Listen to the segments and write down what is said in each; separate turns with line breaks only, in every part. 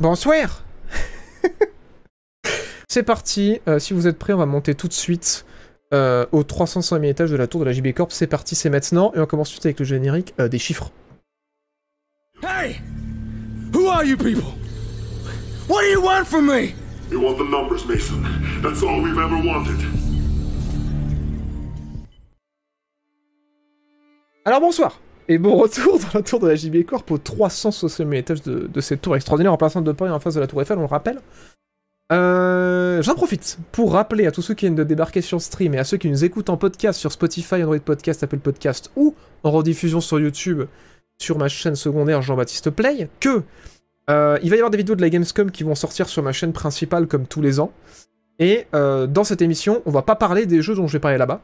Bonsoir C'est parti, euh, si vous êtes prêts, on va monter tout de suite euh, au 305e étage de la tour de la JB Corp. C'est parti, c'est maintenant, et on commence tout de suite avec le générique euh, des chiffres.
Hey! Who are you people? What do you want from me?
You want the numbers, Mason. That's all we've ever wanted.
Alors bonsoir et bon retour dans la tour de la JB Corp au 360e étage de, de cette tour extraordinaire en passant de Paris en face de la tour Eiffel, on le rappelle. Euh, J'en profite pour rappeler à tous ceux qui viennent de débarquer sur stream et à ceux qui nous écoutent en podcast sur Spotify, Android Podcast, Apple Podcast ou en rediffusion sur YouTube sur ma chaîne secondaire Jean-Baptiste Play que euh, il va y avoir des vidéos de la Gamescom qui vont sortir sur ma chaîne principale comme tous les ans. Et euh, dans cette émission, on va pas parler des jeux dont je vais parler là-bas.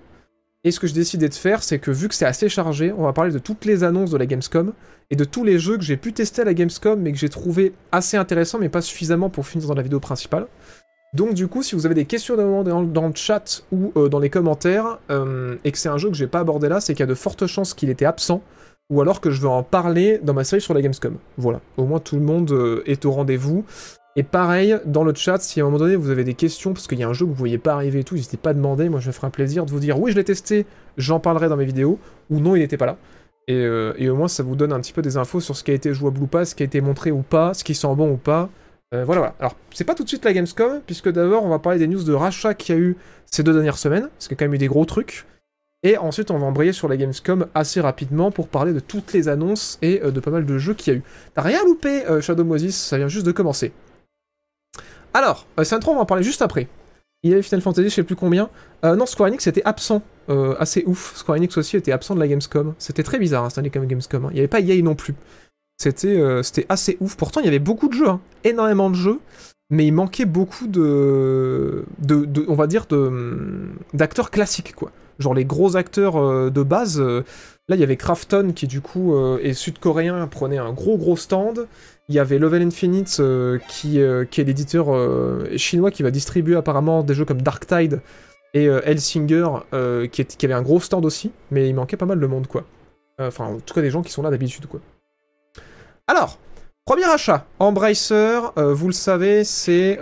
Et ce que j'ai décidé de faire, c'est que vu que c'est assez chargé, on va parler de toutes les annonces de la Gamescom et de tous les jeux que j'ai pu tester à la Gamescom mais que j'ai trouvé assez intéressants mais pas suffisamment pour finir dans la vidéo principale. Donc du coup, si vous avez des questions dans le chat ou euh, dans les commentaires euh, et que c'est un jeu que j'ai pas abordé là, c'est qu'il y a de fortes chances qu'il était absent ou alors que je veux en parler dans ma série sur la Gamescom. Voilà, au moins tout le monde euh, est au rendez-vous. Et pareil, dans le chat, si à un moment donné vous avez des questions, parce qu'il y a un jeu que vous voyez pas arriver et tout, n'hésitez pas à demander, moi je me ferai un plaisir de vous dire oui je l'ai testé, j'en parlerai dans mes vidéos, ou non il n'était pas là. Et, euh, et, au moins ça vous donne un petit peu des infos sur ce qui a été jouable ou pas, ce qui a été montré ou pas, ce qui sent bon ou pas. Euh, voilà, voilà. Alors, c'est pas tout de suite la Gamescom, puisque d'abord on va parler des news de rachat qu'il y a eu ces deux dernières semaines, parce qu'il y a quand même eu des gros trucs. Et ensuite, on va embrayer sur la Gamescom assez rapidement pour parler de toutes les annonces et euh, de pas mal de jeux qu'il y a eu. T'as rien loupé, Shadow Moses, ça vient juste de commencer. Alors, euh, Centro, on va en parler juste après. Il y avait Final Fantasy, je sais plus combien. Euh, non, Square Enix était absent. Euh, assez ouf. Square Enix aussi était absent de la Gamescom. C'était très bizarre, hein, cette comme Gamescom. Hein. Il n'y avait pas EA non plus. C'était assez ouf. Pourtant, il y avait beaucoup de jeux. Hein. Énormément de jeux. Mais il manquait beaucoup de, de, de on va dire, de d'acteurs classiques, quoi. Genre les gros acteurs de base. là, il y avait Krafton qui, du coup, est sud-coréen, prenait un gros gros stand. Il y avait Level Infinite euh, qui, euh, qui est l'éditeur euh, chinois qui va distribuer apparemment des jeux comme Darktide et euh, Hellsinger qui, avait un gros stand aussi, mais il manquait pas mal de monde quoi. Enfin, en tout cas des gens qui sont là d'habitude quoi. Alors, premier achat, Embracer, vous le savez, c'est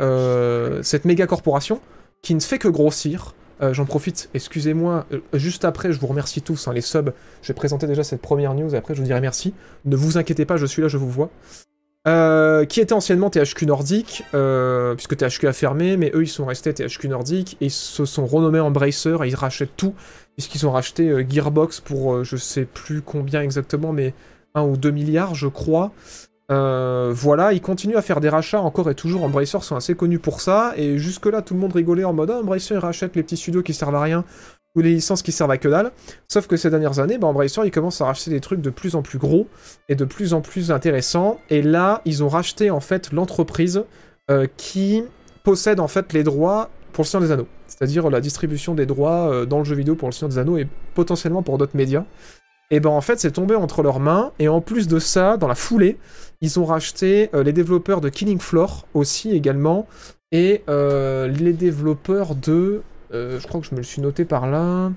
cette méga corporation qui ne fait que grossir. J'en profite, excusez-moi, juste après, je vous remercie tous, hein, les subs. Je vais présenter déjà cette première news et après je vous dirai merci. Ne vous inquiétez pas, je suis là, je vous vois. Euh, qui était anciennement THQ Nordic, euh, puisque THQ a fermé, mais eux ils sont restés THQ Nordic et ils se sont renommés Embracer et ils rachètent tout, puisqu'ils ont racheté euh, Gearbox pour je sais plus combien exactement, mais 1 ou 2 milliards je crois. Voilà, ils continuent à faire des rachats encore et toujours. Embracer sont assez connus pour ça, et jusque-là tout le monde rigolait en mode ah, Embracer ils rachètent les petits studios qui servent à rien ou les licences qui servent à que dalle. Sauf que ces dernières années, bah, Embracer ils commencent à racheter des trucs de plus en plus gros et de plus en plus intéressant. Et là, ils ont racheté en fait l'entreprise euh, qui possède en fait les droits pour le Seigneur des Anneaux. C'est-à-dire la distribution des droits euh, dans le jeu vidéo pour le Seigneur des Anneaux et potentiellement pour d'autres médias. Et ben en fait, c'est tombé entre leurs mains. Et en plus de ça, dans la foulée, ils ont racheté euh, les développeurs de Killing Floor aussi également. Et les développeurs de... euh, je crois que je me le suis noté par là.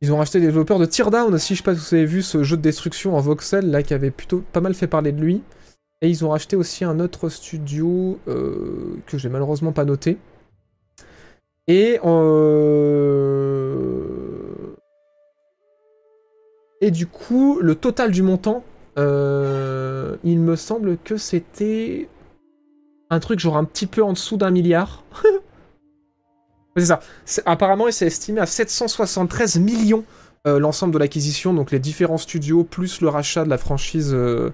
Ils ont racheté les développeurs de Teardown aussi, je sais pas si vous avez vu ce jeu de destruction en voxel là qui avait plutôt pas mal fait parler de lui. Et ils ont racheté aussi un autre studio euh, que j'ai malheureusement pas noté. Et euh... et du coup le total du montant, euh, il me semble que c'était un truc genre un petit peu en dessous d'un milliard. C'est ça. Apparemment, c'est estimé à 773 millions euh, l'ensemble de l'acquisition, donc les différents studios, plus le rachat de la franchise euh,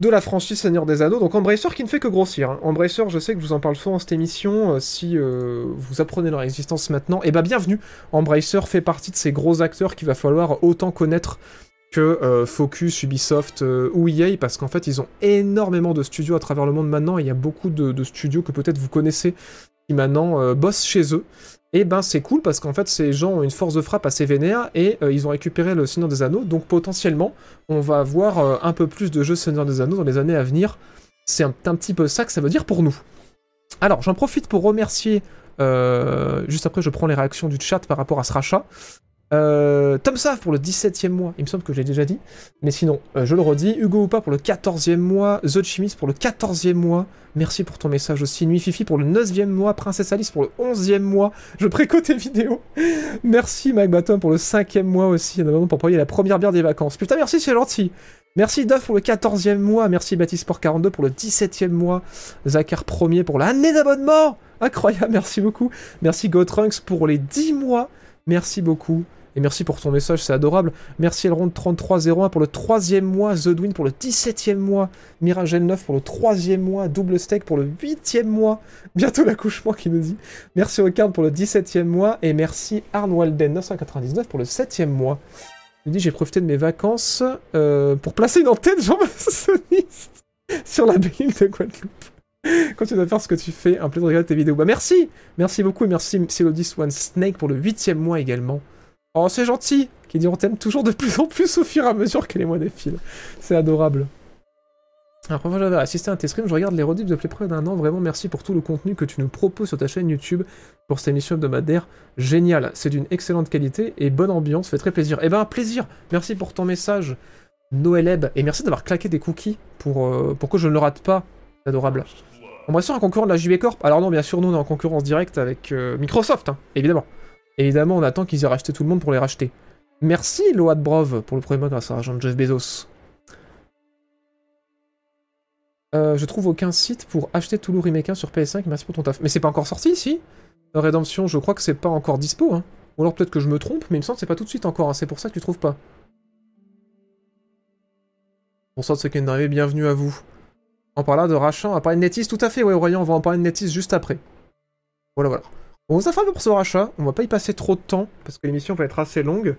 de la franchise Seigneur des Anneaux. Donc Embracer qui ne fait que grossir. hein. Embracer, je sais que je vous en parle souvent dans cette émission. euh, si vous apprenez leur existence maintenant, et bah bienvenue. Embracer fait partie de ces gros acteurs qu'il va falloir autant connaître que Focus, Ubisoft ou EA, parce qu'en fait ils ont énormément de studios à travers le monde maintenant. et Il y a beaucoup de studios que peut-être vous connaissez qui maintenant euh, bossent chez eux. Et ben c'est cool parce qu'en fait ces gens ont une force de frappe assez vénère et euh, ils ont récupéré le Seigneur des Anneaux, donc potentiellement on va avoir euh, un peu plus de jeux Seigneur des Anneaux dans les années à venir. C'est un, petit peu ça que ça veut dire pour nous. Alors j'en profite pour remercier, juste après je prends les réactions du chat par rapport à ce rachat. Euh, Tom Sav pour le 17e mois, il me semble que je l'ai déjà dit. Mais sinon, euh, je le redis. Hugo Oupa pour le 14e mois. The Chimist pour le 14e mois. Merci pour ton message aussi. Nuit Fifi pour le 9e mois. Princesse Alice pour le 11e mois. Je préco tes vidéos. merci Mike Baton pour le 5e mois aussi. Pour payer la première bière des vacances. Putain, merci, c'est gentil. Merci Duff pour le 14e mois. Merci Baptiste Sport 42 pour le 17e mois. Zachar 1er pour l'année d'abonnement. Incroyable, merci beaucoup. Merci Gotrunks pour les 10 mois. Merci beaucoup. Et merci pour ton message, c'est adorable. Merci Elrond3301 pour le troisième mois, The Dwin pour le 17e mois, Miragel 9 pour le troisième mois, Double Steak pour le huitième mois, bientôt l'accouchement qui nous dit. Merci Ocard pour le 17e mois, et merci Arnwalden999 pour le 7e mois. Il dit j'ai profité de mes vacances euh, pour placer une antenne jean-maçonniste sur la belle de Guadeloupe. Continue à faire ce que tu fais, un plaisir de regarder tes vidéos. Bah merci Merci beaucoup et merci Célodis One Snake pour le huitième mois également. Oh, c'est gentil Qui dit on t'aime toujours de plus en plus au fur et à mesure que les mois défilent. C'est adorable. Alors, moi j'avais assisté à tes streams, je regarde les rediffs depuis près d'un an. Vraiment, merci pour tout le contenu que tu nous proposes sur ta chaîne YouTube pour cette émission hebdomadaire. Génial, c'est d'une excellente qualité et bonne ambiance, fait très plaisir. Eh ben, plaisir Merci pour ton message, Noëleb, et merci d'avoir claqué des cookies pour, euh, pour que je ne le rate pas. C'est adorable. On va sur un concurrent de la JB Corp. Alors, non, bien sûr, nous on est en concurrence directe avec euh, Microsoft, hein, évidemment. Évidemment, on attend qu'ils aient racheté tout le monde pour les racheter. Merci Load Brov pour le premier mois grâce à l'argent de Jeff Bezos. Euh, je trouve aucun site pour acheter Toulouse Remake 1 sur PS5, merci pour ton taf. Mais c'est pas encore sorti ici Rédemption, je crois que c'est pas encore dispo. Hein. Ou alors peut-être que je me trompe, mais il me semble que c'est pas tout de suite encore, hein. c'est pour ça que tu trouves pas. Bonsoir de Second bienvenue à vous. En parlant de rachat, on va de Netis, tout à fait, ouais, Aurélien, on va en parler de Netis juste après. Voilà, voilà. On vous a un peu pour ce rachat, on va pas y passer trop de temps, parce que l'émission va être assez longue.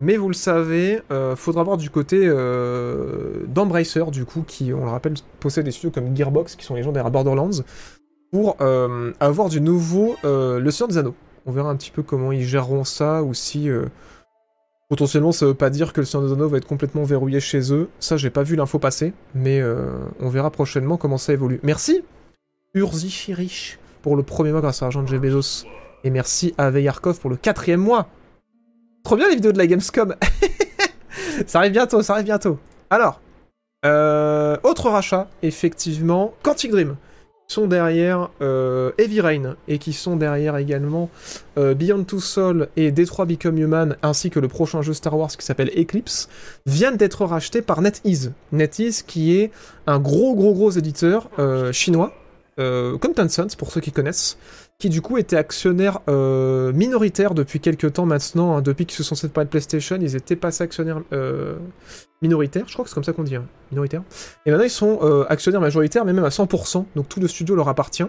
Mais vous le savez, euh, faudra voir du côté euh, d'Embracer, du coup, qui, on le rappelle, possède des studios comme Gearbox, qui sont les gens derrière Borderlands, pour euh, avoir du nouveau Le Seigneur des Anneaux. On verra un petit peu comment ils géreront ça, ou si potentiellement ça veut pas dire que Le Seigneur des Anneaux va être complètement verrouillé chez eux. Ça, j'ai pas vu l'info passer, mais on verra prochainement comment ça évolue. Merci Urzi Chirich pour le premier mois grâce à l'argent de Bezos. Et merci à Veyarkov pour le quatrième mois. Trop bien les vidéos de la Gamescom. ça arrive bientôt, ça arrive bientôt. Alors, euh, autre rachat, effectivement, Quantic Dream sont derrière euh, Heavy Rain et qui sont derrière également euh, Beyond Two Souls et Detroit Become Human ainsi que le prochain jeu Star Wars qui s'appelle Eclipse viennent d'être rachetés par NetEase. NetEase qui est un gros gros gros éditeur chinois euh, Tencent, pour ceux qui connaissent, qui du coup était actionnaire euh, minoritaire depuis quelques temps maintenant, hein, depuis qu'ils se sont séparés de PlayStation, ils étaient passés actionnaires euh, minoritaires, je crois que c'est comme ça qu'on dit, hein, minoritaire. Et maintenant ils sont euh, actionnaires majoritaires, mais même à 100%, donc tout le studio leur appartient.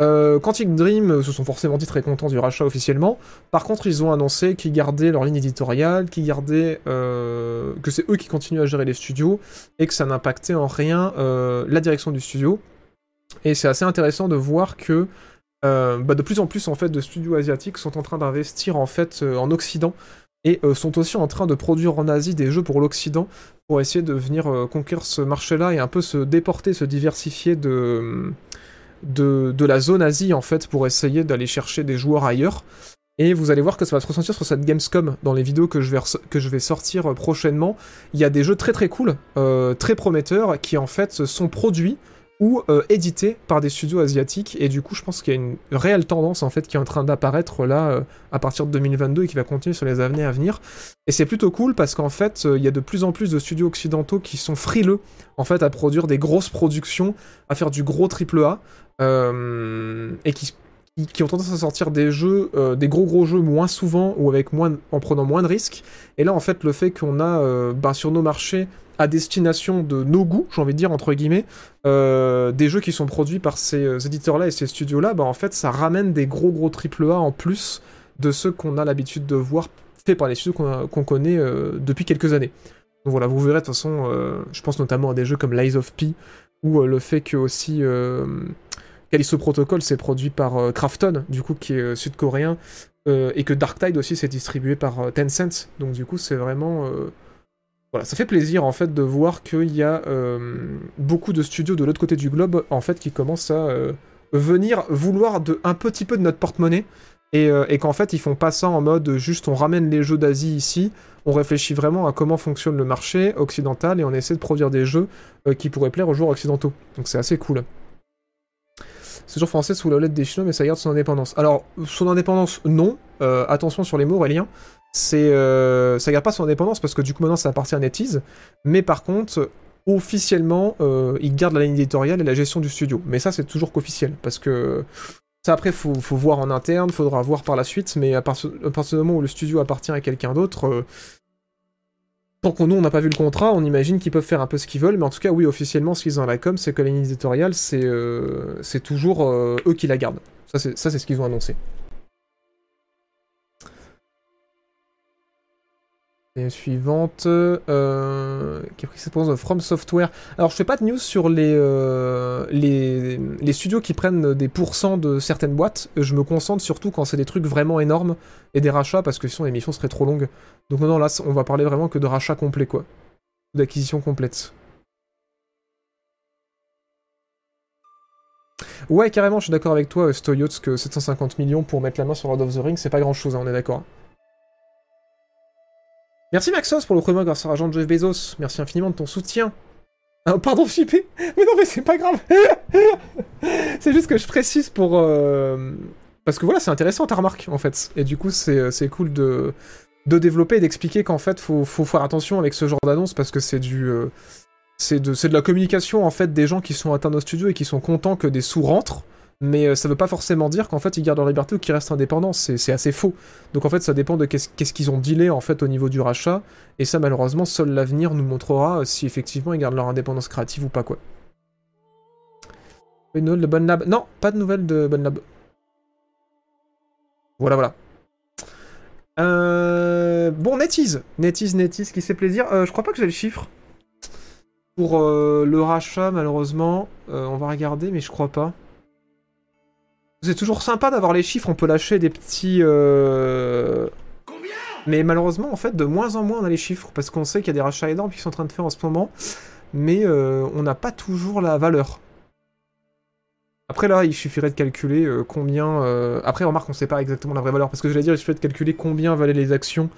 Quantic Dream se sont forcément dit très contents du rachat officiellement. Par contre, ils ont annoncé qu'ils gardaient leur ligne éditoriale, qu'ils gardaient que c'est eux qui continuent à gérer les studios et que ça n'impactait en rien la direction du studio. Et c'est assez intéressant de voir que euh, bah, de plus en plus en fait de studios asiatiques sont en train d'investir en fait euh, en Occident et euh, sont aussi en train de produire en Asie des jeux pour l'Occident pour essayer de venir conquérir ce marché-là et un peu se déporter, se diversifier de, de, de la zone Asie en fait pour essayer d'aller chercher des joueurs ailleurs. Et vous allez voir que ça va se ressentir sur cette Gamescom dans les vidéos que je vais, que je vais sortir prochainement. Il y a des jeux très très cool, très prometteurs, qui en fait sont produits ou euh, édité par des studios asiatiques. Et du coup, je pense qu'il y a une réelle tendance en fait qui est en train d'apparaître là euh, à partir de 2022 et qui va continuer sur les années à venir. Et c'est plutôt cool parce qu'en fait, euh, il y a de plus en plus de studios occidentaux qui sont frileux en fait à produire des grosses productions, à faire du gros triple A et qui ont tendance à sortir des jeux, des gros gros jeux moins souvent ou avec moins, en prenant moins de risques. Et là, en fait, le fait qu'on a ben, sur nos marchés à destination de nos goûts, j'ai envie de dire entre guillemets, euh, des jeux qui sont produits par ces euh, éditeurs-là et ces studios-là, bah en fait ça ramène des gros gros triple A en plus de ceux qu'on a l'habitude de voir faits par les studios qu'on connaît euh, depuis quelques années. Donc voilà, vous verrez de toute façon, je pense notamment à des jeux comme Lies of P, ou le fait que aussi Callisto Protocol c'est produit par Krafton, du coup qui est sud-coréen, et que Dark Tide aussi c'est distribué par Tencent, donc du coup c'est vraiment voilà, ça fait plaisir en fait de voir qu'il y a euh, beaucoup de studios de l'autre côté du globe en fait qui commencent à euh, venir vouloir de, un petit peu de notre porte-monnaie Et, euh, et qu'en fait, ils font pas ça en mode juste on ramène les jeux d'Asie ici, on réfléchit vraiment à comment fonctionne le marché occidental et on essaie de produire des jeux qui pourraient plaire aux joueurs occidentaux. Donc c'est assez cool. C'est toujours français sous la lettre des Chinois, mais ça garde son indépendance. Alors, son indépendance, non. Attention sur les mots, Aurélien. C'est, euh, ça garde pas son indépendance parce que du coup maintenant ça appartient à NetEase. Mais par contre, officiellement, euh, il garde la ligne éditoriale et la gestion du studio. Mais ça, c'est toujours qu'officiel parce que ça après, faut, faut voir en interne, faudra voir par la suite. Mais à, partir du moment où le studio appartient à quelqu'un d'autre, euh, tant qu'on nous on n'a pas vu le contrat, on imagine qu'ils peuvent faire un peu ce qu'ils veulent. Mais en tout cas, oui, officiellement, ce qu'ils ont à la com, c'est que la ligne éditoriale, c'est, euh, c'est toujours eux qui la gardent. Ça, c'est ce qu'ils ont annoncé. Et suivante, euh, qui a pris cette de From Software. Alors, je fais pas de news sur les, euh, les, les studios qui prennent des pourcents de certaines boîtes. Je me concentre surtout quand c'est des trucs vraiment énormes et des rachats, parce que sinon l'émission serait trop longue. Donc, non, non, là, on va parler vraiment que de rachats complets, quoi. D'acquisition complète. Ouais, carrément, je suis d'accord avec toi, Stoyots, que 750 millions pour mettre la main sur Lord of the Rings, c'est pas grand chose, on est d'accord. Merci Maxos pour le premier grâce à Jean Jeff Bezos. Merci infiniment de ton soutien. Ah, pardon, JP Mais non, mais c'est pas grave C'est juste que je précise pour... euh, Parce que voilà, c'est intéressant ta remarque, en fait. Et du coup, c'est c'est cool de, de développer et d'expliquer qu'en fait, faut, faut faire attention avec ce genre d'annonce parce que c'est du... euh, C'est de, de la communication, en fait, des gens qui sont atteints au studio et qui sont contents que des sous rentrent. Mais euh, ça veut pas forcément dire qu'en fait ils gardent leur liberté ou qu'ils restent indépendants, c'est assez faux. Donc en fait ça dépend de qu'est-ce qu'ils ont dealé en fait au niveau du rachat, et ça malheureusement seul l'avenir nous montrera si effectivement ils gardent leur indépendance créative ou pas quoi. Une nouvelle de Bonne Lab Non, pas de nouvelles de Bonne Lab. Voilà voilà. Euh... Bon, NetEase. NetEase, NetEase qui fait plaisir. Euh, je crois pas que j'ai le chiffre. Pour euh, le rachat, malheureusement. Euh, on va regarder, mais je crois pas. C'est toujours sympa d'avoir les chiffres, on peut lâcher des petits... euh, Mais malheureusement, en fait, de moins en moins on a les chiffres, parce qu'on sait qu'il y a des rachats énormes qui sont en train de faire en ce moment, mais euh, on n'a pas toujours la valeur. Après là, il suffirait de calculer euh, combien... euh, Après, remarque, on sait pas exactement la vraie valeur, parce que j'allais dire, il suffirait de calculer combien valaient les actions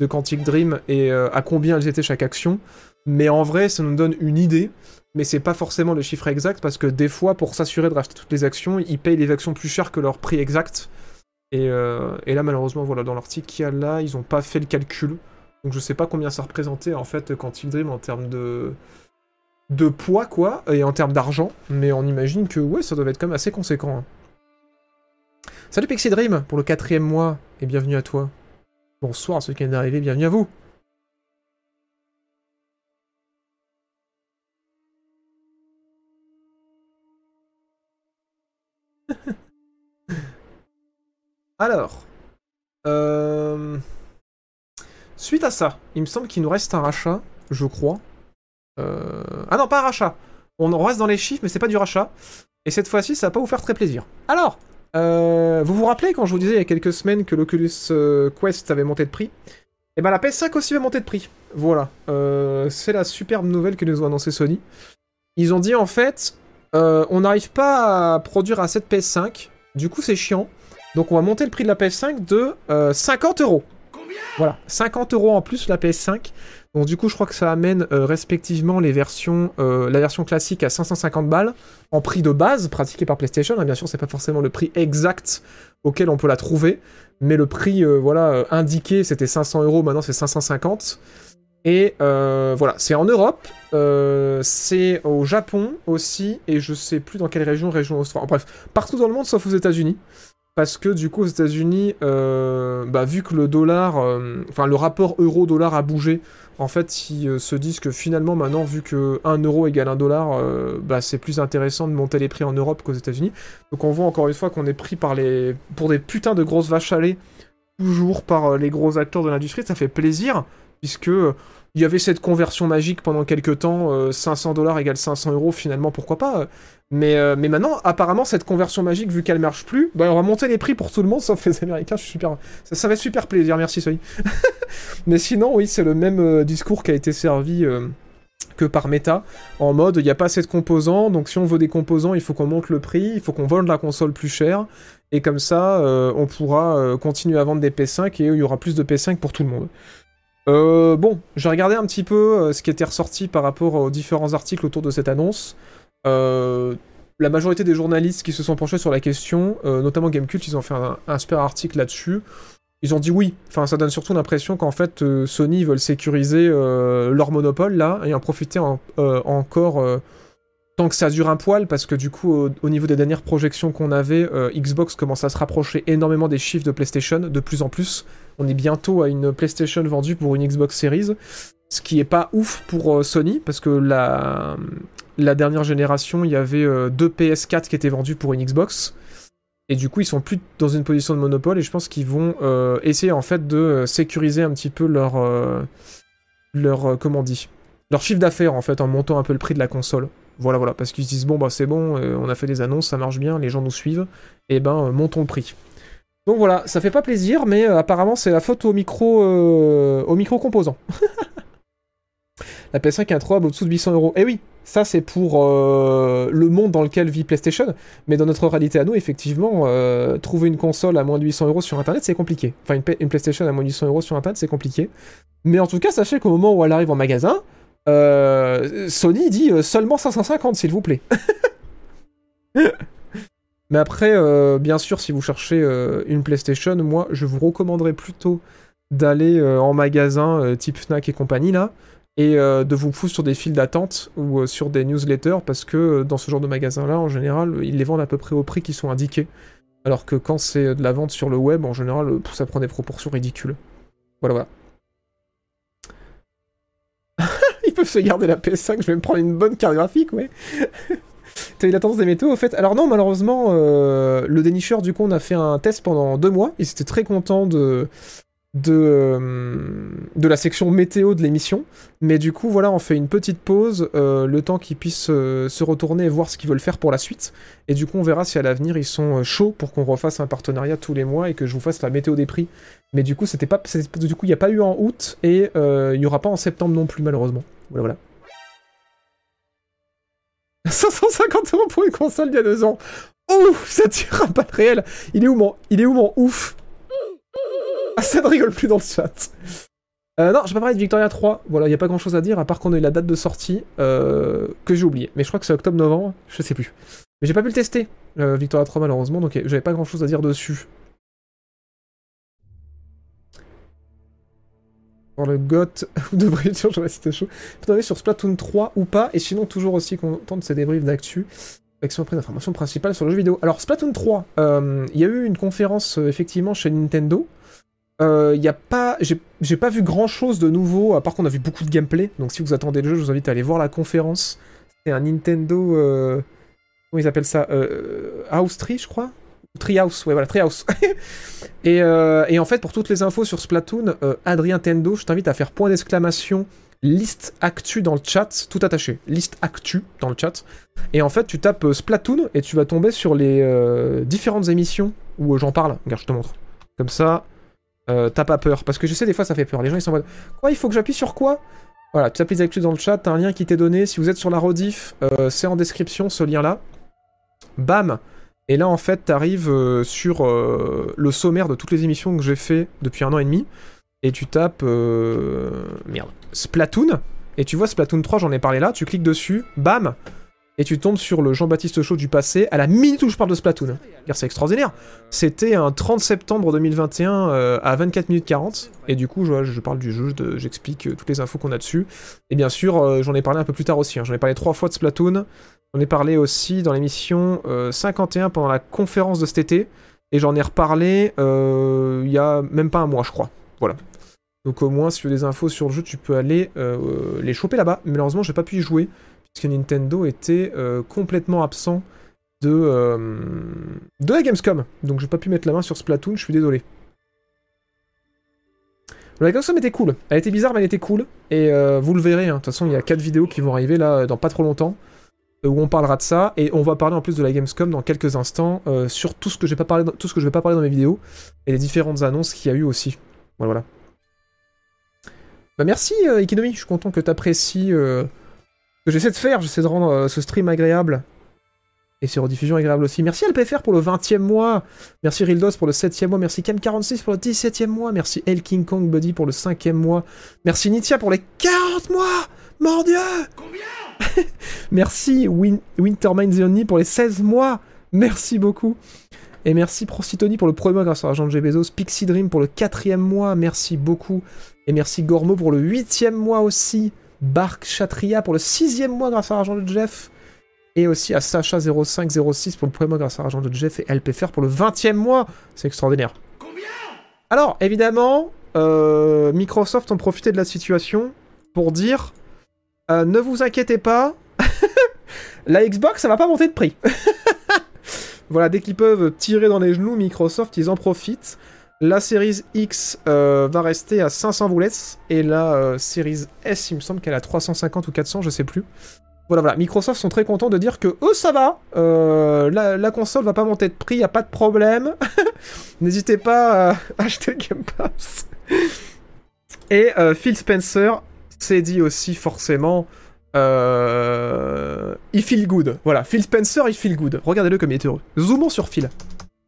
de Quantic Dream et à combien elles étaient chaque action. Mais en vrai, ça nous donne une idée, mais c'est pas forcément le chiffre exact, parce que des fois, pour s'assurer de racheter toutes les actions, ils payent les actions plus cher que leur prix exact. Et, euh, et là, malheureusement, voilà, dans l'article qu'il y a là, ils ont pas fait le calcul. Donc je sais pas combien ça représentait en fait Quantic Dream en termes de de poids quoi et en termes d'argent, mais on imagine que ouais ça doit être quand même assez conséquent. hein. Salut Pixie Dream pour le quatrième mois et bienvenue à toi. Bonsoir à ceux qui viennent d'arriver, bienvenue à vous. Alors, euh... suite à ça, il me semble qu'il nous reste un rachat, je crois. Euh, Ah non, pas un rachat. On reste dans les chiffres, mais c'est pas du rachat. Et cette fois-ci, ça va pas vous faire très plaisir. Alors, euh, vous vous rappelez quand je vous disais il y a quelques semaines que l'Oculus Quest avait monté de prix? Eh ben la PS5 aussi va monter de prix. Voilà. C'est la superbe nouvelle que nous ont annoncé Sony. Ils ont dit en fait, on n'arrive pas à produire assez de PS5. Du coup, c'est chiant. Donc on va monter le prix de la PS5 de euh, 50 euros. Voilà, 50 euros en plus la PS5. Donc du coup, je crois que ça amène euh, respectivement les versions, euh, la version classique à 550 balles en prix de base pratiqué par PlayStation. hein, bien sûr, c'est pas forcément le prix exact auquel on peut la trouver, mais le prix euh, voilà euh, indiqué c'était 500 euros. Maintenant c'est 550. Et euh, voilà, c'est en Europe, euh, c'est au Japon aussi, et je sais plus dans quelle région, région australe. Bref, partout dans le monde sauf aux États-Unis. Parce que du coup, aux États-Unis, euh, bah, vu que le dollar, euh, enfin le rapport euro-dollar a bougé, en fait, ils euh, se disent que finalement, maintenant, vu que 1 euro égale 1 dollar, bah, c'est plus intéressant de monter les prix en Europe qu'aux États-Unis. Donc on voit encore une fois qu'on est pris par les, pour des putains de grosses vaches à lait, toujours par les gros acteurs de l'industrie. Ça fait plaisir, puisque il y avait cette conversion magique pendant quelques temps, euh, 500 dollars égale 500 euros, finalement, pourquoi pas. euh. Mais, euh, mais maintenant, apparemment, cette conversion magique, vu qu'elle marche plus, bah, on va monter les prix pour tout le monde, sauf les Américains. Je suis super... ça, ça super plaisir, merci Soy. mais sinon, oui, c'est le même euh, discours qui a été servi euh, que par méta, en mode il n'y a pas assez de composants, donc si on veut des composants, il faut qu'on monte le prix, il faut qu'on vende la console plus cher, et comme ça, euh, on pourra euh, continuer à vendre des P5 et il y aura plus de P5 pour tout le monde. Euh, bon, j'ai regardé un petit peu ce qui était ressorti par rapport aux différents articles autour de cette annonce. la majorité des journalistes qui se sont penchés sur la question, notamment Gamecult, ils ont fait un, un super article là-dessus. Ils ont dit oui. Enfin, ça donne surtout l'impression qu'en fait, Sony veulent sécuriser leur monopole là et en profiter encore tant que ça dure un poil, parce que du coup, au, niveau des dernières projections qu'on avait, euh, Xbox commence à se rapprocher énormément des chiffres de PlayStation, de plus en plus. On est bientôt à une PlayStation vendue pour une Xbox Series, ce qui est pas ouf pour euh, Sony, parce que la, dernière génération, il y avait euh, deux PS4 qui étaient vendus pour une Xbox. Et du coup, ils sont plus dans une position de monopole, et je pense qu'ils vont essayer en fait de sécuriser un petit peu leur. leur. comment dit Leur chiffre d'affaires en fait, en montant un peu le prix de la console. Voilà, voilà, parce qu'ils se disent bon bah c'est bon, euh, on a fait des annonces, ça marche bien, les gens nous suivent, et ben euh, montons le prix. Donc voilà, ça fait pas plaisir, mais euh, apparemment c'est la faute au micro, au micro composant. la PS5 est introuvable au-dessous de 800 euros. Eh oui, ça c'est pour le monde dans lequel vit PlayStation, mais dans notre réalité à nous, effectivement, trouver une console à moins de 800 euros sur Internet, c'est compliqué. Enfin, une, une, PlayStation à moins de 800 euros sur Internet, c'est compliqué. Mais en tout cas, sachez qu'au moment où elle arrive en magasin, euh, Sony dit euh, seulement 550, s'il vous plaît. Mais après, euh, bien sûr, si vous cherchez une PlayStation, moi, je vous recommanderais plutôt d'aller en magasin type Fnac et compagnie, là, et de vous foutre sur des files d'attente ou sur des newsletters, parce que dans ce genre de magasin-là, en général, ils les vendent à peu près au prix qui sont indiqués. Alors que quand c'est de la vente sur le web, en général, ça prend des proportions ridicules. Voilà, voilà. Peuvent se garder la PS5, je vais me prendre une bonne carte graphique, ouais. T'as eu la tendance des métaux, au fait Alors non, malheureusement, euh, le dénicheur, du coup, on a fait un test pendant deux mois. Ils étaient très contents de, de, euh, de la section météo de l'émission. Mais du coup, voilà, on fait une petite pause, euh, le temps qu'ils puissent se retourner et voir ce qu'ils veulent faire pour la suite. Et du coup, on verra si à l'avenir, ils sont chauds pour qu'on refasse un partenariat tous les mois et que je vous fasse la météo des prix. Mais du coup, c'était pas, du coup, il n'y a pas eu en août et il n'y aura pas en septembre non plus, malheureusement. Voilà, voilà. 550 euros pour une console il y a deux ans. Ouf, ça tire un pas réel. Il est où mon, il est où mon ouf? Ah, ça ne rigole plus dans le chat. Euh, non, je vais pas parler de Victoria 3. Voilà, il n'y a pas grand chose à dire, à part qu'on a eu la date de sortie, euh, que j'ai oublié. Mais je crois que c'est octobre-novembre, je sais plus. Mais j'ai pas pu le tester, euh, Victoria 3 malheureusement, donc j'avais pas grand chose à dire dessus. Le GOT ou de je vois si chaud. Peut sur Splatoon 3 ou pas, et sinon toujours aussi content de ces débriefs d'actu. Avec après d'informations principales sur le jeu vidéo. Alors Splatoon 3, euh, il y a eu une conférence euh, effectivement chez Nintendo. Euh, il a pas, j'ai pas vu grand chose de nouveau, à part qu'on a vu beaucoup de gameplay. Donc si vous attendez le jeu, je vous invite à aller voir la conférence. C'est un Nintendo, comment ils appellent ça, House je crois? Treehouse, ouais voilà, Treehouse. et, euh, et en fait, pour toutes les infos sur Splatoon, euh, Adrien Tendo, je t'invite à faire point d'exclamation liste actu dans le chat, tout attaché, liste actu dans le chat. Et en fait, tu tapes euh, Splatoon et tu vas tomber sur les différentes émissions où j'en parle. Regarde, je te montre. Comme ça, t'as pas peur. Parce que je sais, des fois, ça fait peur. Les gens, ils sont en mode Quoi, il faut que j'appuie sur quoi? Voilà, tu tapes les actus dans le chat, t'as un lien qui t'est donné. Si vous êtes sur la rediff, c'est en description ce lien-là. Bam et là, en fait, t'arrives euh, sur euh, le sommaire de toutes les émissions que j'ai fait depuis un an et demi, et tu tapes... Euh, merde. Splatoon, et tu vois Splatoon 3, j'en ai parlé là, tu cliques dessus, bam et tu tombes sur le Jean-Baptiste Show du passé à la minute où je parle de Splatoon. C'est extraordinaire. C'était un 30 septembre 2021 à 24 minutes 40. Et du coup, je, parle du jeu, j'explique toutes les infos qu'on a dessus. Et bien sûr, j'en ai parlé un peu plus tard aussi. Hein. J'en ai parlé trois fois de Splatoon. J'en ai parlé aussi dans l'émission 51 euh, pendant la conférence de cet été. Et j'en ai reparlé euh, il y a même pas un mois, je crois. Voilà. Donc au moins, si tu veux des infos sur le jeu, tu peux aller euh, les choper là-bas. Malheureusement, j'ai pas pu y jouer, puisque Nintendo était complètement absent de, la Gamescom. Donc j'ai pas pu mettre la main sur Splatoon, je suis désolé. La Gamescom était cool. Elle était bizarre, mais elle était cool. Et vous le verrez, hein. de toute façon, il y a 4 vidéos qui vont arriver là dans pas trop longtemps où on parlera de ça et on va parler en plus de la Gamescom dans quelques instants euh, sur tout ce que j'ai pas parlé, tout ce que je vais pas parler dans mes vidéos et les différentes annonces qu'il y a eu aussi. Voilà. voilà. Bah merci euh, Ikinomi, je suis content que tu apprécies euh, que j'essaie de faire, j'essaie de rendre euh, ce stream agréable. Et ces rediffusions agréables aussi. Merci LPFR pour le 20e mois. Merci Rildos pour le 7e mois. Merci Cam46 pour le 17e mois. Merci El King Kong Buddy pour le 5e mois. Merci Nitia pour les 40 mois Mon dieu Combien? Merci Win Wintermine The pour les 16 mois. Merci beaucoup. Et merci Prostitoni pour le premier mois grâce à l'argent de Bezos. Pixie Dream pour le quatrième mois. Merci beaucoup. Et merci Gormo pour le huitième mois aussi. Bark Chatria pour le sixième mois grâce à l'argent de Jeff. Et aussi à Sacha0506 pour le premier mois grâce à l'argent de Jeff et LPFR pour le 20e mois. C'est extraordinaire. Alors, évidemment, euh, Microsoft ont profité de la situation pour dire euh, ne vous inquiétez pas, la Xbox, ça va pas monter de prix. voilà, dès qu'ils peuvent tirer dans les genoux, Microsoft, ils en profitent. La Series X euh, va rester à 500 boulettes et la Series S, il me semble qu'elle a 350 ou 400, je sais plus. Voilà, voilà. Microsoft sont très contents de dire que eux, ça va. Euh, la, console va pas monter de prix, y a pas de problème. N'hésitez pas à acheter Game Pass. Et euh, Phil Spencer s'est dit aussi forcément. Euh, il feel good. Voilà, Phil Spencer, il feel good. Regardez-le comme il est heureux. Zoomons sur Phil.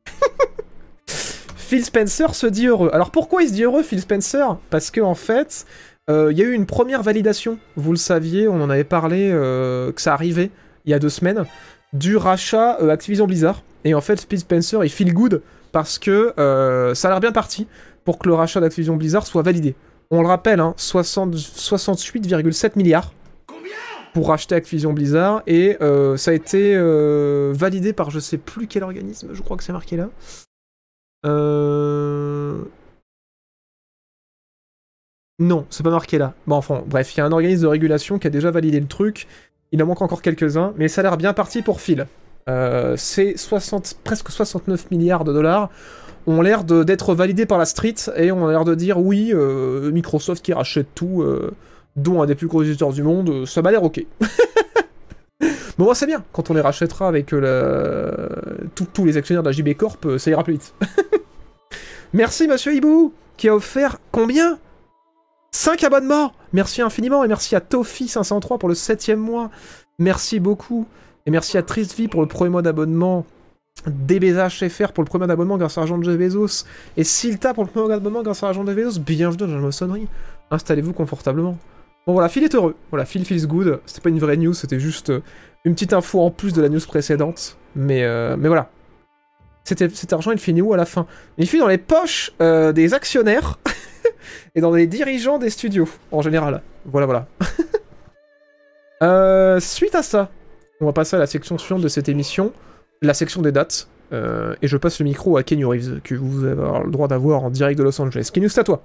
Phil Spencer se dit heureux. Alors pourquoi il se dit heureux, Phil Spencer? Parce que en fait, euh, il y a eu une première validation, vous le saviez, on en avait parlé, euh, que ça arrivait il y a deux semaines, du rachat euh, Activision Blizzard. Et en fait, Speed Spencer, il feel good parce que ça a l'air bien parti pour que le rachat d'Activision Blizzard soit validé. On le rappelle, hein, 68,7 milliards pour racheter Activision Blizzard et ça a été validé par je sais plus quel organisme, je crois que c'est marqué là. Euh... Non, c'est pas marqué là. Bon, enfin, bref, il y a un organisme de régulation qui a déjà validé le truc. Il en manque encore quelques-uns, mais ça a l'air bien parti pour Phil. Euh, c'est 60, presque 69 milliards de dollars ont l'air d'être validés par la street et on a l'air de dire oui, euh, Microsoft qui rachète tout, euh, dont un des plus gros éditeurs du monde, ça m'a l'air ok. bon, c'est bien, quand on les rachètera avec tous les actionnaires de la JB Corp, ça ira plus vite. Merci Monsieur Hibou, qui a offert combien? 5 abonnements Merci infiniment et merci à Tofi503 pour le 7 mois. Merci beaucoup. Et merci à Tristvi pour le premier mois d'abonnement. DBZHFR pour le premier mois d'abonnement grâce à l'argent de Jeff Bezos. Et Silta pour le premier mois d'abonnement grâce à l'argent de Jeff Bezos. Bienvenue dans la maçonnerie. Installez-vous confortablement. Bon voilà, Phil est heureux. Voilà, Phil feels good. C'était pas une vraie news, c'était juste euh, une petite info en plus de la news précédente. Mais, euh, mais voilà. Cet argent, il finit où à la fin? Il finit dans les poches euh, des actionnaires. et dans les dirigeants des studios, en général. Voilà, voilà. Euh, suite à ça, on va passer à la section suivante de cette émission, la section des dates. Euh, et je passe le micro à Kenny Reeves, que vous avez le droit d'avoir en direct de Los Angeles. Kenny, c'est à toi.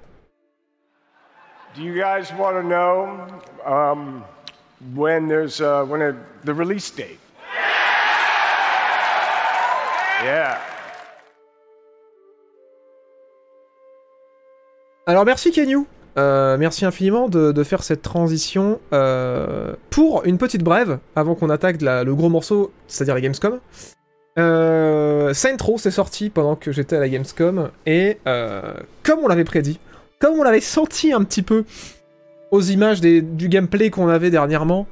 Do you guys want to know um, when there's uh, when a, the release date? Yeah.
Alors merci Kenyu, euh, merci infiniment de, faire cette transition euh, pour une petite brève avant qu'on attaque le gros morceau, c'est-à-dire la Gamescom. Euh, Saint c'est sorti pendant que j'étais à la Gamescom et euh, comme on l'avait prédit, comme on l'avait senti un petit peu aux images du gameplay qu'on avait dernièrement,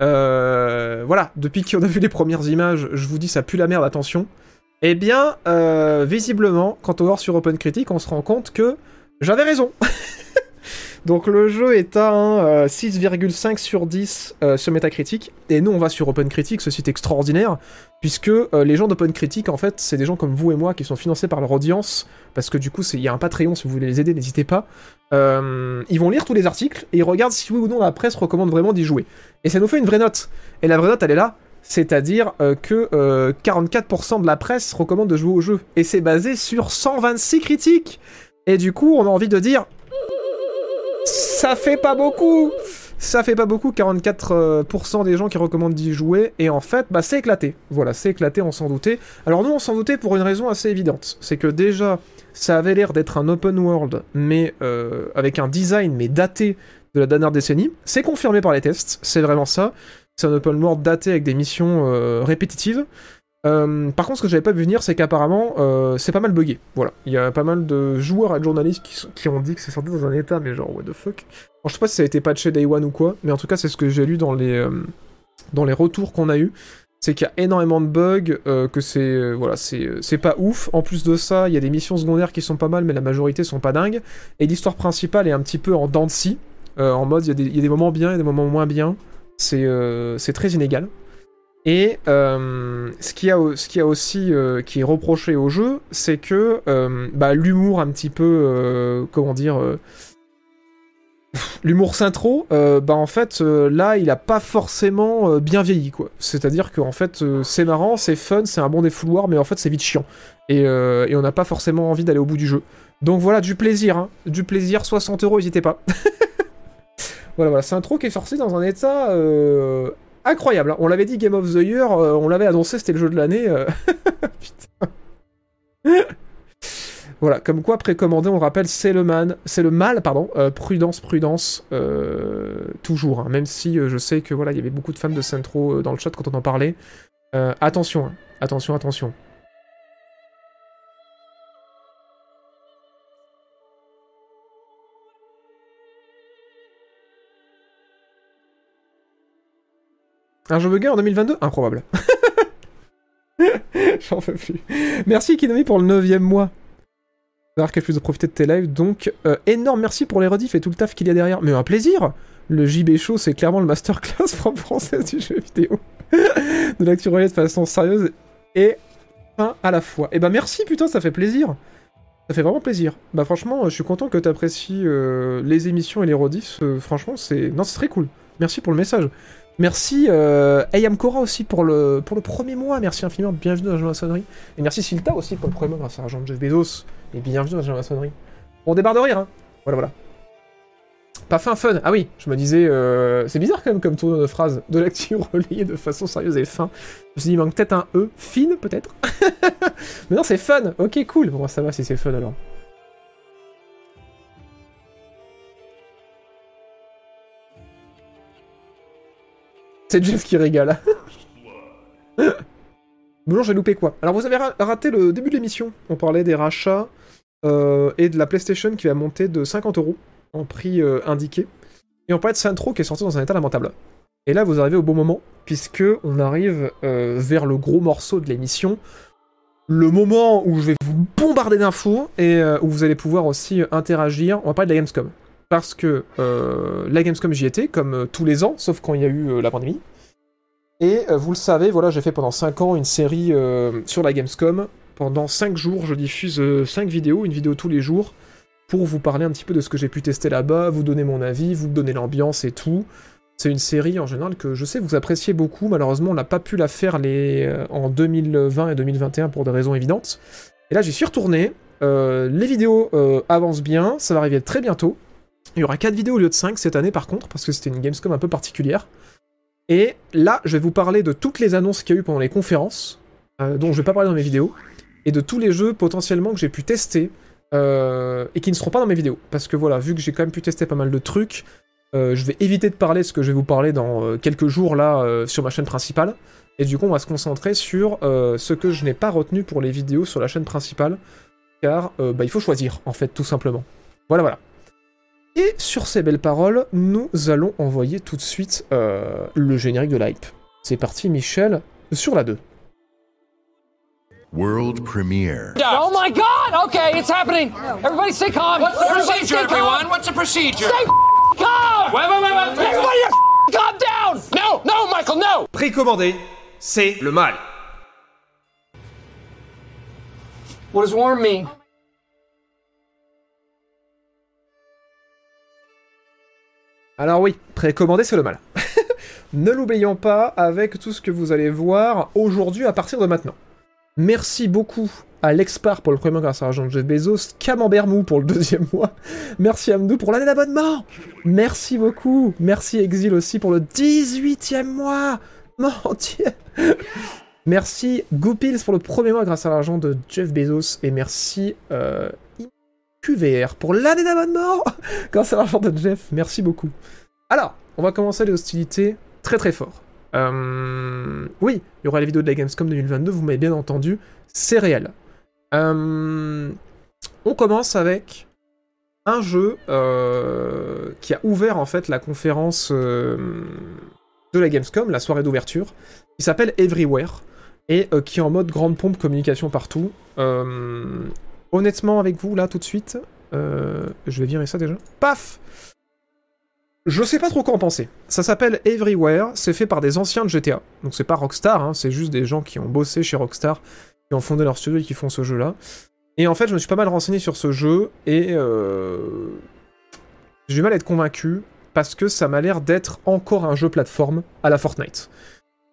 voilà, depuis qu'on a vu les premières images, je vous dis ça pue la merde, attention. Eh bien, visiblement, quand on va sur Open Critic, on se rend compte que j'avais raison. Donc le jeu est à 6,5 euh, sur 10 euh, sur Metacritic, et nous on va sur OpenCritic, ce site extraordinaire, puisque euh, les gens d'OpenCritic, en fait, c'est des gens comme vous et moi qui sont financés par leur audience, parce que du coup il y a un Patreon, si vous voulez les aider, n'hésitez pas. ils vont lire tous les articles, et ils regardent si oui ou non la presse recommande vraiment d'y jouer. Et ça nous fait une vraie note. Et la vraie note, elle est là, c'est-à-dire que 44% de la presse recommande de jouer au jeu. Et c'est basé sur 126 critiques et du coup, on a envie de dire... Ça fait pas beaucoup ça fait pas beaucoup, 44% des gens qui recommandent d'y jouer, et en fait, bah c'est éclaté. Voilà, c'est éclaté, on s'en doutait. Alors nous, on s'en doutait pour une raison assez évidente. C'est que déjà, ça avait l'air d'être un open world, mais euh, avec un design, mais daté de la dernière décennie. C'est confirmé par les tests, c'est vraiment ça. C'est un open world daté avec des missions euh, répétitives. Euh, par contre, ce que j'avais pas vu venir, c'est qu'apparemment, euh, c'est pas mal buggé. Voilà. Il y a pas mal de joueurs et de journalistes qui, ont dit que c'est sorti dans un état, mais genre, what the fuck. Alors, je sais pas si ça a été patché day one ou quoi, mais en tout cas, c'est ce que j'ai lu dans les, euh, dans les retours qu'on a eu. C'est qu'il y a énormément de bugs, que c'est voilà, c'est pas ouf. En plus de ça, il y a des missions secondaires qui sont pas mal, mais la majorité sont pas dingues. Et l'histoire principale est un petit peu en dents en mode, il y, a des- il y a des moments bien et des moments moins bien. C'est très inégal. Et euh, ce qu'il a, ce qu'il y a aussi euh, qui est reproché au jeu, c'est que euh, bah, l'humour un petit peu, comment dire, l'humour synthro, bah en fait là il a pas forcément bien vieilli quoi. C'est-à-dire qu'en fait c'est marrant, c'est fun, c'est un bon défouloir, mais en fait c'est vite chiant. Et, et on n'a pas forcément envie d'aller au bout du jeu. Donc voilà, du plaisir, hein. du plaisir, 60 euros, n'hésitez pas. voilà, voilà, c'est un qui est sorti dans un état incroyable. hein. On l'avait dit Game of the Year, euh, on l'avait annoncé, c'était le jeu de l'année. euh. Voilà, comme quoi précommander, on le rappelle, c'est le man, c'est le mal, pardon. euh, prudence, prudence, toujours. hein. même si je sais que voilà, il y avait beaucoup de fans de Centro dans le chat quand on en parlait. Euh, attention, hein. attention, attention. Un jeu bugué en 2022 Improbable. J'en peux plus. Merci Kinomi pour le 9ème mois. D'avoir qu'elle puisse profiter de tes lives. Donc, euh, énorme merci pour les rediffs et tout le taf qu'il y a derrière. Mais un plaisir Le JB Show, c'est clairement le masterclass propre française du jeu vidéo. de l'actu reliée de façon sérieuse et fin à la fois. Et bah merci putain, ça fait plaisir. Ça fait vraiment plaisir. Bah franchement, je suis content que t'apprécies euh, les émissions et les rediffs. Euh, franchement, c'est... Non, c'est très cool. Merci pour le message. Merci euh, Ayam Kora aussi pour le, pour le premier mois. Merci infiniment. Bienvenue dans la maçonnerie. Et merci Silta aussi pour le premier mois grâce à l'argent de Jeff Bezos. Et bienvenue dans la maçonnerie. On débarre de rire, hein. Voilà, voilà. Pas fin fun. Ah oui, je me disais, euh, c'est bizarre quand même comme tour de phrase. De l'actu relayée de façon sérieuse et fin. Je me suis dit, il manque peut-être un E. Fine, peut-être Mais non, c'est fun. Ok, cool. Bon, ça va si c'est fun alors. C'est Jeff qui régale. Bonjour, j'ai loupé quoi? Alors, vous avez ra- raté le début de l'émission. On parlait des rachats euh, et de la PlayStation qui va monter de 50 euros en prix euh, indiqué. Et on parlait de Santro qui est sorti dans un état lamentable. Et là, vous arrivez au bon moment, puisque on arrive euh, vers le gros morceau de l'émission. Le moment où je vais vous bombarder d'infos et où vous allez pouvoir aussi interagir. On va parler de la Gamescom. Parce que euh, la Gamescom, j'y étais, comme euh, tous les ans, sauf quand il y a eu euh, la pandémie. Et vous le savez, voilà, j'ai fait pendant 5 ans une série sur la Gamescom. Pendant 5 jours, je diffuse 5 vidéos, une vidéo tous les jours, pour vous parler un petit peu de ce que j'ai pu tester là-bas, vous donner mon avis, vous donner l'ambiance et tout. C'est une série en général que je sais vous appréciez beaucoup. Malheureusement, on n'a pas pu la faire en 2020 et 2021 pour des raisons évidentes. Et là, j'y suis retourné. Les vidéos avancent bien, ça va arriver très bientôt. Il y aura 4 vidéos au lieu de 5 cette année par contre, parce que c'était une Gamescom un peu particulière. Et là, je vais vous parler de toutes les annonces qu'il y a eu pendant les conférences, euh, dont je vais pas parler dans mes vidéos, et de tous les jeux potentiellement que j'ai pu tester, euh, et qui ne seront pas dans mes vidéos. Parce que voilà, vu que j'ai quand même pu tester pas mal de trucs, euh, je vais éviter de parler ce que je vais vous parler dans quelques jours là sur ma chaîne principale. Et du coup, on va se concentrer sur ce que je n'ai pas retenu pour les vidéos sur la chaîne principale, car bah, il faut choisir, en fait, tout simplement. Voilà, voilà. Et sur ces belles paroles, nous allons envoyer tout de suite euh, le générique de l'hype. C'est parti, Michel, sur la 2.
World premiere.
Oh my god! Okay, it's happening! Everybody stay calm! What's the
Procedure,
stay calm.
everyone? What's the procedure?
Stay calm!
Wait, wait, wait, wait.
Everybody calm down! No, no, Michael, no!
Précommandé, c'est le mal.
What does warm mean?
Alors oui, précommander c'est le mal. ne l'oublions pas avec tout ce que vous allez voir aujourd'hui à partir de maintenant. Merci beaucoup à l'Expart pour le premier mois grâce à l'argent de Jeff Bezos, Camembert Mou pour le deuxième mois, merci Amdou pour l'année d'abonnement, merci beaucoup, merci Exil aussi pour le 18ème mois, mon Merci Goopils pour le premier mois grâce à l'argent de Jeff Bezos, et merci euh, QVR pour l'année d'abonnement grâce à l'argent de Jeff, merci beaucoup. Alors, on va commencer les hostilités très très fort. Euh, Oui, il y aura la vidéo de la Gamescom 2022, vous m'avez bien entendu, c'est réel. Euh, on commence avec un jeu euh, qui a ouvert en fait la conférence de la Gamescom, la soirée d'ouverture, qui s'appelle Everywhere, et qui est en mode grande pompe communication partout. Honnêtement, avec vous, là, tout de suite, euh, je vais virer ça déjà. Paf Je sais pas trop quoi en penser. Ça s'appelle Everywhere, c'est fait par des anciens de GTA, donc c'est pas Rockstar, hein, c'est juste des gens qui ont bossé chez Rockstar, qui ont fondé leur studio et qui font ce jeu-là. Et en fait, je me suis pas mal renseigné sur ce jeu, et euh, j'ai du mal à être convaincu, parce que ça m'a l'air d'être encore un jeu plateforme à la Fortnite.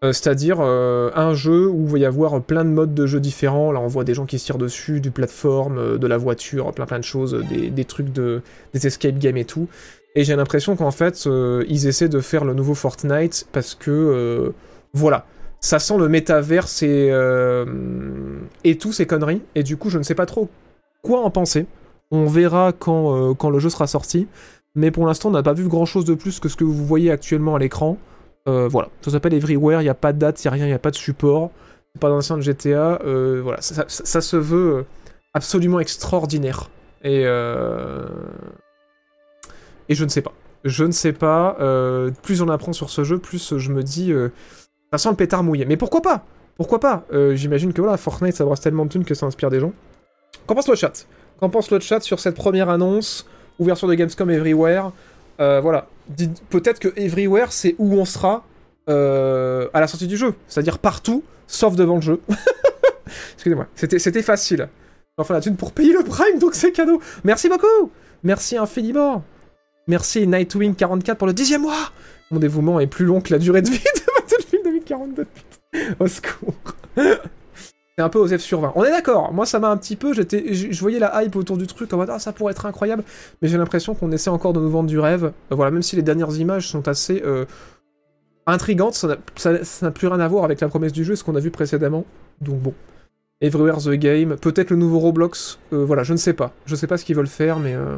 Euh, C'est-à-dire euh, un jeu où il va y avoir plein de modes de jeu différents. Là, on voit des gens qui se tirent dessus, du plateforme, euh, de la voiture, plein plein de choses, des, trucs de des escape games et tout. Et j'ai l'impression qu'en fait, ils essaient de faire le nouveau Fortnite parce que voilà, ça sent le métaverse et et tout ces conneries. Et du coup, je ne sais pas trop quoi en penser. On verra quand quand le jeu sera sorti. Mais pour l'instant, on n'a pas vu grand chose de plus que ce que vous voyez actuellement à l'écran. Euh, voilà, ça s'appelle Everywhere, il n'y a pas de date, il n'y a rien, il n'y a pas de support, c'est pas d'ancien de GTA, euh, voilà, ça, ça- se veut euh, absolument extraordinaire. Et, et je ne sais pas. Je ne sais pas, plus on apprend sur ce jeu, plus je me dis, ça sent le pétard mouillé. Mais pourquoi pas? Pourquoi pas? J'imagine que voilà, Fortnite ça brasse tellement de thunes que ça inspire des gens. Qu'en pense le chat? Qu'en pense le chat sur cette première annonce Ouverture de Gamescom Everywhere? Voilà. Peut-être que Everywhere, c'est où on sera euh, à la sortie du jeu. C'est-à-dire partout, sauf devant le jeu. Excusez-moi. C'était, facile. Enfin, la thune pour payer le Prime, donc c'est cadeau. Merci beaucoup Merci infiniment Merci Nightwing44 pour le dixième mois Mon dévouement est plus long que la durée de vie de Battlefield 2042. Putain. Au secours. Un peu aux F sur 20. On est d'accord. Moi, ça m'a un petit peu. Je voyais la hype autour du truc en mode ah ça pourrait être incroyable, mais j'ai l'impression qu'on essaie encore de nous vendre du rêve. Euh, voilà, même si les dernières images sont assez euh, intrigantes, ça n'a- plus rien à voir avec la promesse du jeu, ce qu'on a vu précédemment. Donc bon. Everywhere the Game, peut-être le nouveau Roblox. euh, voilà, je ne sais pas. Je sais pas ce qu'ils veulent faire, mais. euh,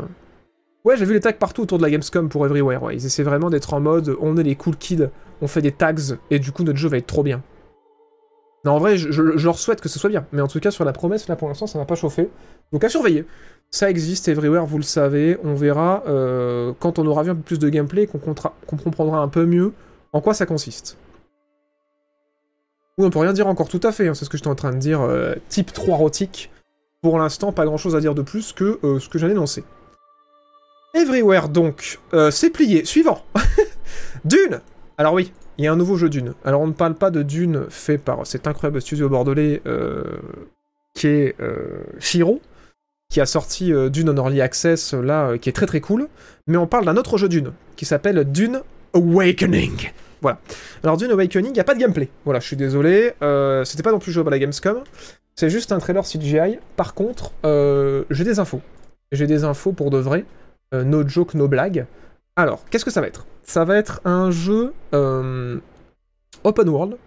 Ouais, j'ai vu les tags partout autour de la Gamescom pour Everywhere. Ils essaient vraiment d'être en mode on est les cool kids, on fait des tags et du coup notre jeu va être trop bien. Non, en vrai, je, leur souhaite que ce soit bien. Mais en tout cas, sur la promesse, là, pour l'instant, ça m'a pas chauffé. Donc, à surveiller. Ça existe everywhere, vous le savez. On verra euh, quand on aura vu un peu plus de gameplay, qu'on comprendra un peu mieux en quoi ça consiste. Oui, on peut rien dire encore tout à fait. hein, C'est ce que j'étais en train de dire. euh, type 3 rotique. Pour l'instant, pas grand chose à dire de plus que euh, ce que j'ai énoncé. Everywhere, donc. C'est plié. Suivant. Dune Alors, oui, il y a un nouveau jeu Dune. Alors on ne parle pas de Dune fait par cet incroyable studio bordelais euh, qui est euh, Shiro, qui a sorti euh, Dune en Early Access, là, euh, qui est très très cool, mais on parle d'un autre jeu Dune, qui s'appelle Dune Awakening. Voilà. Alors Dune Awakening, il n'y a pas de gameplay. Voilà, je suis désolé, c'était pas non plus jouable à la Gamescom, c'est juste un trailer CGI. Par contre, j'ai des infos. J'ai des infos pour de vrai, no joke, no blague. Alors, qu'est-ce que ça va être? Ça va être un jeu euh, open world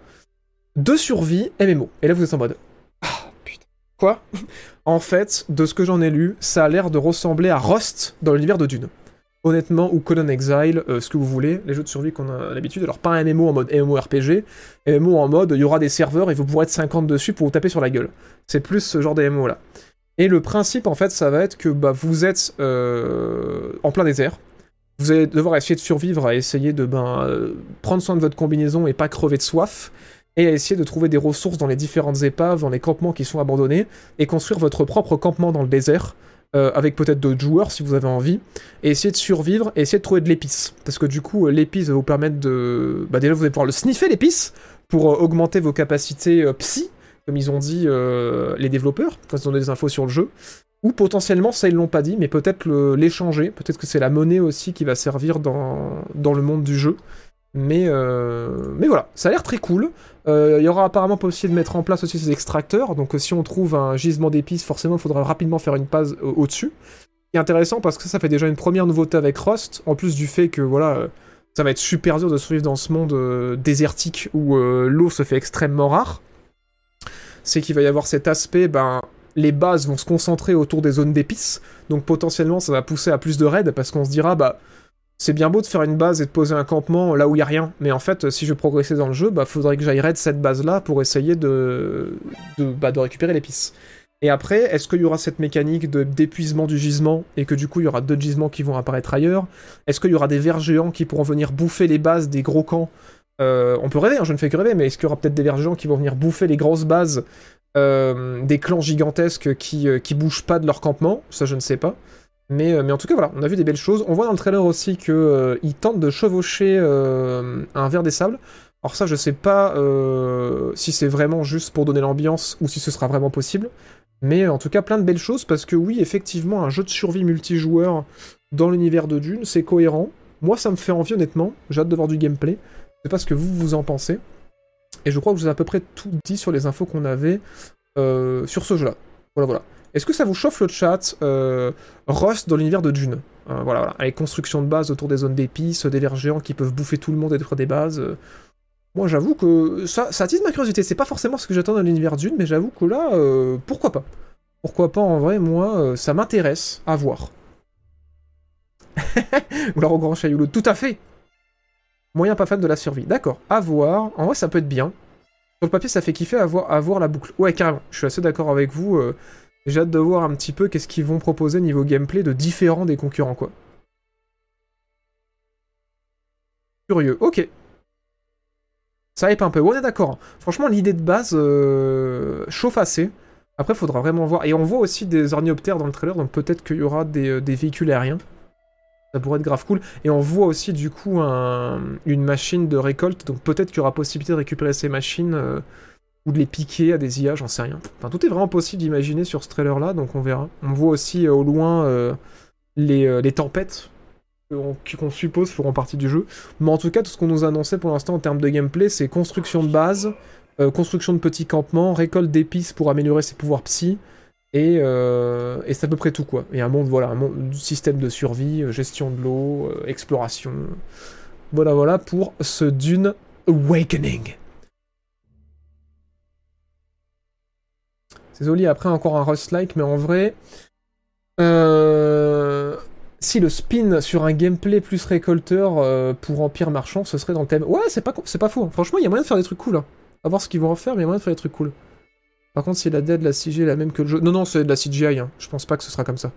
de survie MMO. Et là, vous êtes en mode Ah putain. Quoi? En fait, de ce que j'en ai lu, ça a l'air de ressembler à Rust dans l'univers de Dune. Honnêtement, ou Conan Exile, euh, ce que vous voulez, les jeux de survie qu'on a l'habitude. Alors, pas un MMO en mode MMORPG, MMO en mode il y aura des serveurs et vous pourrez être 50 dessus pour vous taper sur la gueule. C'est plus ce genre de MMO là. Et le principe, en fait, ça va être que bah, vous êtes euh, en plein désert. Vous allez devoir essayer de survivre à essayer de ben, euh, prendre soin de votre combinaison et pas crever de soif, et à essayer de trouver des ressources dans les différentes épaves, dans les campements qui sont abandonnés, et construire votre propre campement dans le désert, euh, avec peut-être d'autres joueurs si vous avez envie, et essayer de survivre, et essayer de trouver de l'épice. Parce que du coup, euh, l'épice va vous permettre de... Bah déjà, vous allez pouvoir le sniffer, l'épice, pour augmenter vos capacités psy, comme ils ont dit les développeurs, quand ils ont des infos sur le jeu. Ou potentiellement, ça ils l'ont pas dit, mais peut-être l'échanger, peut-être que c'est la monnaie aussi qui va servir dans, dans le monde du jeu. Mais, euh, mais voilà, ça a l'air très cool. Euh, il y aura apparemment possibilité de mettre en place aussi ces extracteurs, donc euh, si on trouve un gisement d'épices, forcément il faudra rapidement faire une passe au- au-dessus. C'est intéressant parce que ça, ça fait déjà une première nouveauté avec Rust, en plus du fait que voilà, euh, ça va être super dur de survivre dans ce monde euh, désertique où euh, l'eau se fait extrêmement rare. C'est qu'il va y avoir cet aspect, ben, les bases vont se concentrer autour des zones d'épices, donc potentiellement ça va pousser à plus de raids parce qu'on se dira, bah, c'est bien beau de faire une base et de poser un campement là où il y a rien, mais en fait, si je veux progresser dans le jeu, bah faudrait que j'aille raid cette base-là pour essayer de, de, bah, de récupérer l'épice. Et après, est-ce qu'il y aura cette mécanique de d'épuisement du gisement et que du coup il y aura d'autres gisements qui vont apparaître ailleurs? Est-ce qu'il y aura des vers géants qui pourront venir bouffer les bases des gros camps? Euh, On peut rêver, hein, je ne fais que rêver, mais est-ce qu'il y aura peut-être des vers géants qui vont venir bouffer les grosses bases euh, des clans gigantesques qui, euh, qui bougent pas de leur campement Ça, je ne sais pas. Mais, euh, mais en tout cas, voilà, on a vu des belles choses. On voit dans le trailer aussi qu'ils euh, tentent de chevaucher un ver des sables. Alors ça, je sais pas si c'est vraiment juste pour donner l'ambiance ou si ce sera vraiment possible. Mais en tout cas, plein de belles choses parce que oui, effectivement, un jeu de survie multijoueur dans l'univers de Dune, c'est cohérent. Moi, ça me fait envie, honnêtement. J'ai hâte de voir du gameplay. Je sais pas ce que vous, vous en pensez. Et je crois que je vous ai à peu près tout dit sur les infos qu'on avait euh, sur ce jeu-là. Voilà, voilà. Est-ce que ça vous chauffe le chat euh, Rust dans l'univers de Dune? Euh, Voilà, voilà. Avec construction de base autour des zones d'épices, des vers géants qui peuvent bouffer tout le monde et détruire des bases. Moi, j'avoue que ça, ça attise ma curiosité. C'est pas forcément ce que j'attends dans l'univers Dune, mais j'avoue que là, pourquoi pas? Pourquoi pas en vrai, moi, ça m'intéresse à voir. Ou au grand Chayoulot, tout à fait Moyen pas fan de la survie. D'accord, à voir. En vrai, ça peut être bien. Sur le papier, ça fait kiffer à voir, à voir la boucle. Ouais, carrément. Je suis assez d'accord avec vous. euh, J'ai hâte de voir un petit peu qu'est-ce qu'ils vont proposer niveau gameplay de différent des concurrents, quoi. Curieux. Ok. Ça hype un peu. On est d'accord. hein. Franchement, l'idée de base euh, chauffe assez. Après, faudra vraiment voir. Et on voit aussi des ornioptères dans le trailer, donc peut-être qu'il y aura des, euh, des véhicules aériens. Ça pourrait être grave cool. Et on voit aussi du coup un- une machine de récolte, donc peut-être qu'il y aura possibilité de récupérer ces machines euh, ou de les piquer à des IA, j'en sais rien. Enfin, tout est vraiment possible d'imaginer sur ce trailer-là, donc on verra. On voit aussi euh, au loin euh, les, tempêtes qu'on suppose feront partie du jeu. Mais en tout cas, tout ce qu'on nous a annoncé pour l'instant en termes de gameplay, c'est construction de base, construction de petits campements, récolte d'épices pour améliorer ses pouvoirs psy, et, euh, et c'est à peu près tout quoi. Et un monde, voilà, un monde, système de survie, euh, gestion de l'eau, euh, exploration. Voilà, voilà pour ce Dune Awakening. C'est joli, après encore un Rust-like, mais en vrai... Si le spin sur un gameplay plus récolteur pour Empire Marchand, ce serait dans le thème. Ouais, c'est pas, pas faux. hein. Franchement, il y a moyen de faire des trucs cool. Hein. À voir ce qu'ils vont en faire, mais il y a moyen de faire des trucs cool. Par contre, si la dead, la CG est la même que le jeu. Non, non, c'est de la CGI. Hein. Je pense pas que ce sera comme ça.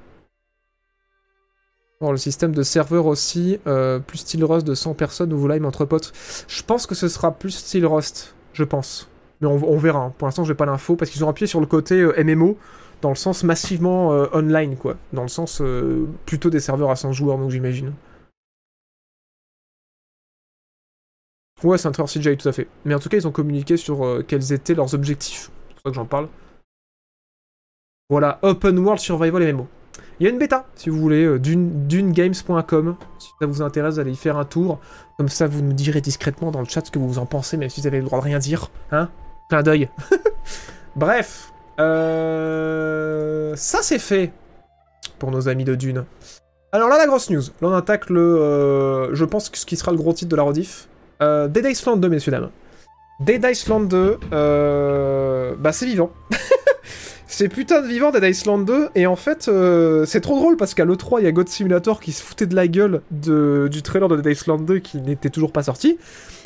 Bon, le système de serveur aussi, euh, plus style Rust de 100 personnes, nouveau live entre potes. Je pense que ce sera plus style Rust. Je pense. Mais on, verra. hein. Pour l'instant, j'ai pas l'info parce qu'ils ont appuyé sur le côté euh, MMO dans le sens massivement euh, online, quoi. Dans le sens plutôt des serveurs à 100 joueurs, donc j'imagine. Ouais, c'est un trailer CGI, tout à fait. Mais en tout cas, ils ont communiqué sur quels étaient leurs objectifs. Pour ça que j'en parle. Voilà, Open World Survival MMO. Il y a une bêta, si vous voulez, euh, d'une- dunegames.com. Si ça vous intéresse, allez y faire un tour. Comme ça, vous nous direz discrètement dans le chat ce que vous en pensez, même si vous avez le droit de rien dire. Hein Plein d'œil. Bref. Euh... Ça, c'est fait. Pour nos amis de Dune. Alors là, la grosse news. Là, on attaque le... euh, je pense que ce qui sera le gros titre de la rediff. Euh, Dead Island 2, messieurs, dames. Dead Island 2, euh... bah c'est vivant. c'est putain de vivant Dead Island 2, et en fait, euh, c'est trop drôle parce qu'à l'E3, il y a God Simulator qui se foutait de la gueule de... du trailer de Dead Island 2 qui n'était toujours pas sorti.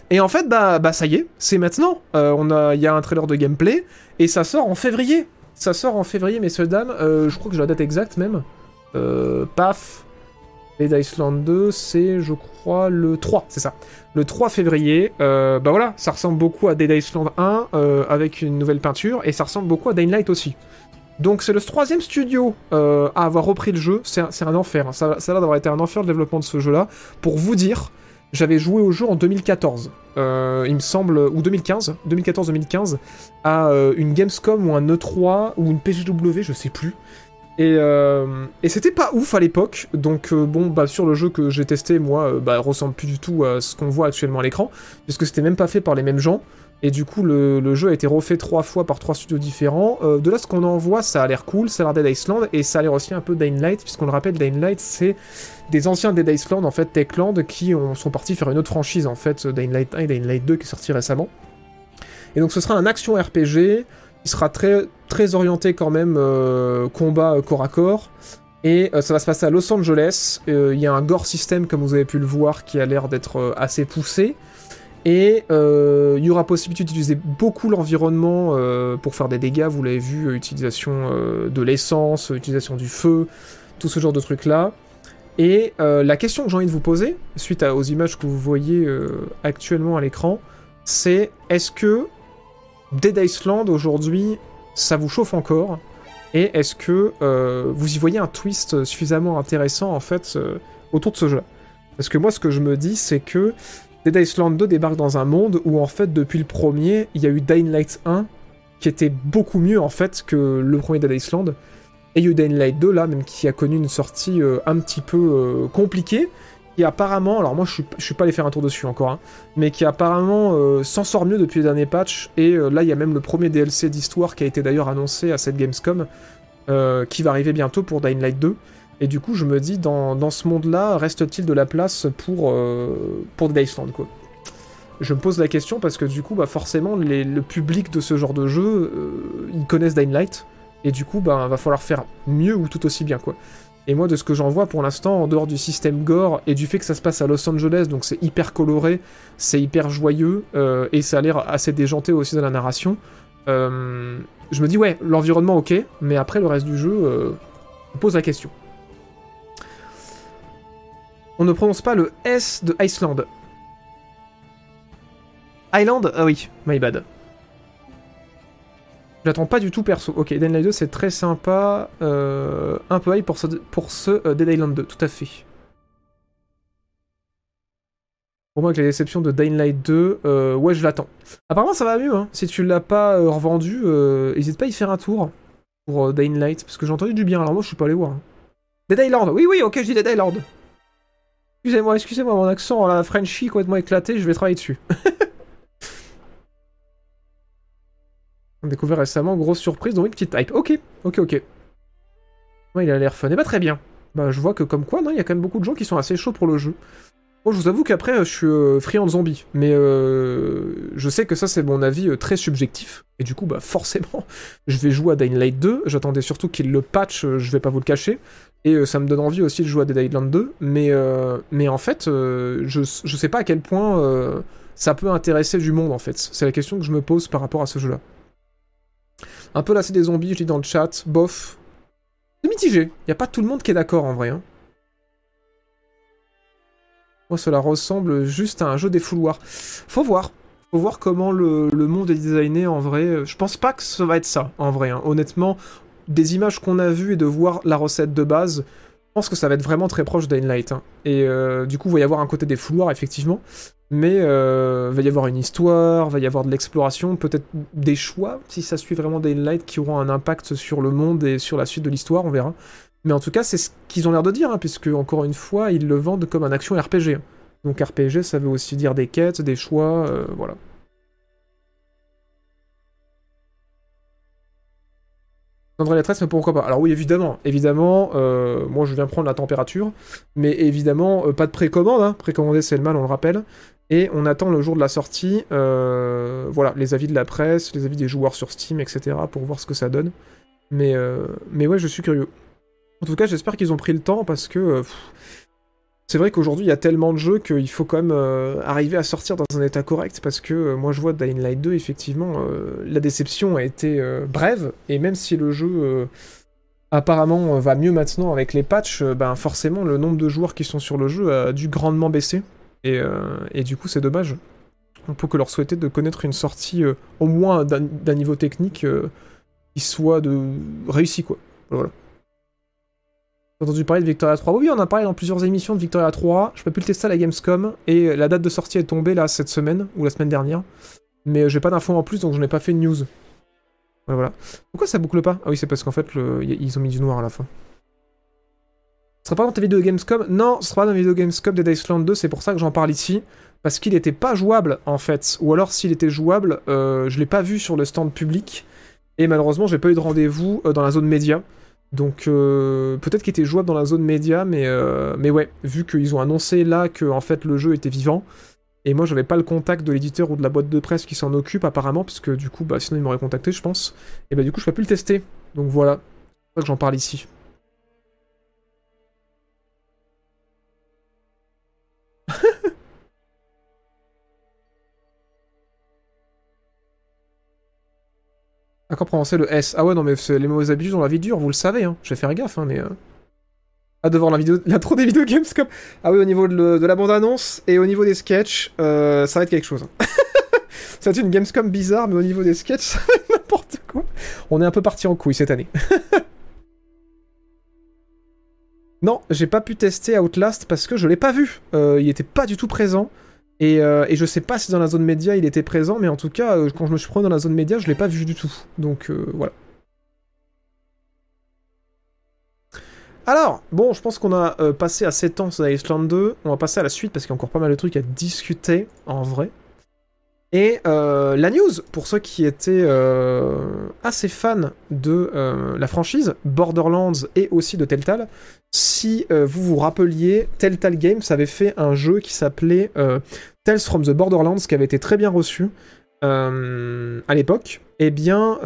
Et en fait, bah, bah ça y est, c'est maintenant. Euh, on a, il y a un trailer de gameplay, et ça sort en février. Ça sort en février, messieurs, dames. Euh, je crois que j'ai la date exacte même. Euh, paf. Dead Island 2, c'est, je crois, le 3, c'est ça. Le 3 février, euh, bah voilà, ça ressemble beaucoup à Dead Island 1 euh, avec une nouvelle peinture et ça ressemble beaucoup à Dying Light aussi. Donc c'est le troisième studio euh, à avoir repris le jeu, c'est un, enfer, hein. ça, ça a l'air d'avoir été un enfer le développement de ce jeu-là. Pour vous dire, j'avais joué au jeu en 2014, euh, il me semble, ou 2015, 2014-2015, à une Gamescom ou un E3 ou une PGW, je sais plus. Et, euh, et c'était pas ouf à l'époque, donc euh, bon, bah sur le jeu que j'ai testé, moi, euh, bah ressemble plus du tout à ce qu'on voit actuellement à l'écran, puisque c'était même pas fait par les mêmes gens, et du coup le, jeu a été refait trois fois par trois studios différents. De là, ce qu'on en voit, ça a l'air cool, ça a l'air Dead Island, et ça a l'air aussi un peu Dying Light, puisqu'on le rappelle, Dying c'est des anciens Dead Island, en fait, Techland, qui ont, sont partis faire une autre franchise, en fait, Dying Light 1 et Dying Light 2, qui est sorti récemment. Et donc ce sera un action RPG, il sera très, très orienté quand même euh, combat euh, corps à corps. Et euh, ça va se passer à Los Angeles. Il y a un gore system, comme vous avez pu le voir, qui a l'air d'être assez poussé. Et il y aura possibilité d'utiliser beaucoup l'environnement pour faire des dégâts. Vous l'avez vu, utilisation de l'essence, utilisation du feu, tout ce genre de trucs-là. Et la question que j'ai envie de vous poser, suite aux images que vous voyez actuellement à l'écran, c'est est-ce que Dead Island aujourd'hui, ça vous chauffe encore Et est-ce que euh, vous y voyez un twist suffisamment intéressant en fait euh, autour de ce jeu-là? Parce que moi, ce que je me dis, c'est que Dead Island 2 débarque dans un monde où en fait, depuis le premier, il y a eu Dying Light 1 qui était beaucoup mieux en fait que le premier Dead Island. Et il y a eu Dying Light 2 là, même qui a connu une sortie euh, un petit peu compliquée, qui apparemment, alors moi je suis, pas allé faire un tour dessus encore, hein, mais qui apparemment euh, s'en sort mieux depuis les derniers patchs. Et euh, là, il y a même le premier DLC d'histoire qui a été d'ailleurs annoncé à cette Gamescom, euh, qui va arriver bientôt pour Dying Light 2. Et du coup, je me dis, dans, ce monde-là, reste-t-il de la place pour, pour Dead quoi? Je me pose la question parce que du coup, bah, forcément, le public de ce genre de jeu, ils connaissent Dying Light. Et du coup, bah, va falloir faire mieux ou tout aussi bien, quoi. Et moi, de ce que j'en vois pour l'instant, en dehors du système gore et du fait que ça se passe à Los Angeles, donc c'est hyper coloré, c'est hyper joyeux, euh, et ça a l'air assez déjanté aussi dans la narration, euh, je me dis, ouais, l'environnement, ok, mais après, le reste du jeu, euh, on pose la question. On ne prononce pas le S de Iceland. Island? Ah oui, my bad. J'attends pas du tout perso. Ok, Dead Island 2 c'est très sympa. euh, un peu high pour ce, pour ce euh, Dead Island 2, tout à fait. Pour moi, avec les déceptions de Dying Light 2, euh, ouais, je l'attends. Apparemment, ça va mieux. Hein. Si tu l'as pas euh, revendu, n'hésite pas à y faire un tour pour Dying Light, parce que j'ai entendu du bien. Alors moi, je suis pas allé voir. hein. Dead Island, oui, oui, ok, je dis Dead Island. Excusez-moi, excusez-moi, mon accent à la Frenchy complètement éclaté, je vais travailler dessus. Découvert récemment, grosse surprise, donc une petite hype. Ok, ok, ok. Il a l'air fun. Et bah très bien. Bah je vois que comme quoi, non, il y a quand même beaucoup de gens qui sont assez chauds pour le jeu. Moi je vous avoue qu'après je suis euh, friand de zombies, mais euh, je sais que ça c'est mon avis euh, très subjectif, et du coup bah forcément je vais jouer à Dying Light 2, j'attendais surtout qu'il le patch, euh, je vais pas vous le cacher, et euh, ça me donne envie aussi de jouer à Dead Island 2, mais, euh, mais en fait euh, je, je sais pas à quel point euh, ça peut intéresser du monde en fait, c'est la question que je me pose par rapport à ce jeu-là. Un peu lassé des zombies, je dis dans le chat, bof. C'est mitigé, y a pas tout le monde qui est d'accord en vrai. Hein. Moi, cela ressemble juste à un jeu des fouloirs. Faut voir. Faut voir comment le, monde est designé en vrai. Je pense pas que ça va être ça, en vrai. hein. Honnêtement, des images qu'on a vues et de voir la recette de base, pense que ça va être vraiment très proche d'Dying Light. hein. Et euh, du coup, il va y avoir un côté des fouloirs, effectivement. Mais euh, va y avoir une histoire, va y avoir de l'exploration, peut-être des choix, si ça suit vraiment Dying Light, qui auront un impact sur le monde et sur la suite de l'histoire, on verra. Mais en tout cas, c'est ce qu'ils ont l'air de dire, hein, puisque, encore une fois, ils le vendent comme un action RPG. Donc RPG, ça veut aussi dire des quêtes, des choix, euh, voilà. André la tresse, mais pourquoi pas? Alors oui, évidemment, évidemment, euh, moi je viens prendre la température, mais évidemment, euh, pas de précommande, hein. précommander c'est le mal, on le rappelle, et on attend le jour de la sortie, euh, voilà, les avis de la presse, les avis des joueurs sur Steam, etc., pour voir ce que ça donne. Mais, mais ouais, je suis curieux. En tout cas, j'espère qu'ils ont pris le temps, parce que... c'est vrai qu'aujourd'hui, il y a tellement de jeux qu'il faut quand même euh, arriver à sortir dans un état correct, parce que euh, moi je vois Dying Light 2, effectivement, euh, la déception a été brève, et même si le jeu apparemment va mieux maintenant avec les patchs, ben forcément le nombre de joueurs qui sont sur le jeu a dû grandement baisser, et, et du coup c'est dommage. On peut que leur souhaiter de connaître une sortie au moins d'un niveau technique qui soit de réussi, quoi. Voilà. J'ai entendu parler de Victoria 3. Oui, on a parlé dans plusieurs émissions de Victoria 3. Je peux plus le tester à la Gamescom. Et la date de sortie est tombée là cette semaine, ou la semaine dernière. Mais euh, j'ai pas d'infos en plus, donc je n'ai pas fait de news. Voilà, voilà. Pourquoi ça boucle pas? Ah oui, c'est parce qu'en fait, ils ont mis du noir à la fin. Ce sera pas dans ta vidéo Gamescom? Non, ce sera pas dans la vidéo Gamescom de Island 2, c'est pour ça que j'en parle ici. Parce qu'il était pas jouable, en fait. Ou alors, s'il était jouable, euh, je l'ai pas vu sur le stand public. Et malheureusement, j'ai pas eu de rendez-vous euh, dans la zone média. Donc euh, peut-être qu'il était jouable dans la zone média, mais, euh, mais ouais, vu qu'ils ont annoncé là que en fait le jeu était vivant, et moi j'avais pas le contact de l'éditeur ou de la boîte de presse qui s'en occupe apparemment, puisque du coup bah sinon ils m'auraient contacté je pense, et bah du coup je peux plus le tester. Donc voilà, c'est pour ça que j'en parle ici. À prononcer le S Ah ouais, non, mais c'est les mauvaises habitudes dans la vie dure, vous le savez, hein. Je vais faire gaffe, hein, mais. Euh... À de voir la vidéo, l'intro des vidéos Gamescom. Ah oui, au niveau de, la bande-annonce et au niveau des sketchs, euh, ça va être quelque chose. hein. ça va être une Gamescom bizarre, mais au niveau des sketchs, ça va être n'importe quoi. On est un peu parti en couille cette année. non, j'ai pas pu tester Outlast parce que je l'ai pas vu. Euh, il était pas du tout présent. Et, euh, et je sais pas si dans la zone média il était présent, mais en tout cas, euh, quand je me suis pris dans la zone média, je l'ai pas vu du tout. Donc euh, voilà. Alors, bon, je pense qu'on a passé assez de temps sur Island 2. On va passer à la suite parce qu'il y a encore pas mal de trucs à discuter en vrai. Et euh, la news, pour ceux qui étaient euh, assez fans de euh, la franchise, Borderlands et aussi de Telltale, si vous vous rappeliez, Telltale Games avait fait un jeu qui s'appelait Tales from the Borderlands, qui avait été très bien reçu à l'époque. Eh bien,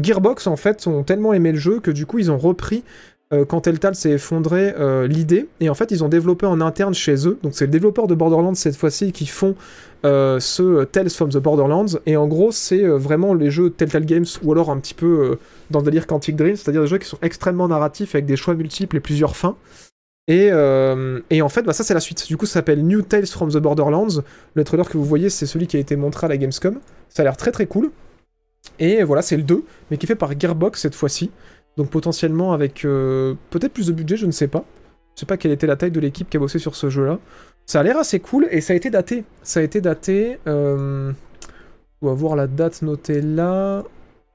Gearbox, en fait, ont tellement aimé le jeu que du coup, ils ont repris euh, quand Telltale s'est effondré euh, l'idée et en fait ils ont développé en interne chez eux. Donc c'est le développeur de Borderlands cette fois-ci qui font euh, ce Tales from the Borderlands. Et en gros c'est vraiment les jeux Telltale Games ou alors un petit peu dans le délire Quantic Dream c'est-à-dire des jeux qui sont extrêmement narratifs avec des choix multiples et plusieurs fins. Et, et en fait bah, ça c'est la suite. Du coup ça s'appelle New Tales from the Borderlands. Le trailer que vous voyez c'est celui qui a été montré à la Gamescom. Ça a l'air très très cool. Et voilà c'est le 2 mais qui est fait par Gearbox cette fois-ci donc potentiellement avec euh, peut-être plus de budget, je ne sais pas. Je sais pas quelle était la taille de l'équipe qui a bossé sur ce jeu-là. Ça a l'air assez cool et ça a été daté. Ça a été daté. Euh... On va voir la date notée là.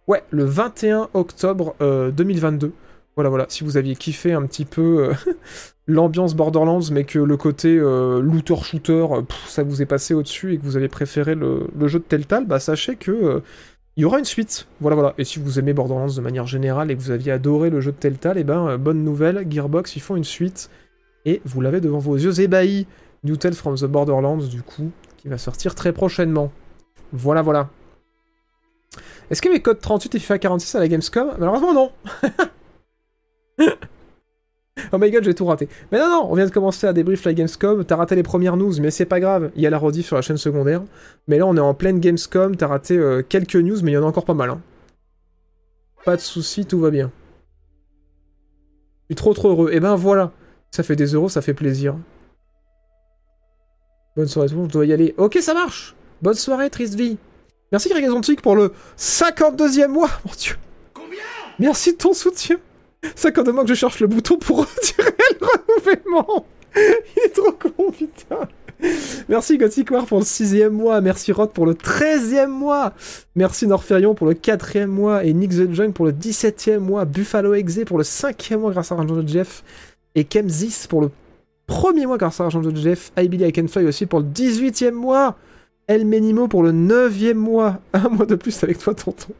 Ouais, le 21 octobre euh, 2022. Voilà, voilà. Si vous aviez kiffé un petit peu euh, l'ambiance Borderlands, mais que le côté euh, looter-shooter, euh, ça vous est passé au-dessus et que vous avez préféré le, jeu de Telltale, bah sachez que euh, il y aura une suite. Voilà, voilà. Et si vous aimez Borderlands de manière générale et que vous aviez adoré le jeu de Telltale, et ben, euh, bonne nouvelle, Gearbox, ils font une suite. Et vous l'avez devant vos yeux ébahis. New Tales from the Borderlands, du coup, qui va sortir très prochainement. Voilà, voilà. Est-ce qu'il y avait code 38 et FIFA 46 à la Gamescom? Malheureusement, non. oh my god, j'ai tout raté. Mais non, non, on vient de commencer à débrief la Gamescom. T'as raté les premières news, mais c'est pas grave. Il y a la rediff sur la chaîne secondaire. Mais là, on est en pleine Gamescom. T'as raté euh, quelques news, mais il y en a encore pas mal. hein. Pas de soucis, tout va bien. Je suis trop trop heureux. Et ben voilà. Ça fait des euros, ça fait plaisir. Bonne soirée tout le monde, je dois y aller. Ok, ça marche. Bonne soirée, triste vie. Merci Greg Azontic pour le 52e mois, mon dieu. Merci de ton soutien. 52 mois que je cherche le bouton pour retirer le renouvellement. Il est trop con, putain. Merci Gothic War pour le 6ème mois. Merci Rod pour le 13ème mois. Merci Norferion pour le 4ème mois. Et Nick the Jung pour le 17ème mois. Buffalo Exe pour le 5ème mois grâce à l'argent de Jeff. Et Kemzis pour le premier mois grâce à l'argent de Jeff. I Billy I Can Fly aussi pour le 18ème mois. El Menimo pour le 9ème mois. Un mois de plus avec toi, tonton.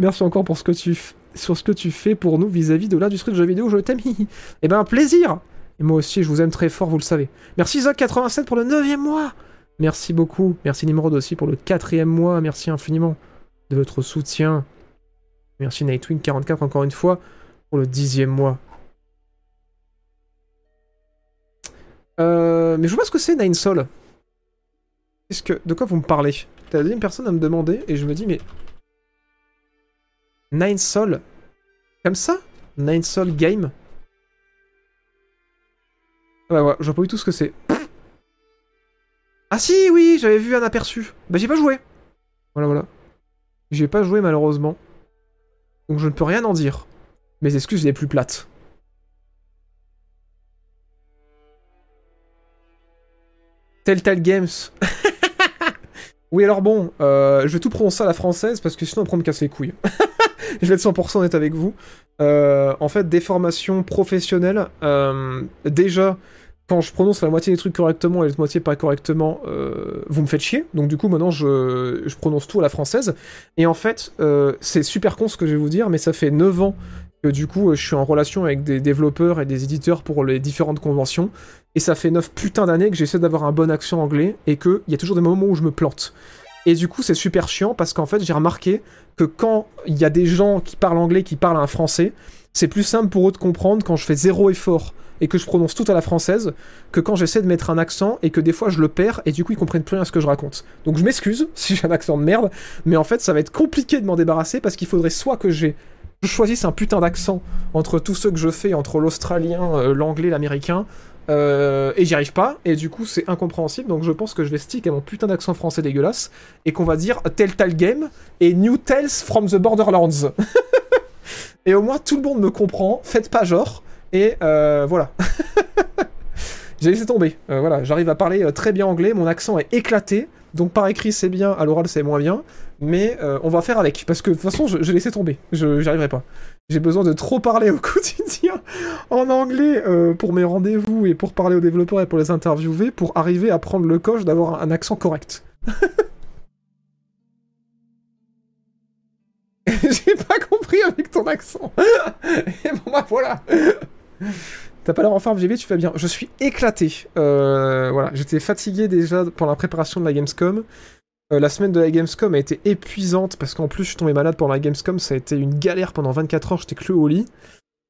Merci encore pour ce que tu, f- sur ce que tu fais pour nous vis-à-vis de l'industrie de jeux vidéo. Je t'aime. Eh ben, plaisir. Et moi aussi, je vous aime très fort, vous le savez. Merci Zoc87 pour le 9ème mois. Merci beaucoup. Merci Nimrod aussi pour le 4ème mois. Merci infiniment de votre soutien. Merci Nightwing44 encore une fois pour le 10ème mois. Euh, mais je vois ce que c'est Nine Soul. Qu'est-ce que, de quoi vous me parlez? T'es la deuxième personne à me demander et je me dis mais Nine Soul, comme ça? Nine Soul Game? Ah bah ouais, vois pas du tout ce que c'est. Ah si, oui, j'avais vu un aperçu. Bah j'ai pas joué. Voilà, voilà. J'ai pas joué malheureusement. Donc je ne peux rien en dire. Mes excuses les plus plates. Telltale Games. oui, alors bon, euh, je vais tout prononcer à la française parce que sinon après on me casse les couilles. je vais être 100% honnête avec vous. Euh, en fait, des formations professionnelles, euh, déjà, quand je prononce la moitié des trucs correctement et la moitié pas correctement, euh, vous me faites chier. Donc du coup, maintenant, je, je prononce tout à la française. Et en fait, c'est super con ce que je vais vous dire, mais ça fait 9 ans que du coup, je suis en relation avec des développeurs et des éditeurs pour les différentes conventions. Et ça fait 9 putains d'années que j'essaie d'avoir un bon accent anglais et qu'il y a toujours des moments où je me plante. Et du coup, c'est super chiant parce qu'en fait, j'ai remarqué que quand il y a des gens qui parlent anglais, qui parlent un français, c'est plus simple pour eux de comprendre quand je fais zéro effort et que je prononce tout à la française que quand j'essaie de mettre un accent et que des fois je le perds et du coup ils comprennent plus rien à ce que je raconte. Donc je m'excuse si j'ai un accent de merde, mais en fait ça va être compliqué de m'en débarrasser parce qu'il faudrait soit que j'ai je choisisse un putain d'accent entre tous ceux que je fais, entre l'australien, euh, l'anglais, l'américain, euh, et j'y arrive pas, et du coup c'est incompréhensible, donc je pense que je vais stick à mon putain d'accent français dégueulasse, et qu'on va dire Telltale Game et New Tales from the Borderlands. et au moins tout le monde me comprend, faites pas genre, et euh, voilà. J'ai laissé tomber, Euh, voilà, j'arrive à parler très bien anglais, mon accent est éclaté, donc par écrit c'est bien, à l'oral c'est moins bien, mais on va faire avec, parce que de toute façon je- j'ai laissé tomber, je j'y arriverai pas. J'ai besoin de trop parler au quotidien en anglais euh, pour mes rendez-vous et pour parler aux développeurs et pour les interviewer pour arriver à prendre le coche d'avoir un accent correct. J'ai pas compris avec ton accent. et bon bah voilà. T'as pas l'air en forme, JB, tu fais bien. Je suis éclaté. Euh, voilà, j'étais fatigué déjà pendant la préparation de la Gamescom. Euh, la semaine de la Gamescom a été épuisante parce qu'en plus je suis tombé malade pendant la Gamescom, ça a été une galère pendant 24 heures, j'étais cloué au lit.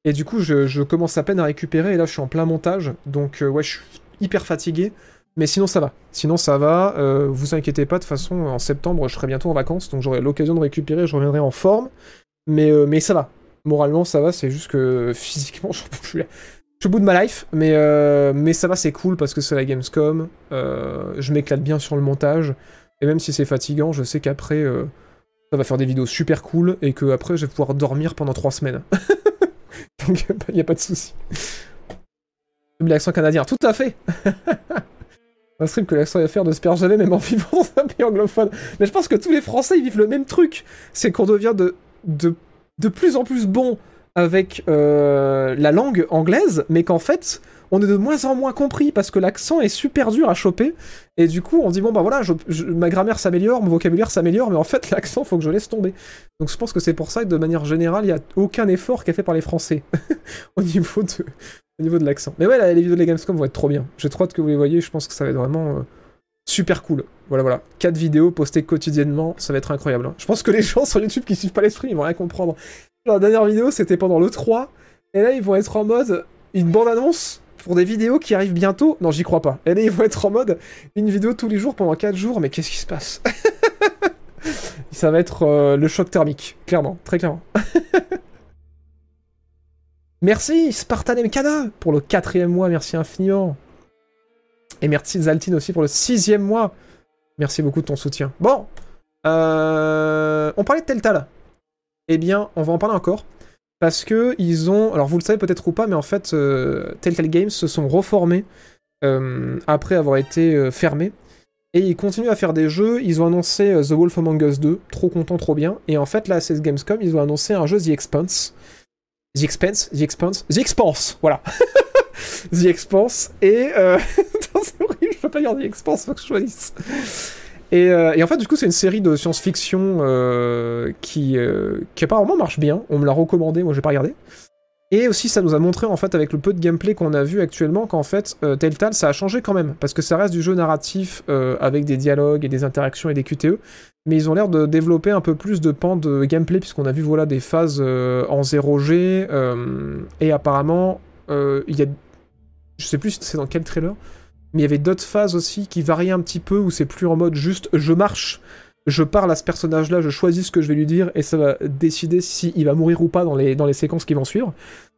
Et du coup, je, commence à peine à récupérer et là je suis en plein montage, donc euh, ouais, je suis hyper fatigué. Mais sinon ça va. Sinon ça va. Euh, vous inquiétez pas, de toute façon, en septembre je serai bientôt en vacances, donc j'aurai l'occasion de récupérer, je reviendrai en forme. Mais, ça va. Moralement ça va, c'est juste que physiquement je peux. Je suis au bout de ma life, mais, mais ça va, c'est cool parce que c'est la Gamescom. Je m'éclate bien sur le montage. Et même si c'est fatigant, je sais qu'après, euh, ça va faire des vidéos super cool et que après je vais pouvoir dormir pendant trois semaines. Donc il n'y a pas de souci. L'accent canadien, tout à fait Un stream que l'accent FR ne se perd jamais, même en vivant dans un pays anglophone. Mais je pense que tous les Français ils vivent le même truc. C'est qu'on devient de, de, de plus en plus bon avec euh, la langue anglaise, mais qu'en fait, on est de moins en moins compris parce que l'accent est super dur à choper. Et du coup, on dit, bon, bah voilà, ma grammaire s'améliore, mon vocabulaire s'améliore, mais en fait, l'accent, faut que je laisse tomber. Donc je pense que c'est pour ça que de manière générale, il n'y a aucun effort qui est fait par les Français au niveau de, l'accent. Mais ouais, les vidéos de la Gamescom vont être trop bien. J'ai trop hâte que vous les voyez, je pense que ça va être vraiment euh, super cool. Voilà, voilà. 4 vidéos postées quotidiennement, ça va être incroyable. hein. Je pense que les gens sur YouTube qui suivent pas les streams, ils vont rien comprendre. La dernière vidéo, c'était pendant le 3, et là, ils vont être en mode une bande-annonce pour des vidéos qui arrivent bientôt. Non, j'y crois pas. Et ils vont être en mode une vidéo tous les jours pendant 4 jours, mais qu'est-ce qui se passe Ça va être euh, le choc thermique, clairement, très clairement. merci Spartan MK2 pour le quatrième mois, merci infiniment. Et merci Zaltine aussi pour le sixième mois. Merci beaucoup de ton soutien. Bon, euh, on parlait de Telltale. Eh bien, on va en parler encore. Parce que ils ont, alors vous le savez peut-être ou pas, mais en fait, euh, Telltale Games se sont reformés euh, après avoir été euh, fermés. Et ils continuent à faire des jeux. Ils ont annoncé euh, The Wolf Among Us 2, trop content, trop bien. Et en fait, là, à cette Gamescom, ils ont annoncé un jeu The Expanse. The Expanse, The Expanse, The Expanse, voilà. The Expanse. Et euh... C'est horrible, je peux pas dire The Expanse, faut que je choisisse. Et, euh, et en fait, du coup, c'est une série de science-fiction euh, qui, euh, qui apparemment marche bien. On me l'a recommandé, moi j'ai pas regardé. Et aussi, ça nous a montré, en fait, avec le peu de gameplay qu'on a vu actuellement, qu'en fait, Telltale, ça a changé quand même. Parce que ça reste du jeu narratif avec des dialogues et des interactions et des QTE. Mais ils ont l'air de développer un peu plus de pans de gameplay, puisqu'on a vu, voilà, des phases en 0G. euh, et apparemment, il y a. Je sais plus si c'est dans quel trailer. Mais il y avait d'autres phases aussi qui variaient un petit peu, où c'est plus en mode juste je marche, je parle à ce personnage-là, je choisis ce que je vais lui dire, et ça va décider si il va mourir ou pas dans les, dans les séquences qui vont suivre.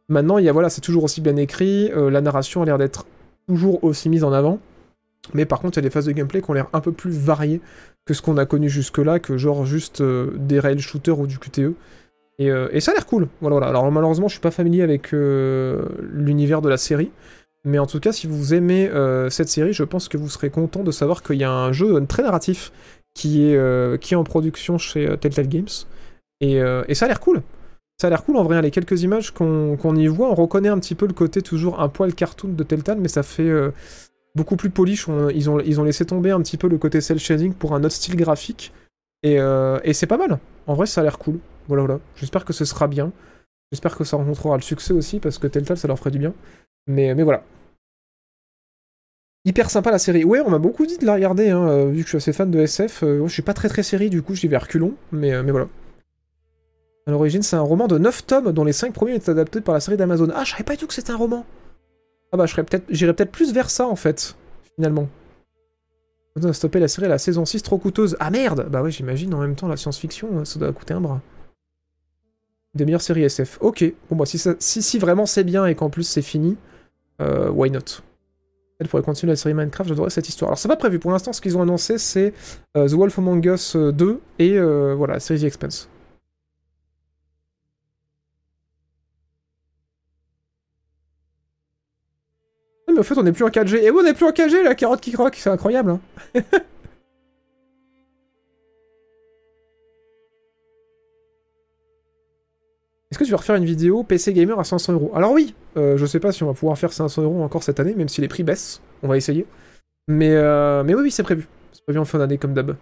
Maintenant, il y a, voilà, c'est toujours aussi bien écrit, euh, la narration a l'air d'être toujours aussi mise en avant, mais par contre, il y a des phases de gameplay qui ont l'air un peu plus variées que ce qu'on a connu jusque-là, que genre juste euh, des rail shooters ou du QTE. Et, euh, et ça a l'air cool. Voilà. Alors malheureusement, je suis pas familier avec l'univers de la série. Mais en tout cas, si vous aimez euh, cette série, je pense que vous serez content de savoir qu'il y a un jeu très narratif qui est, euh, qui est en production chez euh, Telltale Games. Et, euh, et ça a l'air cool. Ça a l'air cool en vrai, les quelques images qu'on y voit, on reconnaît un petit peu le côté toujours un poil cartoon de Telltale, mais ça fait euh, beaucoup plus polish. Ils, ont, ils ont laissé tomber un petit peu le côté cel shading pour un autre style graphique. Et, euh, et c'est pas mal. En vrai, ça a l'air cool. Voilà, voilà. J'espère que ce sera bien. J'espère que ça rencontrera le succès aussi, parce que Telltale, ça leur ferait du bien. Mais, mais voilà. Hyper sympa la série. Ouais, on m'a beaucoup dit de la regarder, hein, euh, vu que je suis assez fan de SF. euh, je suis pas très très série, du coup, j'y vais à reculons. Mais, euh, mais voilà. À l'origine, c'est un roman de 9 tomes, dont les 5 premiers étaient adaptés par la série d'Amazon. Ah, je savais pas du tout que c'était un roman. Ah bah, je j'irais peut-être plus vers ça, en fait, finalement. On a stoppé la série à la saison 6 trop coûteuse. Ah merde Bah ouais, j'imagine, en même temps, la science-fiction, ça doit coûter un bras. Des meilleures séries SF. Ok, bon bah si, ça- si, si vraiment c'est bien et qu'en plus c'est fini, euh, why not? Elle pourrait continuer la série Minecraft, j'adorerais cette histoire. Alors c'est pas prévu, pour l'instant ce qu'ils ont annoncé c'est euh, The Wolf Among Us euh, 2 et euh, voilà, série The Expanse. Ah, mais au fait on est plus en 4G. Et oui on est plus en 4G la carotte qui croque, c'est incroyable hein. tu vas refaire une vidéo PC Gamer à 500 euros? Alors oui, euh, je sais pas si on va pouvoir faire 500 euros encore cette année, même si les prix baissent. On va essayer. Mais, euh, mais oui, oui, c'est prévu. C'est prévu en fin d'année comme d'hab.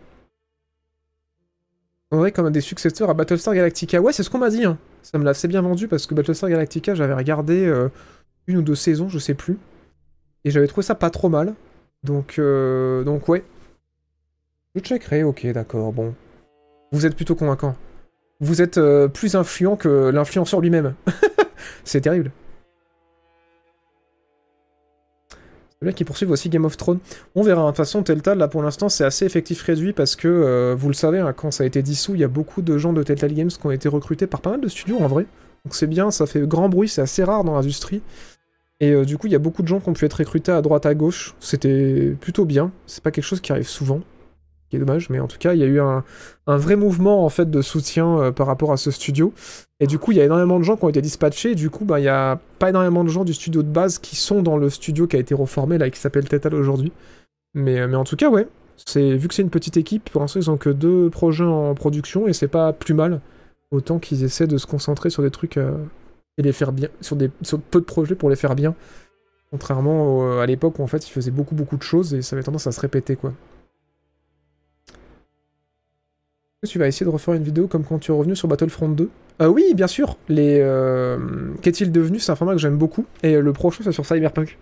On aurait comme un des successeurs à Battlestar Galactica. Ouais, c'est ce qu'on m'a dit. hein. Ça me l'a assez bien vendu parce que Battlestar Galactica, j'avais regardé euh, une ou deux saisons, je sais plus. Et j'avais trouvé ça pas trop mal. Donc, donc ouais. Je checkerai, ok, d'accord, bon. Vous êtes plutôt convaincant. Vous êtes euh, plus influent que l'influenceur lui-même. c'est terrible. C'est bien qu'ils poursuivent aussi Game of Thrones. On verra. hein. De toute façon, Telltale, là, pour l'instant, c'est assez effectif réduit parce que, euh, vous le savez, hein, quand ça a été dissous, il y a beaucoup de gens de Telltale Games qui ont été recrutés par pas mal de studios, en vrai. Donc c'est bien, ça fait grand bruit, c'est assez rare dans l'industrie. Et euh, du coup, il y a beaucoup de gens qui ont pu être recrutés à droite, à gauche. C'était plutôt bien. C'est pas quelque chose qui arrive souvent. Qui est dommage, mais en tout cas, il y a eu un, vrai mouvement en fait de soutien euh, par rapport à ce studio. Et du coup, il y a énormément de gens qui ont été dispatchés. Du coup, bah, il y a pas énormément de gens du studio de base qui sont dans le studio qui a été reformé là, qui s'appelle Tetal aujourd'hui. Mais, euh, en tout cas, ouais. Vu que c'est une petite équipe, pour l'instant, ils ont que deux projets en production et c'est pas plus mal. Autant qu'ils essaient de se concentrer sur des trucs euh, et les faire bien, sur peu de projets pour les faire bien. Contrairement à l'époque où en fait ils faisaient beaucoup beaucoup de choses et ça avait tendance à se répéter quoi. Tu vas essayer de refaire une vidéo comme quand tu es revenu sur Battlefront 2 Euh, Oui, bien sûr. Euh, qu'est-il devenu? C'est un format que j'aime beaucoup et euh, le prochain c'est sur Cyberpunk.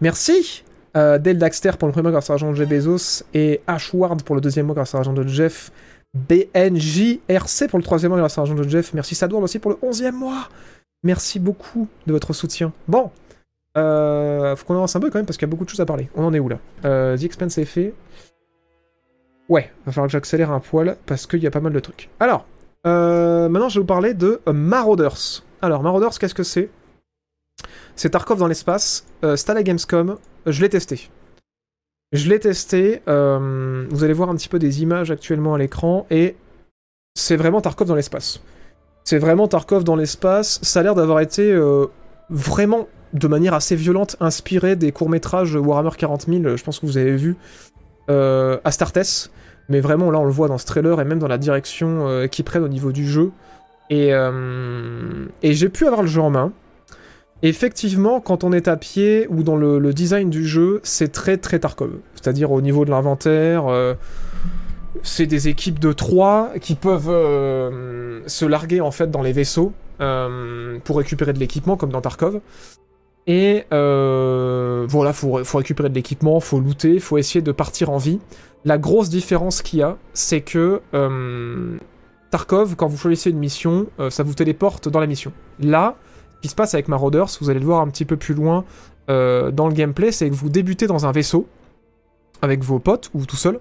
Merci euh, Dale Daxter pour le premier mois grâce à l'argent de Jeff Bezos et Ashward pour le deuxième mois grâce à l'argent de Jeff. BNJRC pour le troisième mois grâce à l'argent de Jeff. Merci Sadward aussi pour le onzième mois. Merci beaucoup de votre soutien. Bon, faut qu'on avance un peu quand même parce qu'il y a beaucoup de choses à parler. On en est où là? Euh, The Expense est fait. Ouais, va falloir que j'accélère un poil parce qu'il y a pas mal de trucs. Alors, euh, maintenant je vais vous parler de Marauders. Alors, Marauders, qu'est-ce que c'est? C'est Tarkov dans l'espace. Euh, Gamescom. Je l'ai testé. Je l'ai testé. euh, vous allez voir un petit peu des images actuellement à l'écran et c'est vraiment Tarkov dans l'espace. C'est vraiment Tarkov dans l'espace. Ça a l'air d'avoir été euh, vraiment de manière assez violente inspiré des courts-métrages Warhammer 40 000, je pense que vous avez vu, Astartes. Mais vraiment, là, on le voit dans ce trailer et même dans la direction euh, qu'ils prennent au niveau du jeu. Et, euh, et j'ai pu avoir le jeu en main. Effectivement, quand on est à pied ou dans le, design du jeu, c'est très très Tarkov. C'est-à-dire au niveau de l'inventaire, euh, c'est des équipes de 3 qui peuvent se larguer en fait dans les vaisseaux pour récupérer de l'équipement comme dans Tarkov. Et voilà, faut, faut récupérer de l'équipement, faut looter, faut essayer de partir en vie. La grosse différence qu'il y a, c'est que euh, Tarkov, quand vous choisissez une mission, euh, ça vous téléporte dans la mission. Là, ce qui se passe avec Marauders, vous allez le voir un petit peu plus loin euh, dans le gameplay, c'est que vous débutez dans un vaisseau avec vos potes ou tout seul.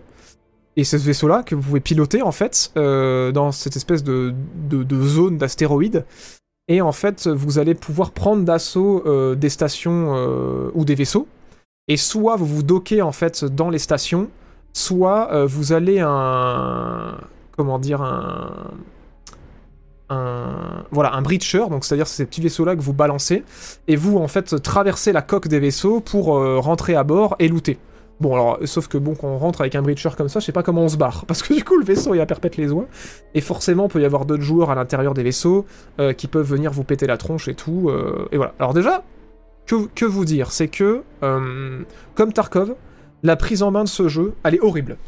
Et c'est ce vaisseau-là que vous pouvez piloter en fait dans cette espèce de, zone d'astéroïdes. Et en fait, vous allez pouvoir prendre d'assaut des stations ou des vaisseaux. Et soit vous vous dockez en fait dans les stations, soit euh, vous allez un comment dire un un voilà un breacher donc c'est à dire ces petits vaisseaux là que vous balancez et vous en fait traversez la coque des vaisseaux pour euh, rentrer à bord et looter. Bon alors sauf que bon quand on rentre avec un breacher comme ça je sais pas comment on se barre parce que du coup le vaisseau il a perpète les oies et forcément peut y avoir d'autres joueurs à l'intérieur des vaisseaux euh, qui peuvent venir vous péter la tronche et tout et voilà. Alors déjà que, vous dire c'est que comme Tarkov la prise en main de ce jeu elle est horrible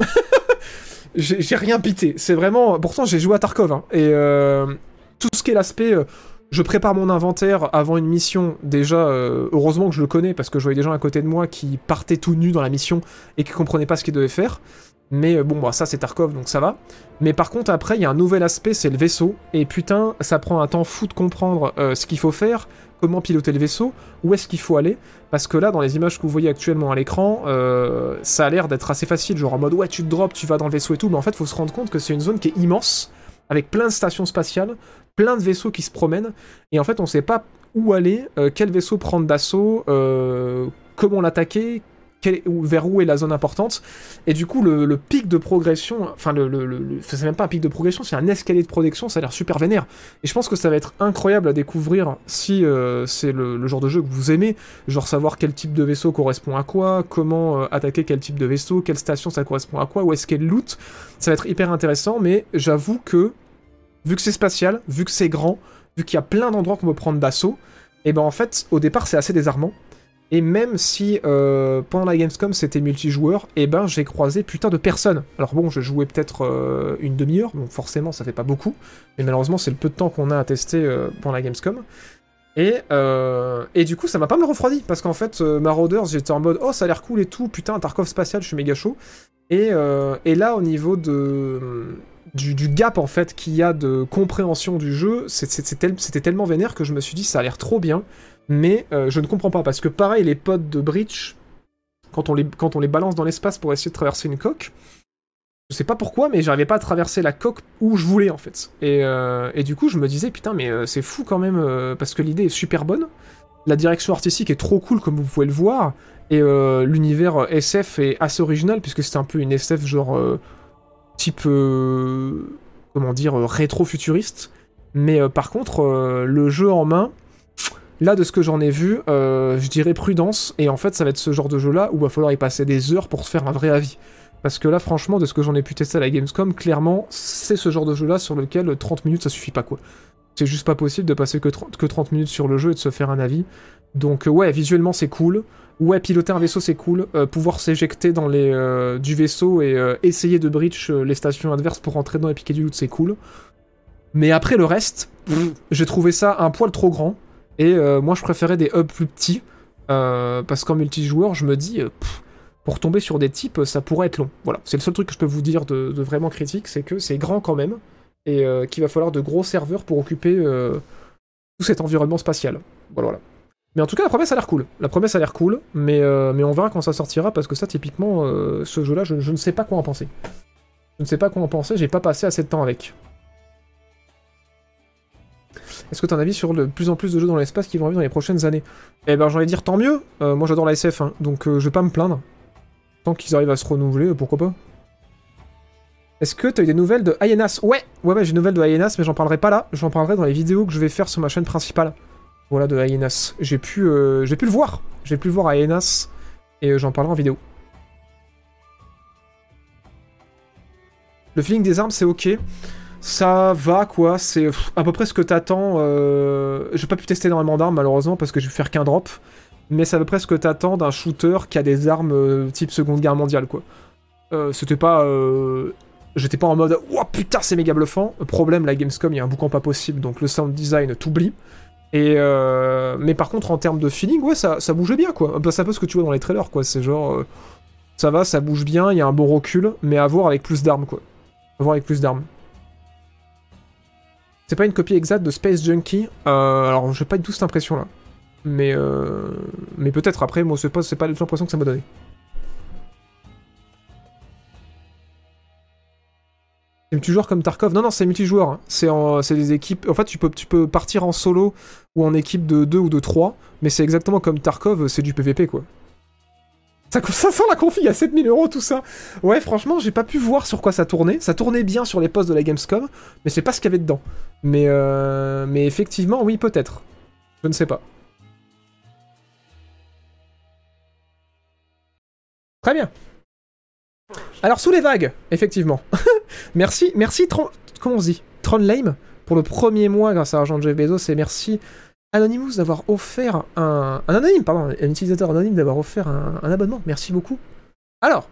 j'ai rien pité. C'est vraiment. Pourtant, j'ai joué à Tarkov. hein. Et euh, tout ce qui est l'aspect. euh, je prépare mon inventaire avant une mission. Déjà, euh, heureusement que je le connais parce que je voyais des gens à côté de moi qui partaient tout nus dans la mission et qui comprenaient pas ce qu'ils devaient faire. Mais bon, bah, ça c'est Tarkov, donc ça va. Mais par contre, après, il y a un nouvel aspect, c'est le vaisseau. Et putain, ça prend un temps fou de comprendre ce qu'il faut faire, comment piloter le vaisseau, où est-ce qu'il faut aller. Parce que là, dans les images que vous voyez actuellement à l'écran, euh, ça a l'air d'être assez facile, genre en mode ouais, tu te drops, tu vas dans le vaisseau et tout. Mais en fait, faut se rendre compte que c'est une zone qui est immense, avec plein de stations spatiales, plein de vaisseaux qui se promènent. Et en fait, on sait pas où aller, euh, quel vaisseau prendre d'assaut, euh, comment l'attaquer, vers où est la zone importante. Et du coup, le, pic de progression, enfin, le, c'est même pas un pic de progression, c'est un escalier de progression, ça a l'air super vénère. Et je pense que ça va être incroyable à découvrir si euh, c'est le, genre de jeu que vous aimez, genre savoir quel type de vaisseau correspond à quoi, comment euh, attaquer quel type de vaisseau, quelle station ça correspond à quoi, où est-ce qu'est le loot. Ça va être hyper intéressant, mais j'avoue que, vu que c'est spatial, vu que c'est grand, vu qu'il y a plein d'endroits qu'on peut prendre d'assaut, et ben en fait, au départ, c'est assez désarmant. Et même si euh, pendant la Gamescom c'était multijoueur, et ben j'ai croisé putain de personnes. Alors bon, je jouais peut-être euh, une demi-heure, donc forcément ça fait pas beaucoup, mais malheureusement c'est le peu de temps qu'on a à tester euh, pendant la Gamescom. Et, et du coup ça m'a pas mal refroidi, parce qu'en fait Marauders j'étais en mode oh ça a l'air cool et tout, putain Tarkov spatial, je suis méga chaud. Et, et là au niveau de, du, du gap en fait qu'il y a de compréhension du jeu, c'était tellement vénère que je me suis dit ça a l'air trop bien mais euh, je ne comprends pas parce que pareil les potes de Breach quand on les quand on les balance dans l'espace pour essayer de traverser une coque je sais pas pourquoi mais j'arrivais pas à traverser la coque où je voulais en fait. Et, euh, et du coup je me disais putain mais euh, c'est fou quand même parce que l'idée est super bonne. La direction artistique est trop cool comme vous pouvez le voir. Et l'univers SF est assez original puisque c'est un peu une SF genre type comment dire rétro-futuriste. Mais par contre le jeu en main Là, de ce que j'en ai vu, euh, je dirais prudence, et en fait, ça va être ce genre de jeu-là où il va falloir y passer des heures pour se faire un vrai avis. Parce que là, franchement, de ce que j'en ai pu tester à la Gamescom, clairement, c'est ce genre de jeu-là sur lequel 30 minutes, ça suffit pas, quoi. C'est juste pas possible de passer que 30, que 30 minutes sur le jeu et de se faire un avis. Donc, euh, ouais, visuellement, c'est cool. Ouais, piloter un vaisseau, c'est cool. Euh, pouvoir s'éjecter dans les euh, du vaisseau et euh, essayer de breach euh, les stations adverses pour rentrer dedans et piquer du loot, c'est cool. Mais après, le reste, j'ai trouvé ça un poil trop grand. Et euh, moi, je préférais des hubs plus petits. euh, parce qu'en multijoueur, je me dis, euh, pour tomber sur des types, ça pourrait être long. Voilà, c'est le seul truc que je peux vous dire de, vraiment critique, c'est que c'est grand quand même. Et qu'il va falloir de gros serveurs pour occuper tout cet environnement spatial. Voilà, voilà. Mais en tout cas, la promesse a l'air cool. La promesse a l'air cool, mais, mais on verra quand ça sortira, parce que ça, typiquement, ce jeu-là, je, je ne sais pas quoi en penser. Je ne sais pas quoi en penser, j'ai pas passé assez de temps avec. Est-ce que tu un avis sur de plus en plus de jeux dans l'espace qui vont arriver dans les prochaines années? Eh ben, j'ai envie de dire tant mieux. Euh, moi, j'adore la SF, hein, donc euh, je vais pas me plaindre. Tant qu'ils arrivent à se renouveler, euh, pourquoi pas Est-ce que tu as eu des nouvelles de Hyenas? Ouais, ouais, j'ai des nouvelles de Hyenas, mais j'en parlerai pas là. J'en parlerai dans les vidéos que je vais faire sur ma chaîne principale. Voilà, de Hyenas. J'ai pu, pu le voir. J'ai pu le voir à Hyenas, et j'en parlerai en vidéo. Le feeling des armes, c'est ok. Ça va quoi, c'est à peu près ce que t'attends. Euh... J'ai pas pu tester énormément d'armes malheureusement parce que je vais faire qu'un drop, mais c'est à peu près ce que t'attends d'un shooter qui a des armes euh, type Seconde Guerre mondiale quoi. Euh, C'était pas. J'étais pas en mode Ouah putain c'est méga bluffant. Problème, la Gamescom il y a un boucan pas possible donc le sound design t'oublie. Et. Mais par contre en termes de feeling, ouais ça, ça bougeait bien quoi. C'est un peu ce que tu vois dans les trailers quoi. C'est genre. Ça va, ça bouge bien, il y a un bon recul, mais à voir avec plus d'armes quoi. À voir avec plus d'armes. C'est pas une copie exacte de Space Junkie. Euh, alors, j'ai pas du tout cette impression là. Mais, euh, mais peut-être après, moi, c'est pas, c'est pas l'impression que ça m'a donné. C'est multijoueur comme Tarkov Non, non, c'est multijoueur. hein. C'est c'est des équipes. En fait, tu peux, tu peux partir en solo ou en équipe de 2 ou de 3. Mais c'est exactement comme Tarkov, c'est du PVP quoi. Ça, ça sent la config à 7000 euros tout ça. Ouais, franchement, j'ai pas pu voir sur quoi ça tournait. Ça tournait bien sur les postes de la Gamescom, mais c'est pas ce qu'il y avait dedans. Mais, euh, mais effectivement, oui, peut-être. Je ne sais pas. Très bien. Alors, sous les vagues, effectivement. merci, merci, Tron... comment on se dit? Tron Lame, pour le premier mois grâce à l'argent de Jeff Bezos, et merci Anonymous d'avoir offert un... Un anonyme, pardon, un utilisateur anonyme d'avoir offert un, abonnement. Merci beaucoup. Alors,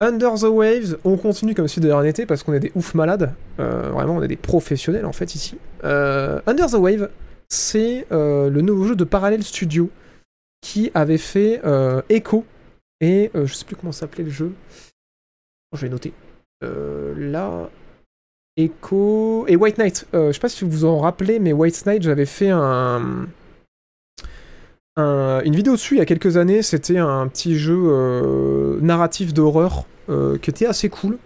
Under the Waves, on continue comme si de rien n'était parce qu'on est des ouf malades. Euh, vraiment, on est des professionnels en fait ici. Euh, Under the Wave, c'est euh, le nouveau jeu de Parallel Studio qui avait fait Echo et je sais plus comment s'appelait le jeu. Je vais noter. Là. Echo. Et White Knight. Euh, je sais pas si vous vous en rappelez, mais White Knight, j'avais fait un. un- une vidéo dessus il y a quelques années. C'était un petit jeu euh, narratif d'horreur euh, qui était assez cool.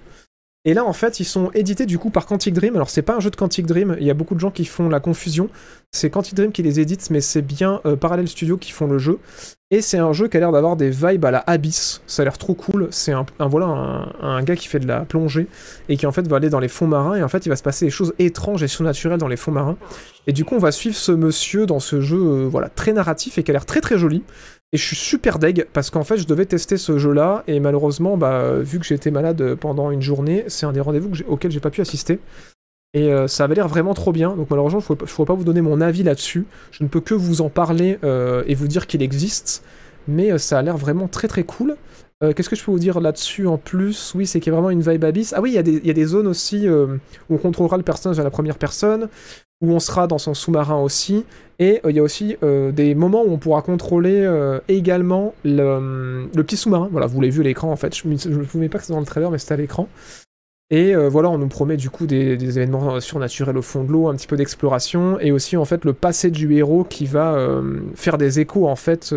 Et là, en fait, ils sont édités du coup par Quantic Dream. Alors, c'est pas un jeu de Quantic Dream. Il y a beaucoup de gens qui font la confusion. C'est Quantic Dream qui les édite, mais c'est bien euh, Parallel Studio qui font le jeu. Et c'est un jeu qui a l'air d'avoir des vibes à la Abyss. Ça a l'air trop cool. C'est un, voilà un, un gars qui fait de la plongée et qui en fait va aller dans les fonds marins. Et en fait, il va se passer des choses étranges et surnaturelles dans les fonds marins. Et du coup, on va suivre ce monsieur dans ce jeu, euh, voilà, très narratif et qui a l'air très très joli. Et je suis super deg parce qu'en fait, je devais tester ce jeu-là et malheureusement, bah, vu que j'étais malade pendant une journée, c'est un des rendez-vous auxquels j'ai pas pu assister. Et euh, ça avait l'air vraiment trop bien. Donc malheureusement, je ne pourrais pas vous donner mon avis là-dessus. Je ne peux que vous en parler euh, et vous dire qu'il existe. Mais euh, ça a l'air vraiment très très cool. Euh, Qu'est-ce que je peux vous dire là-dessus en plus? Oui, c'est qu'il y a vraiment une vibe abyss. Ah oui, il y, a des- zones aussi euh, où on contrôlera le personnage à la première personne, où on sera dans son sous-marin aussi. Et euh, il y a aussi des moments où on pourra contrôler également le, le petit sous-marin. Voilà, vous l'avez vu à l'écran en fait. Je ne vous mets pas que c'est dans le trailer, mais c'était à l'écran. Et voilà, on nous promet du coup des, événements surnaturels au fond de l'eau, un petit peu d'exploration, et aussi en fait le passé du héros qui va faire des échos en fait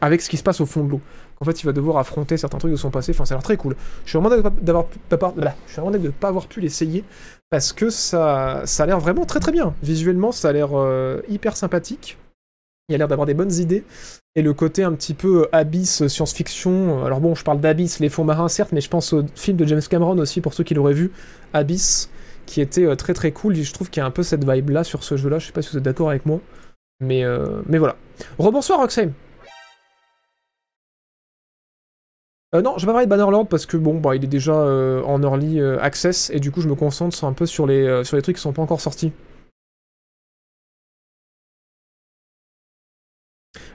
avec ce qui se passe au fond de l'eau. En fait, il va devoir affronter certains trucs de son passé. Enfin, ça a l'air très cool. Je suis vraiment d'avoir voilà, je pas avoir pu l'essayer parce que ça, ça a l'air vraiment très très bien. Visuellement, ça a l'air euh, hyper sympathique. Il a l'air d'avoir des bonnes idées. Et le côté un petit peu euh, abyss, euh, science-fiction. Alors bon, je parle d'abyss, les fonds marins certes, mais je pense au film de James Cameron aussi, pour ceux qui l'auraient vu, Abyss, qui était très très cool. Je trouve qu'il y a un peu cette vibe là sur ce jeu-là. Je sais pas si vous êtes d'accord avec moi. Mais, euh, mais voilà. Rebonsoir Roxane. Euh, non, je vais pas parler de Bannerlord parce que bon, bah, il est déjà euh, en early euh, access et du coup je me concentre un peu sur les, sur les trucs qui sont pas encore sortis.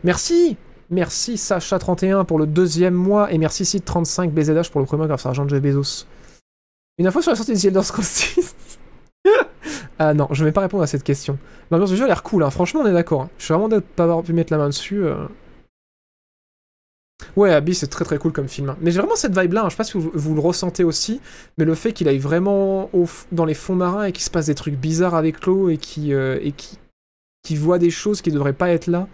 Merci Merci Sacha31 pour le deuxième mois et merci Sid35 BZH pour le premier grâce à l'argent de Jeff Bezos. Une info sur la sortie des Elder Scrolls 6 Ah non, je vais pas répondre à cette question. L'ambiance du jeu a l'air cool, hein. franchement on est d'accord. hein. Je suis vraiment de pas avoir pu mettre la main dessus. Ouais, Abyss c'est très très cool comme film. hein. Mais j'ai vraiment cette vibe là, je sais pas si vous, le ressentez aussi, mais le fait qu'il aille vraiment dans les fonds marins et qu'il se passe des trucs bizarres avec l'eau et qui euh, voit des choses qui devraient pas être là.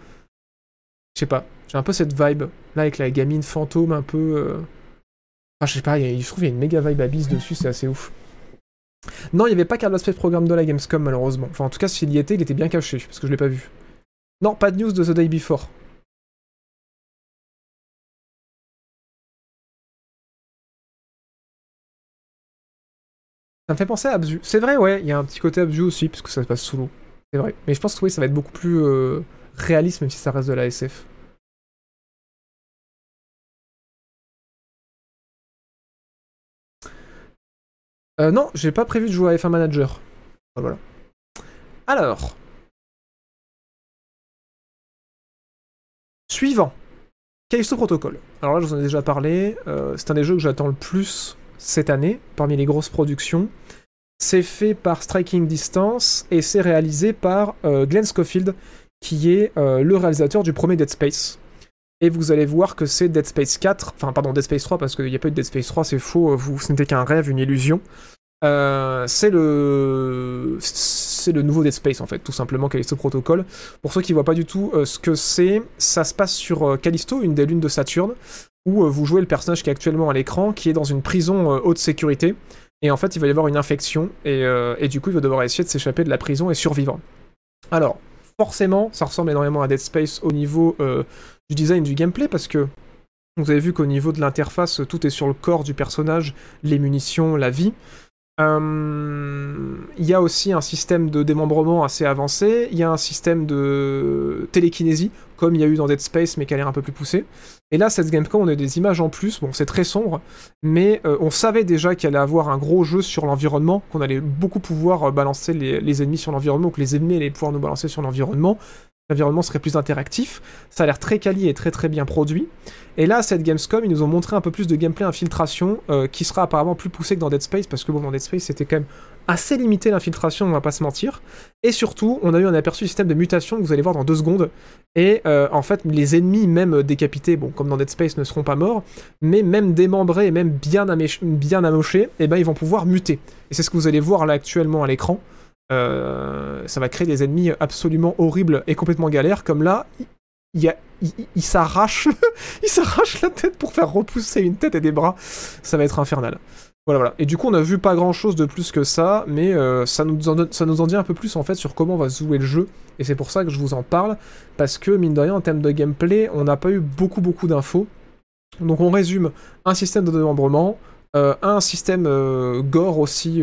Je sais pas, j'ai un peu cette vibe là avec la gamine fantôme un peu. euh, Enfin, je sais pas, il je trouve qu'il y a une méga vibe Abyss dessus, c'est assez ouf. Non, il n'y avait pas Carlos Space Programme de la Gamescom malheureusement. Enfin, en tout cas, s'il y était, il était bien caché parce que je l'ai pas vu. Non, pas de news de The Day Before. Ça me fait penser à Abzu. C'est vrai, ouais, il y a un petit côté Abzu aussi, parce que ça se passe sous l'eau. C'est vrai. Mais je pense que oui, ça va être beaucoup plus euh, réaliste, même si ça reste de la SF. Euh, non, j'ai pas prévu de jouer à F1 Manager. Voilà. Alors. Suivant. Callisto Protocol. Alors là, je vous en ai déjà parlé. euh, c'est un des jeux que j'attends le plus cette année, parmi les grosses productions. C'est fait par Striking Distance et c'est réalisé par euh, Glenn Schofield, qui est euh, le réalisateur du premier Dead Space. Et vous allez voir que c'est Dead Space 4, enfin pardon, Dead Space 3, parce qu'il n'y a pas eu de Dead Space 3, c'est faux, vous, ce n'était qu'un rêve, une illusion. Euh, c'est le le nouveau Dead Space en fait, tout simplement Callisto Protocol. Pour ceux qui voient pas du tout euh, ce que c'est, ça se passe sur euh, Callisto, une des lunes de Saturne, où euh, vous jouez le personnage qui est actuellement à l'écran, qui est dans une prison euh, haute sécurité. Et en fait, il va y avoir une infection, et, euh, et du coup, il va devoir essayer de s'échapper de la prison et survivre. Alors, forcément, ça ressemble énormément à Dead Space au niveau du design du gameplay, parce que vous avez vu qu'au niveau de l'interface, tout est sur le corps du personnage, les munitions, la vie. Euh, Il y a aussi un système de démembrement assez avancé, il y a un système de télékinésie, comme il y a eu dans Dead Space, mais qui a l'air un peu plus poussé. Et là, cette Gamecom, on a des images en plus, bon, c'est très sombre, mais euh, on savait déjà qu'il allait avoir un gros jeu sur l'environnement, qu'on allait beaucoup pouvoir euh, balancer les, ennemis sur l'environnement, que les ennemis allaient pouvoir nous balancer sur l'environnement. l'environnement serait plus interactif. Ça a l'air très quali et très très bien produit. Et là, cette Gamescom, ils nous ont montré un peu plus de gameplay infiltration euh, qui sera apparemment plus poussé que dans Dead Space parce que bon, dans Dead Space, c'était quand même assez limité l'infiltration, on va pas se mentir. Et surtout, on a eu un aperçu du système de mutation que vous allez voir dans deux secondes. Et euh, en fait, les ennemis, même décapités, bon, comme dans Dead Space, ne seront pas morts, mais même démembrés et même bien, bien amochés, et ben ils vont pouvoir muter. Et c'est ce que vous allez voir là actuellement à l'écran. Euh, ça va créer des ennemis absolument horribles et complètement galères, comme là, il, a- s'arrache la tête pour faire repousser une tête et des bras. Ça va être infernal. Voilà, voilà. Et du coup, on a vu pas grand chose de plus que ça, mais euh, ça, nous en, dit un peu plus en fait sur comment va se jouer le jeu. Et c'est pour ça que je vous en parle, parce que mine de rien, en termes de gameplay, on n'a pas eu beaucoup, beaucoup d'infos. Donc on résume un système de démembrement, euh, un système euh, gore aussi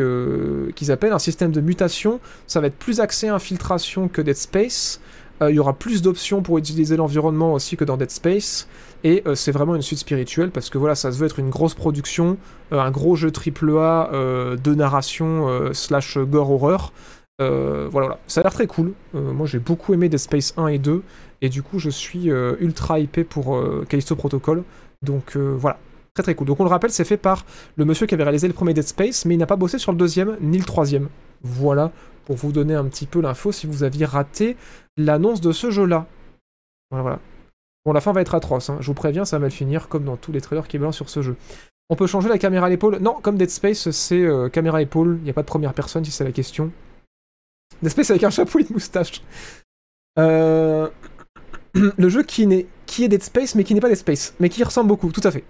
qu'ils appellent, un système de mutation. Ça va être plus axé infiltration que Dead Space. Il y aura plus d'options pour utiliser l'environnement aussi que dans Dead Space. Et euh, c'est vraiment une suite spirituelle parce que voilà, ça se veut être une grosse production, euh, un gros jeu AAA euh, de narration slash gore horreur. Voilà, voilà, ça a l'air très cool. Moi j'ai beaucoup aimé Dead Space 1 et 2. Et du coup, je suis ultra hypé pour Callisto Protocol. Donc voilà, très très cool. Donc on le rappelle, c'est fait par le monsieur qui avait réalisé le premier Dead Space, mais il n'a pas bossé sur le deuxième ni le troisième. Voilà, pour vous donner un petit peu l'info si vous aviez raté l'annonce de ce jeu-là. Voilà, voilà. Bon, la fin va être atroce, hein. je vous préviens, ça va mal finir comme dans tous les trailers qui balancent sur ce jeu. On peut changer la caméra à l'épaule? Non, comme Dead Space, c'est euh, caméra épaule, il n'y a pas de première personne si c'est la question. Dead Space avec un chapeau et une moustache. Euh... le jeu qui, est Dead Space, mais qui n'est pas Dead Space, mais qui ressemble beaucoup, tout à fait.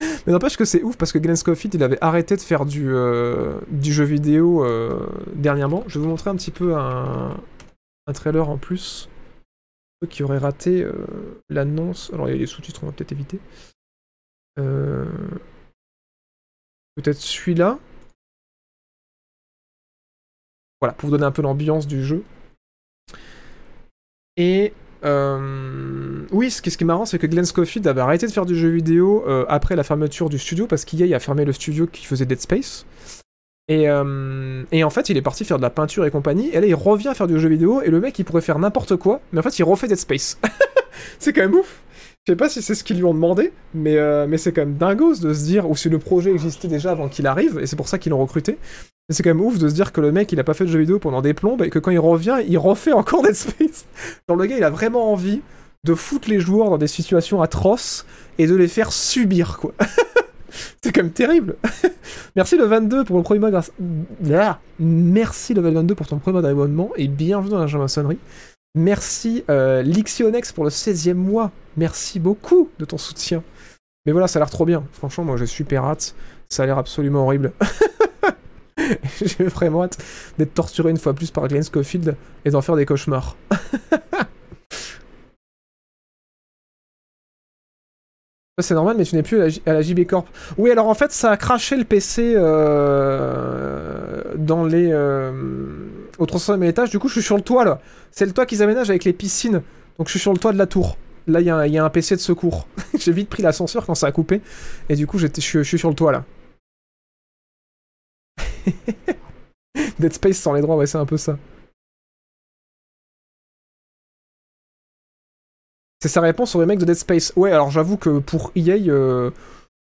mais n'empêche que c'est ouf parce que Glenn Scofield, il avait arrêté de faire du, euh, jeu vidéo dernièrement. Je vais vous montrer un petit peu un, un trailer en plus. Qui auraient raté euh, l'annonce. Alors, il y a les sous-titres, on va peut-être éviter. Euh, Peut-être celui-là. Voilà, pour vous donner un peu l'ambiance du jeu. Et euh, oui, ce qui, est marrant, c'est que Glenn Scofield avait arrêté de faire du jeu vidéo après la fermeture du studio parce qu'EA a fermé le studio qui faisait Dead Space. Et, euh, et en fait, il est parti faire de la peinture et compagnie. Et là, il revient faire du jeu vidéo. Et le mec, il pourrait faire n'importe quoi. Mais en fait, il refait Dead Space. c'est quand même ouf. Je sais pas si c'est ce qu'ils lui ont demandé, mais, euh, c'est quand même dingos de se dire, ou si le projet existait déjà avant qu'il arrive, et c'est pour ça qu'ils l'ont recruté. Mais c'est quand même ouf de se dire que le mec, il a pas fait de jeu vidéo pendant des plombes, et que quand il revient, il refait encore Dead Space. Genre, le gars, il a vraiment envie de foutre les joueurs dans des situations atroces, et de les faire subir, quoi. c'est quand même terrible. Merci le 22 pour le premier mois grâce... Ah Merci le 22 pour ton premier mois d'abonnement, et bienvenue dans la maçonnerie. Merci euh, Lixionex pour le 16e mois. Merci beaucoup de ton soutien. Mais voilà, ça a l'air trop bien. Franchement, moi j'ai super hâte. Ça a l'air absolument horrible. j'ai vraiment hâte d'être torturé une fois plus par Glenn Schofield et d'en faire des cauchemars. C'est normal, mais tu n'es plus à la, JB Corp. Oui, alors en fait, ça a craché le PC euh, dans les. Euh, au 300 étage. Du coup, je suis sur le toit là. C'est le toit qu'ils aménagent avec les piscines. Donc, je suis sur le toit de la tour. Là, il y, a un- PC de secours. J'ai vite pris l'ascenseur quand ça a coupé. Et du coup, je suis sur le toit là. Dead Space sans les droits, ouais, c'est un peu ça. C'est sa réponse au remake de Dead Space. Ouais, alors j'avoue que pour EA, euh,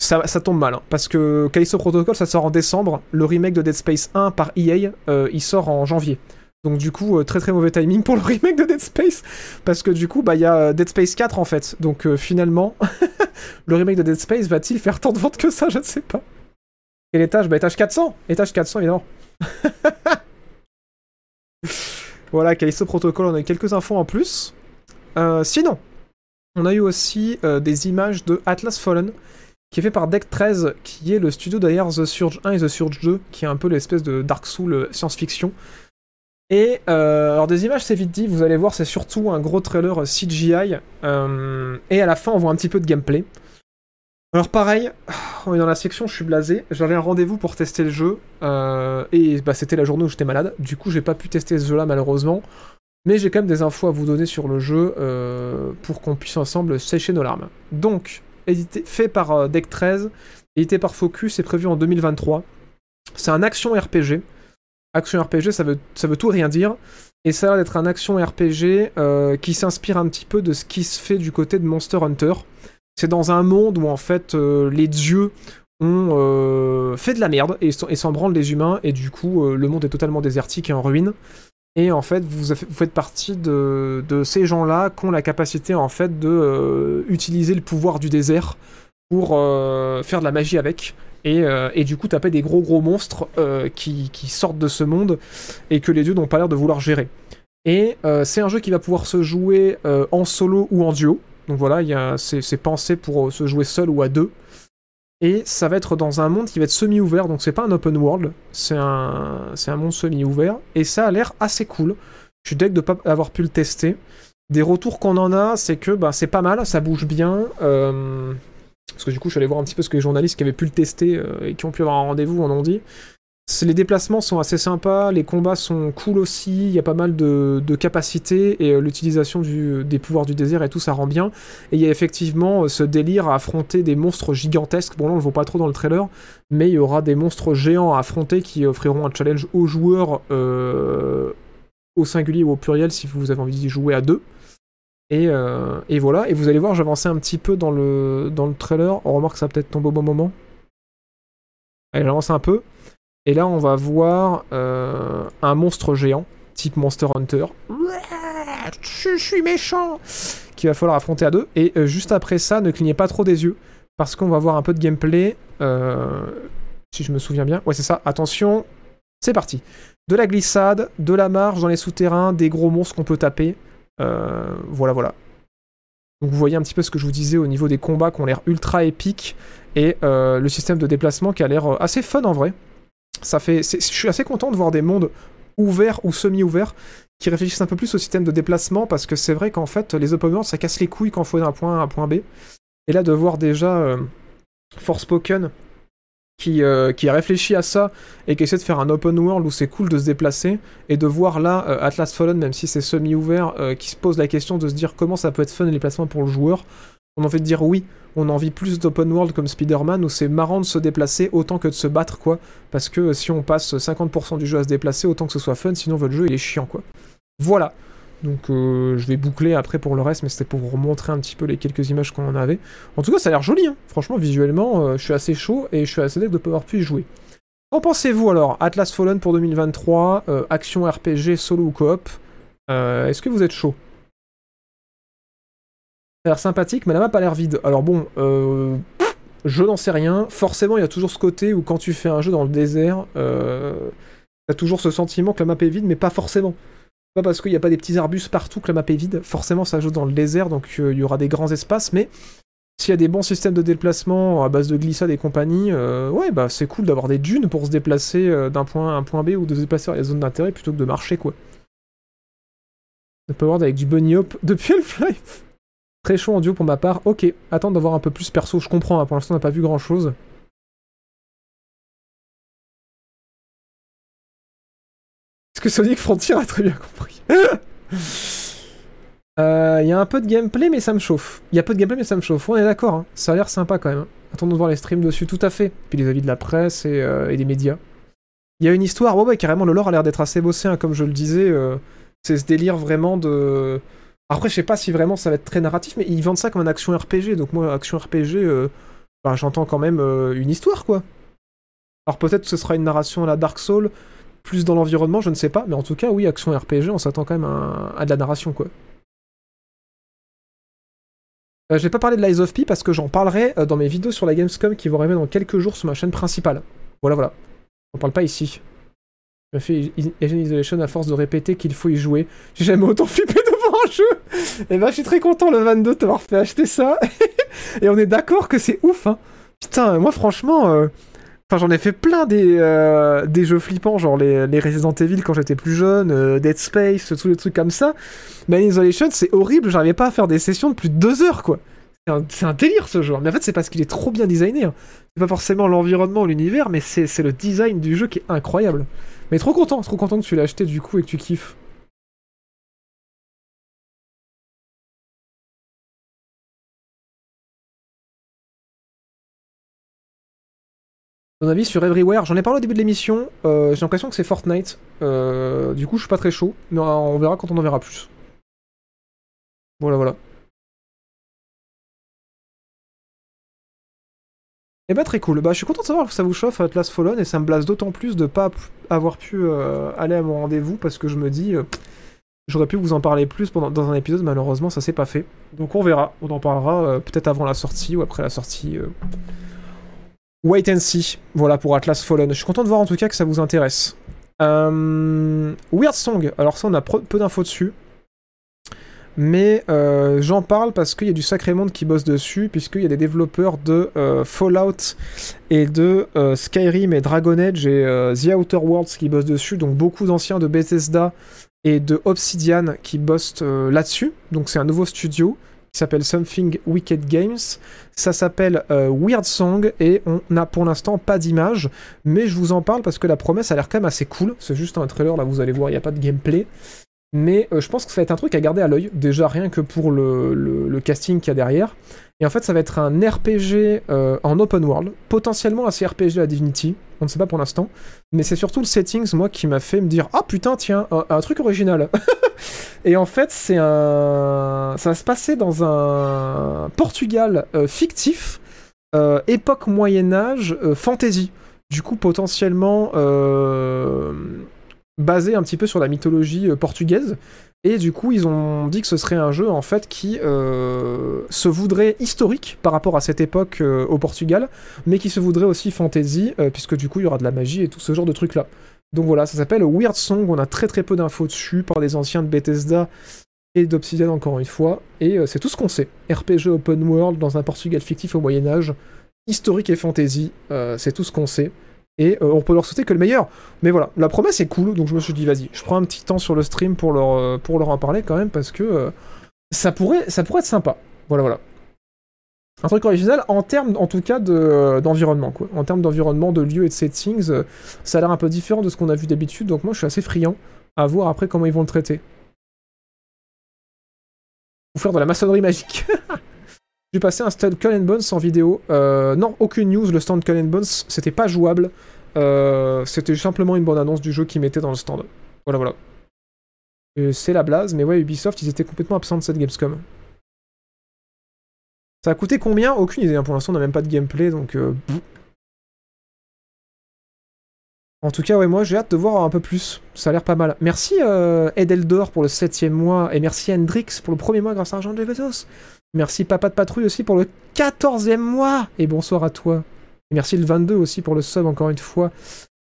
ça, tombe mal. hein, parce que Callisto Protocol, ça sort en décembre. Le remake de Dead Space 1 par EA, euh, il sort en janvier. Donc du coup, euh, très très mauvais timing pour le remake de Dead Space. Parce que du coup, bah il y a Dead Space 4 en fait. Donc finalement, le remake de Dead Space va-t-il faire tant de ventes que ça? Je ne sais pas. Quel étage Bah étage 400 Étage 400 évidemment. voilà, Callisto Protocol, on a quelques infos en plus. Sinon, on a eu aussi euh, des images de Atlas Fallen, qui est fait par Deck 13, qui est le studio derrière The Surge 1 et The Surge 2, qui est un peu l'espèce de Dark Soul euh, science-fiction. Et euh, alors des images, c'est vite dit, vous allez voir, c'est surtout un gros trailer CGI, et à la fin, on voit un petit peu de gameplay. Alors pareil, on est dans la section, je suis blasé, j'avais un rendez-vous pour tester le jeu, et bah, c'était la journée où j'étais malade, du coup j'ai pas pu tester ce jeu-là malheureusement, mais j'ai quand même des infos à vous donner sur le jeu euh, pour qu'on puisse ensemble sécher nos larmes. Donc, édité, fait par euh, Deck 13, édité par Focus et prévu en 2023. C'est un action RPG. Action RPG, ça veut, tout rien dire. Et ça a l'air d'être un action RPG euh, qui s'inspire un petit peu de ce qui se fait du côté de Monster Hunter. C'est dans un monde où en fait les dieux ont fait de la merde et s'en- branlent les humains et du coup le monde est totalement désertique et en ruine. Et en fait vous, faites partie de, ces gens-là qui ont la capacité en fait de euh, utiliser le pouvoir du désert pour euh, faire de la magie avec. Et, euh, du coup taper des gros gros monstres qui, qui sortent de ce monde et que les dieux n'ont pas l'air de vouloir gérer. Et c'est un jeu qui va pouvoir se jouer en solo ou en duo. Donc voilà, c'est pensé pour se jouer seul ou à deux. Et ça va être dans un monde qui va être semi-ouvert, donc c'est pas un open world, c'est un, monde semi-ouvert. Et ça a l'air assez cool. Je suis deg de pas avoir pu le tester. Des retours qu'on en a, c'est que bah, c'est pas mal, ça bouge bien. euh, parce que du coup, je suis allé voir un petit peu ce que les journalistes qui avaient pu le tester euh, et qui ont pu avoir un rendez-vous en ont dit. Les déplacements sont assez sympas, les combats sont cool aussi, il y a pas mal de, capacités et euh, l'utilisation des pouvoirs du désert et tout ça rend bien. Et il y a effectivement euh, ce délire à affronter des monstres gigantesques. Bon là on le voit pas trop dans le trailer, mais il y aura des monstres géants à affronter qui offriront un challenge aux joueurs euh, au singulier ou au pluriel si vous avez envie d'y jouer à deux. Et, voilà, et vous allez voir, j'avançais un petit peu dans le, trailer. On remarque que ça peut-être tomber au bon moment. Allez, j'avance un peu. Et là, on va voir euh, un monstre géant, type Monster Hunter. Je suis méchant Qu'il va falloir affronter à deux. Et euh, juste après ça, ne clignez pas trop des yeux. Parce qu'on va voir un peu de gameplay. euh, si je me souviens bien. Ouais, c'est ça. Attention, c'est parti. De la glissade, de la marche dans les souterrains, des gros monstres qu'on peut taper. Voilà, voilà. Donc vous voyez un petit peu ce que je vous disais au niveau des combats qui ont l'air ultra épiques et le système de déplacement qui a l'air assez fun en vrai. Ça fait, je suis assez content de voir des mondes ouverts ou semi-ouverts qui réfléchissent un peu plus au système de déplacement parce que c'est vrai qu'en fait les open world ça casse les couilles quand il faut d'un point A à un point B. Et là de voir déjà euh, Forspoken qui, euh, qui a réfléchi à ça et qui essaie de faire un open world où c'est cool de se déplacer et de voir là euh, Atlas Fallen même si c'est semi-ouvert euh, qui se pose la question de se dire comment ça peut être fun les déplacements pour le joueur. On a envie de dire oui, on a envie plus d'open world comme Spider-Man où c'est marrant de se déplacer autant que de se battre quoi. Parce que euh, si on passe 50% du jeu à se déplacer, autant que ce soit fun, sinon votre jeu il est chiant quoi. Voilà. Donc euh, je vais boucler après pour le reste, mais c'était pour vous remontrer un petit peu les quelques images qu'on en avait. En tout cas, ça a l'air joli, hein. franchement, visuellement, euh, je suis assez chaud et je suis assez deg de pouvoir plus y jouer. Qu'en pensez-vous alors? Atlas Fallen pour 2023, euh, action RPG, solo ou coop? Est-ce que vous êtes chaud? A l'air sympathique, mais la map a l'air vide. Alors bon, euh, je n'en sais rien. Forcément, il y a toujours ce côté où quand tu fais un jeu dans le désert, euh, t'as toujours ce sentiment que la map est vide, mais pas forcément. Pas parce qu'il n'y a pas des petits arbustes partout que la map est vide. Forcément, ça joue dans le désert, donc euh, il y aura des grands espaces, mais s'il y a des bons systèmes de déplacement à base de glissade et compagnie, euh, ouais, bah c'est cool d'avoir des dunes pour se déplacer euh, d'un point A à un point B ou de se déplacer vers les zones d'intérêt plutôt que de marcher, quoi. De Powered avec du bunny hop depuis Half-Life. Très chaud en duo pour ma part. Ok, attends d'avoir un peu plus perso, je comprends, hein, pour l'instant on n'a pas vu grand chose. Est-ce que Sonic Frontier a très bien compris? Euh, Il y a un peu de gameplay, mais ça me chauffe. Il y a peu de gameplay, mais ça me chauffe. On est d'accord, hein. ça a l'air sympa quand même. Attendons de voir les streams dessus, tout à fait. Puis les avis de la presse et, euh, des médias. Il y a une histoire, ouais, ouais, carrément, le lore a l'air d'être assez bossé, hein, comme je le disais. euh, c'est ce délire vraiment de. Après, je sais pas si vraiment ça va être très narratif, mais ils vendent ça comme un action RPG. Donc, moi, action RPG, euh, bah, j'entends quand même euh, une histoire, quoi. Alors, peut-être que ce sera une narration à la Dark Soul, plus dans l'environnement, je ne sais pas. Mais en tout cas, oui, action RPG, on s'attend quand même à, de la narration, quoi. Euh, je vais pas parler de Lies of P parce que j'en parlerai euh, dans mes vidéos sur la Gamescom qui vont arriver dans quelques jours sur ma chaîne principale. Voilà, voilà. On parle pas ici. J'ai fait Agent Isolation à force de répéter qu'il faut y jouer. J'ai jamais autant flippé un jeu. Et bah, je suis très content le 22 de t'avoir fait acheter ça. Et on est d'accord que c'est ouf, hein. Putain, moi franchement. euh, Enfin, j'en ai fait plein des, euh, des jeux flippants, genre les, les Resident Evil quand j'étais plus jeune, euh, Dead Space, tous les trucs comme ça. Mais Isolation, c'est horrible, j'arrivais pas à faire des sessions de plus de deux heures, quoi. C'est un, délire ce jeu. Mais en fait, c'est parce qu'il est trop bien designé. hein. C'est pas forcément l'environnement ou l'univers, mais c'est c'est le design du jeu qui est incroyable. Mais trop content, trop content que tu l'aies acheté du coup et que tu kiffes. Avis sur Everywhere? J'en ai parlé au début de l'émission. euh, J'ai l'impression que c'est Fortnite. Euh, du coup, je suis pas très chaud. Mais on verra quand on en verra plus. Voilà, voilà. Et bah très cool. Bah je suis content de savoir que ça vous chauffe Atlas Fallen et ça me blase d'autant plus de pas avoir pu euh, aller à mon rendez-vous parce que je me dis j'aurais pu vous en parler plus dans un épisode malheureusement ça s'est pas fait. Donc on verra, on en parlera peut-être avant la sortie ou après la sortie. Wait and see. Voilà pour Atlas Fallen. Je suis content de voir en tout cas que ça vous intéresse. Euh, Weird Song. Alors ça on a peu d'infos dessus. Mais euh, j'en parle parce qu'il y a du sacré monde qui bosse dessus, puisqu'il y a des développeurs de euh, Fallout et de Skyrim et Dragon Age et The Outer Worlds qui bossent dessus, donc beaucoup d'anciens de Bethesda et de Obsidian qui bossent là-dessus. Donc c'est un nouveau studio qui s'appelle Something Wicked Games. Ça s'appelle euh, Weird Song et on n'a pour l'instant pas d'image, mais je vous en parle parce que la promesse a l'air quand même assez cool. C'est juste un trailer, là vous allez voir, il n'y a pas de gameplay. Mais euh, je pense que ça va être un truc à garder à l'œil, déjà rien que pour le, casting qu'il y a derrière. Et en fait, ça va être un RPG euh, en open world, potentiellement assez RPG à Divinity, on ne sait pas pour l'instant. Mais c'est surtout le settings, moi, qui m'a fait me dire Ah putain, tiens, un, truc original. Et en fait, c'est un. Ça va se passer dans un Portugal euh, fictif, euh, époque Moyen-Âge, fantasy. Du coup, potentiellement. basé un petit peu sur la mythologie portugaise. Et du coup, ils ont dit que ce serait un jeu en fait qui euh, se voudrait historique par rapport à cette époque euh, au Portugal, mais qui se voudrait aussi fantasy, euh, puisque du coup, il y aura de la magie et tout ce genre de trucs là. Donc voilà, ça s'appelle Weird Song. On a très très peu d'infos dessus par des anciens de Bethesda et d'Obsidian encore une fois. Et c'est tout ce qu'on sait. RPG open world dans un Portugal fictif au Moyen Âge, historique et fantasy, c'est tout ce qu'on sait. Et euh, on peut leur souhaiter que le meilleur. Mais voilà, la promesse est cool, donc je me suis dit, vas-y, je prends un petit temps sur le stream pour leur, euh, pour leur en parler quand même, parce que euh, ça, pourrait, ça pourrait être sympa. Voilà, voilà. Un truc original en termes, en tout cas, de- d'environnement, quoi. En termes d'environnement, de lieux et de settings, ça a l'air un peu différent de ce qu'on a vu d'habitude, donc moi je suis assez friand à voir après comment ils vont le traiter. Ou faire de la maçonnerie magique. J'ai passé un stand and Bones en vidéo. Euh, non, aucune news. Le stand and Bones, c'était pas jouable. Euh, c'était simplement une bonne annonce du jeu qu'ils mettaient dans le stand. Voilà, voilà. Et C'est la blase, mais ouais, Ubisoft, ils étaient complètement absents de cette Gamescom. Ça a coûté combien? Aucune idée. hein. Pour l'instant, on n'a même pas de gameplay, donc. euh. En tout cas, ouais, moi j'ai hâte de voir un peu plus. Ça a l'air pas mal. Merci euh, Ed Eldor pour le 7 mois et merci Hendrix pour le premier mois grâce à Argent de Bezos. Merci Papa de Patrouille aussi pour le 14e mois et bonsoir à toi. Merci le 22 aussi pour le sub encore une fois.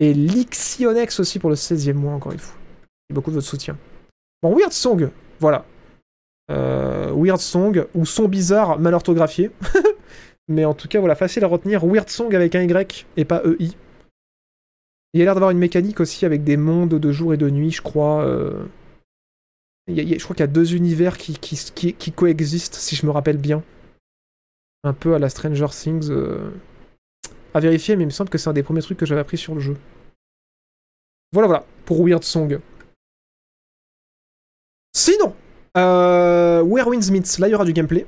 Et Lixionex aussi pour le 16e mois encore une fois. Merci beaucoup de votre soutien. Bon, Weird Song, voilà. Euh, Weird Song, ou son bizarre mal orthographié. Mais en tout cas, voilà, facile à retenir. Weird Song avec un Y et pas EI. Il y a l'air d'avoir une mécanique aussi avec des mondes de jour et de nuit, je crois. euh. Je crois qu'il y a deux univers qui, qui, coexistent, si je me rappelle bien. Un peu à la Stranger Things. euh. À vérifier, mais il me semble que c'est un des premiers trucs que j'avais appris sur le jeu. Voilà, voilà, pour Weird Song. Sinon, euh, Where Winds Meets, là il y aura du gameplay.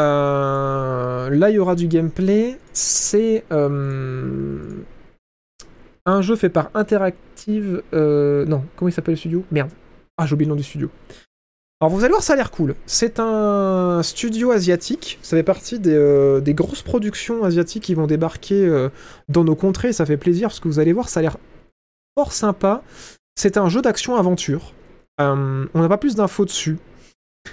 Euh, là il y aura du gameplay. C'est un jeu fait par Interactive. non, comment il s'appelle le studio? Merde. Ah, j'ai oublié le nom du studio. Alors vous allez voir, ça a l'air cool. C'est un studio asiatique. Ça fait partie des, euh, grosses productions asiatiques qui vont débarquer euh, dans nos contrées. Ça fait plaisir parce que vous allez voir, ça a l'air fort sympa. C'est un jeu d'action-aventure. Euh, on n'a pas plus d'infos dessus.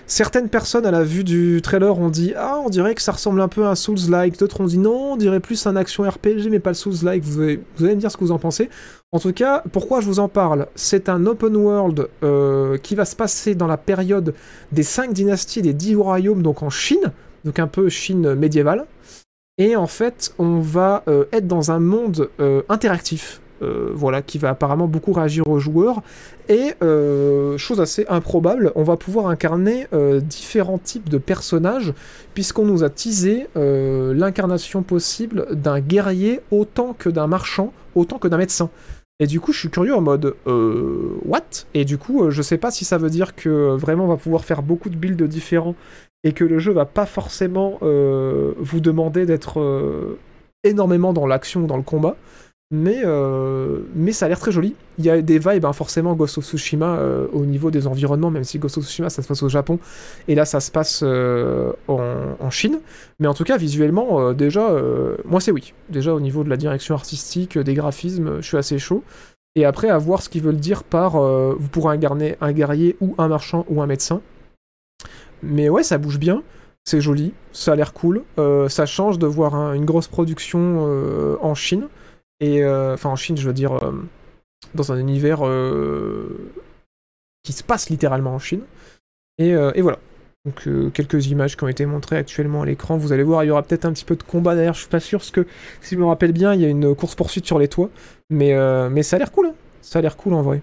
Certaines personnes à la vue du trailer ont dit Ah, on dirait que ça ressemble un peu à un Souls-like. D'autres ont dit Non, on dirait plus un action RPG, mais pas le Souls-like. Vous allez, vous allez me dire ce que vous en pensez. En tout cas, pourquoi je vous en parle? C'est un open world euh, qui va se passer dans la période des 5 dynasties des 10 royaumes, donc en Chine, donc un peu Chine médiévale. Et en fait, on va euh, être dans un monde euh, interactif, voilà, qui va apparemment beaucoup réagir aux joueurs. Et euh, chose assez improbable, on va pouvoir incarner euh, différents types de personnages, puisqu'on nous a teasé euh, l'incarnation possible d'un guerrier autant que d'un marchand, autant que d'un médecin. Et du coup, je suis curieux en mode euh, what? Et du coup, euh, je sais pas si ça veut dire que euh, vraiment on va pouvoir faire beaucoup de builds différents et que le jeu va pas forcément euh, vous demander d'être euh, énormément dans l'action ou dans le combat. Mais, euh, mais ça a l'air très joli. Il y a des vibes, hein, forcément, Ghost of Tsushima euh, au niveau des environnements, même si Ghost of Tsushima ça se passe au Japon, et là ça se passe euh, en, en Chine. Mais en tout cas, visuellement, déjà, moi c'est oui. Déjà au niveau de la direction artistique, des graphismes, je suis assez chaud. Et après, à voir ce qu'ils veulent dire par vous pourrez incarner un guerrier ou un marchand ou un médecin. Mais ouais, ça bouge bien, c'est joli, ça a l'air cool. Ça change de voir un- une grosse production en Chine. Euh, enfin, en Chine, je veux dire, euh, dans un univers euh, qui se passe littéralement en Chine. Et, voilà. Donc, quelques images qui ont été montrées actuellement à l'écran. Vous allez voir, il y aura peut-être un petit peu de combat derrière, je suis pas sûr, parce que si je me rappelle bien, il y a une course-poursuite sur les toits. Mais, mais ça a l'air cool, hein. ça a l'air cool en vrai.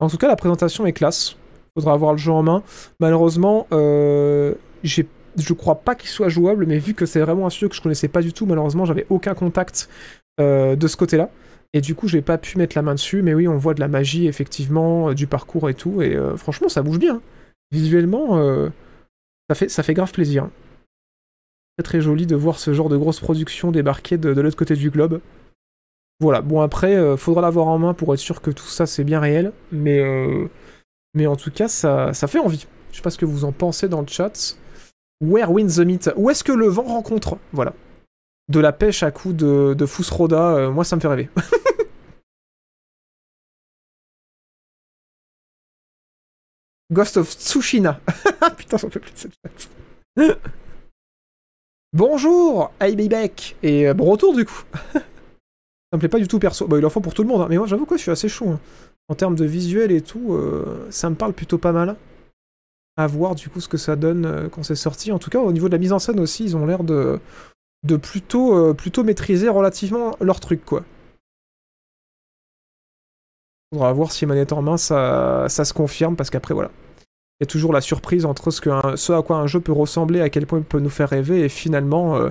En tout cas, la présentation est classe. Faudra avoir le jeu en main. Malheureusement, euh, j'ai je crois pas qu'il soit jouable, mais vu que c'est vraiment un studio que je connaissais pas du tout, malheureusement, j'avais aucun contact euh, de ce côté-là. Et du coup, j'ai pas pu mettre la main dessus, mais oui, on voit de la magie, effectivement, euh, du parcours et tout, et euh, franchement, ça bouge bien. hein. Visuellement, ça, fait, ça fait grave plaisir. hein. Très très joli de voir ce genre de grosse production débarquer de, l'autre côté du globe. Voilà, bon après, faudra l'avoir en main pour être sûr que tout ça c'est bien réel, mais, mais en tout cas, ça, ça fait envie. Je sais pas ce que vous en pensez dans le chat. Where wins the meat? Où est-ce que le vent rencontre? Voilà. De la pêche à coups de, de euh, moi ça me fait rêver. Ghost of Tsushima. Putain, j'en peux plus de cette chat. Bonjour, back. Et euh, bon retour du coup. ça me plaît pas du tout perso. Bah, il en faut pour tout le monde, hein. mais moi j'avoue que je suis assez chaud. hein. En termes de visuel et tout, euh, ça me parle plutôt pas mal. À voir du coup ce que ça donne quand c'est sorti. En tout cas, au niveau de la mise en scène aussi, ils ont l'air de, de plutôt, euh, plutôt maîtriser relativement leur truc, quoi. Faudra voir si manette en main ça, ça se confirme, parce qu'après, voilà. Il y a toujours la surprise entre ce, à quoi un jeu peut ressembler, à quel point il peut nous faire rêver, et finalement, euh,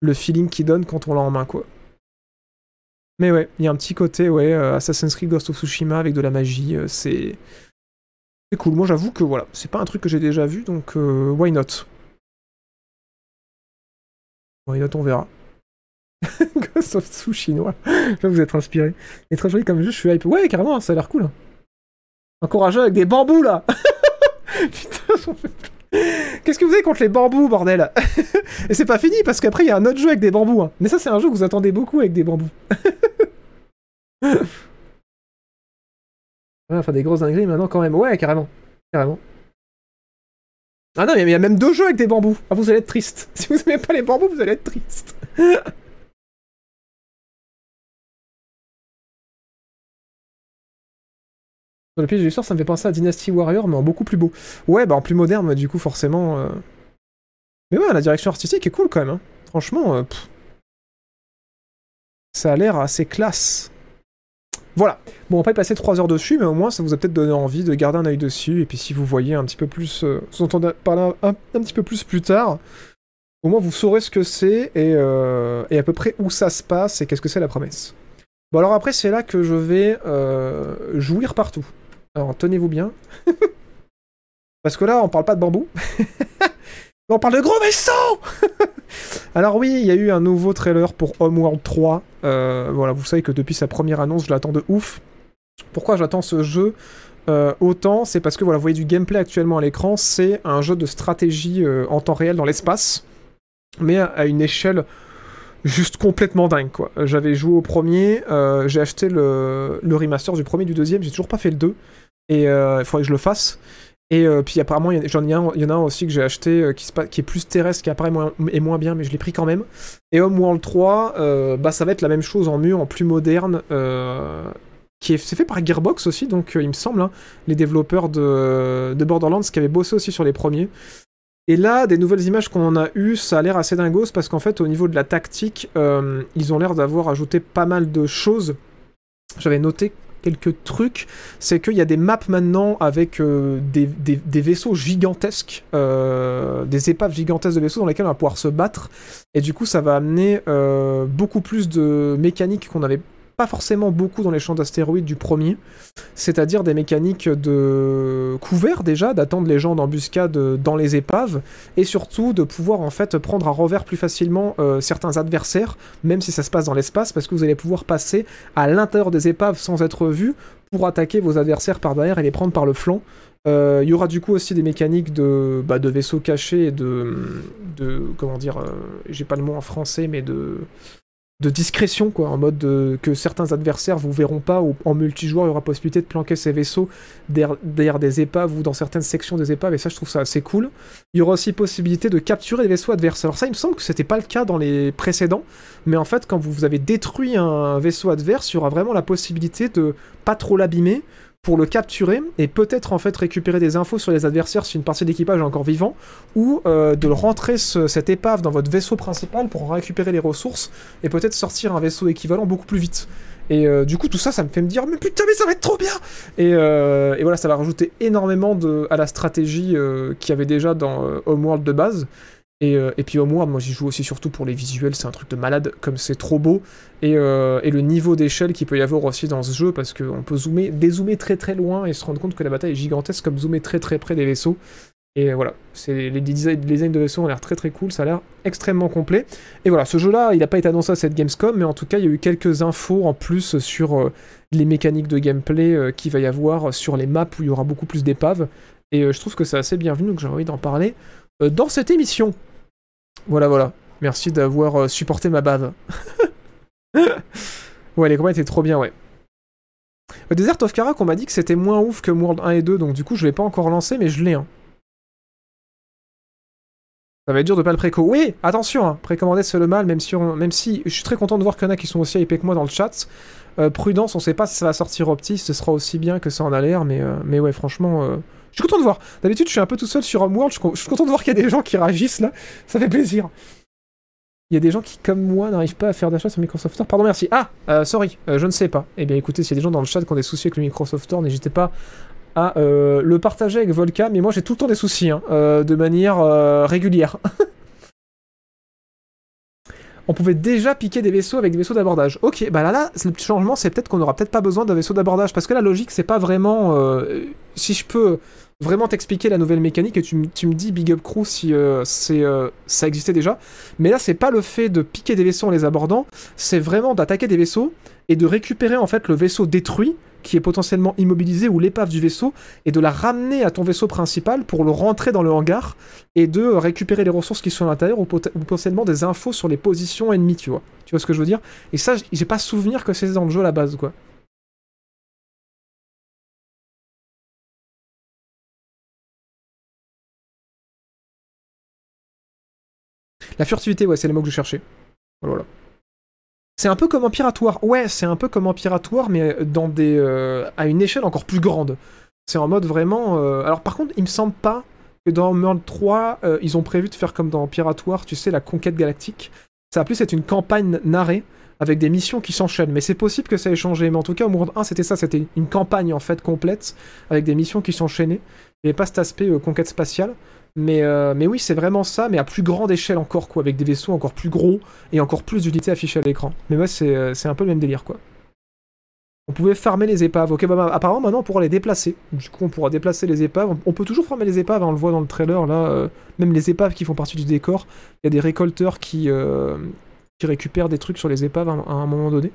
le feeling qu'il donne quand on l'a en main, quoi. Mais ouais, il y a un petit côté, ouais, euh, Assassin's Creed Ghost of Tsushima avec de la magie, c'est. C'est cool. Moi, j'avoue que voilà, c'est pas un truc que j'ai déjà vu, donc why not? Why not, on verra. Ghost of Tsushima. Là, vous êtes inspiré. Est très joli comme jeu, je suis hype. Ouais, carrément, ça a l'air cool. jeu avec des bambous là Putain, j'en peux plus. Qu'est-ce que vous avez contre les bambous, bordel? Et c'est pas fini parce qu'après il y a un autre jeu avec des bambous. hein. Mais ça, c'est un jeu que vous attendez beaucoup avec des bambous. Ouais, enfin, des grosses dingueries maintenant quand même. Ouais, carrément. Carrément. Ah non, mais il y a même deux jeux avec des bambous. Ah, vous allez être triste. Si vous aimez pas les bambous, vous allez être triste. Sur le pitch du sort, ça me fait penser à Dynasty Warrior, mais en beaucoup plus beau. Ouais, bah en plus moderne, du coup, forcément. euh. Mais ouais, la direction artistique est cool quand même. hein. Franchement, euh, ça a l'air assez classe. Voilà. Bon, on va pas y passer 3 heures dessus, mais au moins ça vous a peut-être donné envie de garder un œil dessus. Et puis si vous voyez un petit peu plus, euh, vous entendez parler un, petit peu plus plus tard, au moins vous saurez ce que c'est et, euh, et à peu près où ça se passe et qu'est-ce que c'est la promesse. Bon alors après c'est là que je vais euh, jouir partout. Alors tenez-vous bien. Parce que là on parle pas de bambou. on parle de gros vaisseaux Alors oui, il y a eu un nouveau trailer pour Homeworld 3. Euh, voilà, vous savez que depuis sa première annonce, je l'attends de ouf. Pourquoi j'attends ce jeu euh, autant C'est parce que voilà, vous voyez du gameplay actuellement à l'écran. C'est un jeu de stratégie euh, en temps réel dans l'espace, mais à, une échelle juste complètement dingue quoi. J'avais joué au premier, j'ai acheté le, remaster du premier du deuxième, j'ai toujours pas fait le 2 et il faudrait que je le fasse. Et euh, puis apparemment, il y, en a un aussi que j'ai acheté euh, qui, est plus terrestre, qui apparaît moins, est moins bien, mais je l'ai pris quand même. Et Homeworld 3, euh, bah, ça va être la même chose en mieux, en plus moderne. qui est, c'est fait par Gearbox aussi, donc il me semble, hein, les développeurs de, de Borderlands qui avaient bossé aussi sur les premiers. Et là, des nouvelles images qu'on en a eues, ça a l'air assez dingos parce qu'en fait, au niveau de la tactique, ils ont l'air d'avoir ajouté pas mal de choses. J'avais noté quelques trucs, c'est qu'il y a des maps maintenant avec euh, des, vaisseaux gigantesques, euh, des épaves gigantesques de vaisseaux dans lesquels on va pouvoir se battre. Et du coup, ça va amener euh, beaucoup plus de mécaniques qu'on avait pas forcément beaucoup dans les champs d'astéroïdes du premier, c'est-à-dire des mécaniques de couvert déjà, d'attendre les gens d'embuscade dans les épaves, et surtout de pouvoir en fait prendre à revers plus facilement euh, certains adversaires, même si ça se passe dans l'espace, parce que vous allez pouvoir passer à l'intérieur des épaves sans être vu pour attaquer vos adversaires par derrière et les prendre par le flanc. Euh, Il y aura du coup aussi des mécaniques de, bah, de vaisseaux cachés et de, comment dire, euh, j'ai pas le mot en français, mais de de discrétion, quoi, en mode de- que certains adversaires vous verront pas, ou en multijoueur, il y aura possibilité de planquer ces vaisseaux derrière, des épaves ou dans certaines sections des épaves, et ça, je trouve ça assez cool. Il y aura aussi possibilité de capturer des vaisseaux adverses. Alors ça, il me semble que c'était pas le cas dans les précédents, mais en fait, quand vous avez détruit un vaisseau adverse, il y aura vraiment la possibilité de pas trop l'abîmer, pour le capturer et peut-être en fait récupérer des infos sur les adversaires si une partie de l'équipage est encore vivant ou euh, de rentrer ce- cette épave dans votre vaisseau principal pour récupérer les ressources et peut-être sortir un vaisseau équivalent beaucoup plus vite. Et euh, du coup, tout ça, ça me fait me dire, mais putain, mais ça va être trop bien Et, euh, voilà, ça va rajouter énormément de, à la stratégie qu'il y avait déjà dans Homeworld de base. Et, euh, et puis Homeworld, moi j'y joue aussi surtout pour les visuels, c'est un truc de malade, comme c'est trop beau. Et, euh, et le niveau d'échelle qu'il peut y avoir aussi dans ce jeu, parce qu'on peut zoomer, dézoomer très très loin et se rendre compte que la bataille est gigantesque, comme zoomer très très près des vaisseaux. Et voilà, les designs, les designs de vaisseaux ont l'air très très cool, ça a l'air extrêmement complet. Et voilà, ce jeu-là, il n'a pas été annoncé à cette Gamescom, mais en tout cas, il y a eu quelques infos en plus sur euh, les mécaniques de gameplay euh, qu'il va y avoir sur les maps où il y aura beaucoup plus d'épaves. Et euh, je trouve que c'est assez bienvenu, donc j'ai envie d'en parler dans cette émission. Voilà, voilà. Merci d'avoir euh, supporté ma bave. ouais, les combats étaient trop bien, ouais. Le Desert of Karak, on m'a dit que c'était moins ouf que World 1 et 2, donc du coup, je l'ai pas encore lancé, mais je l'ai. hein. Ça va être dur de pas le préco. Oui, attention, hein, précommander c'est le mal, même si, on- même si je suis très content de voir qu'il y en a qui sont aussi hypés que moi dans le chat. Euh, prudence, on sait pas si ça va sortir opti, ce sera aussi bien que ça en a l'air, mais, euh, mais ouais, franchement, je suis content de voir. D'habitude, je suis un peu tout seul sur Homeworld, je suis content de voir qu'il y a des gens qui réagissent là, ça fait plaisir. Il y a des gens qui, comme moi, n'arrivent pas à faire d'achat sur Microsoft Store. Pardon, merci. Ah, euh, sorry, euh, je ne sais pas. Eh bien, écoutez, s'il y a des gens dans le chat qui ont des soucis avec le Microsoft Store, n'hésitez pas à euh, le partager avec Volca. Mais moi, j'ai tout le temps des soucis, hein, de manière régulière. On pouvait déjà piquer des vaisseaux avec des vaisseaux d'abordage. Ok, bah là, là, le petit changement, c'est peut-être qu'on aura peut-être pas besoin d'un vaisseau d'abordage. Parce que la logique, c'est pas vraiment. euh, si je peux vraiment t'expliquer la nouvelle mécanique, et tu, me dis, Big Up Crew, si euh, euh, ça existait déjà. Mais là, c'est pas le fait de piquer des vaisseaux en les abordant, c'est vraiment d'attaquer des vaisseaux et de récupérer en fait le vaisseau détruit qui est potentiellement immobilisé ou l'épave du vaisseau et de la ramener à ton vaisseau principal pour le rentrer dans le hangar et de récupérer les ressources qui sont à l'intérieur ou, pot- ou potentiellement des infos sur les positions ennemies, tu vois. Tu vois ce que je veux dire? Et ça, j'ai pas souvenir que c'est dans le jeu à la base, quoi. La furtivité, ouais, c'est le mot que je cherchais. Voilà. C'est un peu comme Empiratoire. Ouais, c'est un peu comme Empiratoire, mais dans des, euh, à une échelle encore plus grande. C'est en mode vraiment. euh, Alors, par contre, il me semble pas que dans World 3, euh, ils ont prévu de faire comme dans Empiratoire, tu sais, la conquête galactique. Ça va plus être une campagne narrée avec des missions qui s'enchaînent. Mais c'est possible que ça ait changé. Mais en tout cas, au World 1, c'était ça. C'était une campagne en fait complète avec des missions qui s'enchaînaient. Il n'y avait pas cet aspect euh, conquête spatiale. Mais, euh, mais oui, c'est vraiment ça, mais à plus grande échelle encore, quoi, avec des vaisseaux encore plus gros et encore plus d'unités affichées à l'écran. Mais ouais, c'est euh, c'est un peu le même délire, quoi. On pouvait farmer les épaves. Ok, bah, bah, apparemment maintenant on pourra les déplacer. Du coup, on pourra déplacer les épaves. On- peut toujours farmer les épaves, hein, on le voit dans le trailer là. même les épaves qui font partie du décor, il y a des récolteurs qui, qui récupèrent des trucs sur les épaves à, un- moment donné.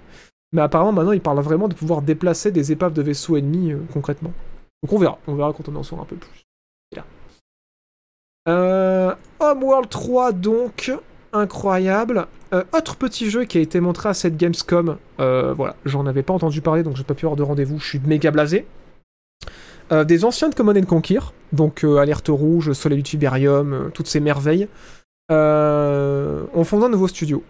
Mais apparemment maintenant ils parlent vraiment de pouvoir déplacer des épaves de vaisseaux ennemis euh, concrètement. Donc on verra, on verra quand on en saura un peu plus. Là. Euh, Homeworld 3 donc, incroyable. Euh, autre petit jeu qui a été montré à cette Gamescom, voilà, j'en avais pas entendu parler donc j'ai pas pu avoir de rendez-vous, je suis méga blasé. Des anciens de Command and Conquer, donc Alerte Rouge, Soleil du Tiberium, toutes ces merveilles, ont fondé un nouveau studio.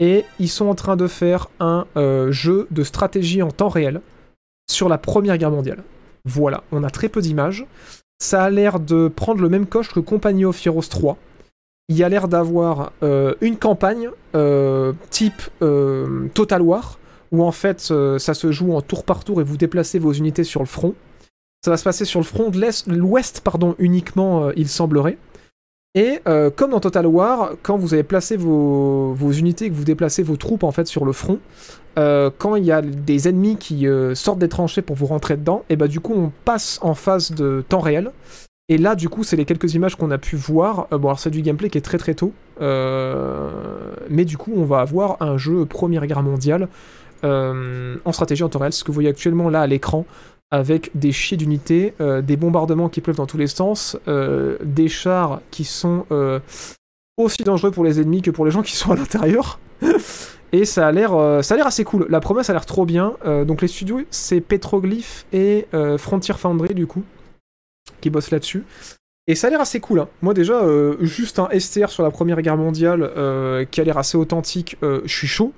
Et ils sont en train de faire un euh, jeu de stratégie en temps réel sur la Première Guerre mondiale. Voilà, on a très peu d'images. Ça a l'air de prendre le même coche que Company of Heroes 3. Il y a l'air d'avoir euh, une campagne euh, type Total War, où en fait ça se joue en tour par tour et vous déplacez vos unités sur le front. Ça va se passer sur le front de l'ouest pardon, uniquement, il semblerait. Et euh, comme dans Total War, quand vous avez placé vos, vos unités et que vous déplacez vos troupes en fait sur le front, euh, quand il y a des ennemis qui euh, sortent des tranchées pour vous rentrer dedans, et bah du coup on passe en phase de temps réel. Et là du coup c'est les quelques images qu'on a pu voir. Bon alors c'est du gameplay qui est très très tôt, mais du coup on va avoir un jeu Première Guerre mondiale en stratégie en temps réel, ce que vous voyez actuellement là à l'écran avec des chiers d'unités, euh, des bombardements qui pleuvent dans tous les sens, euh, des chars qui sont euh, aussi dangereux pour les ennemis que pour les gens qui sont à l'intérieur. et ça a l'air, ça a l'air assez cool. La promesse a l'air trop bien. Donc les studios, c'est Petroglyph et Frontier Foundry du coup qui bossent là-dessus. Et ça a l'air assez cool. hein. Moi déjà, juste un STR sur la Première Guerre mondiale qui a l'air assez authentique, je suis chaud.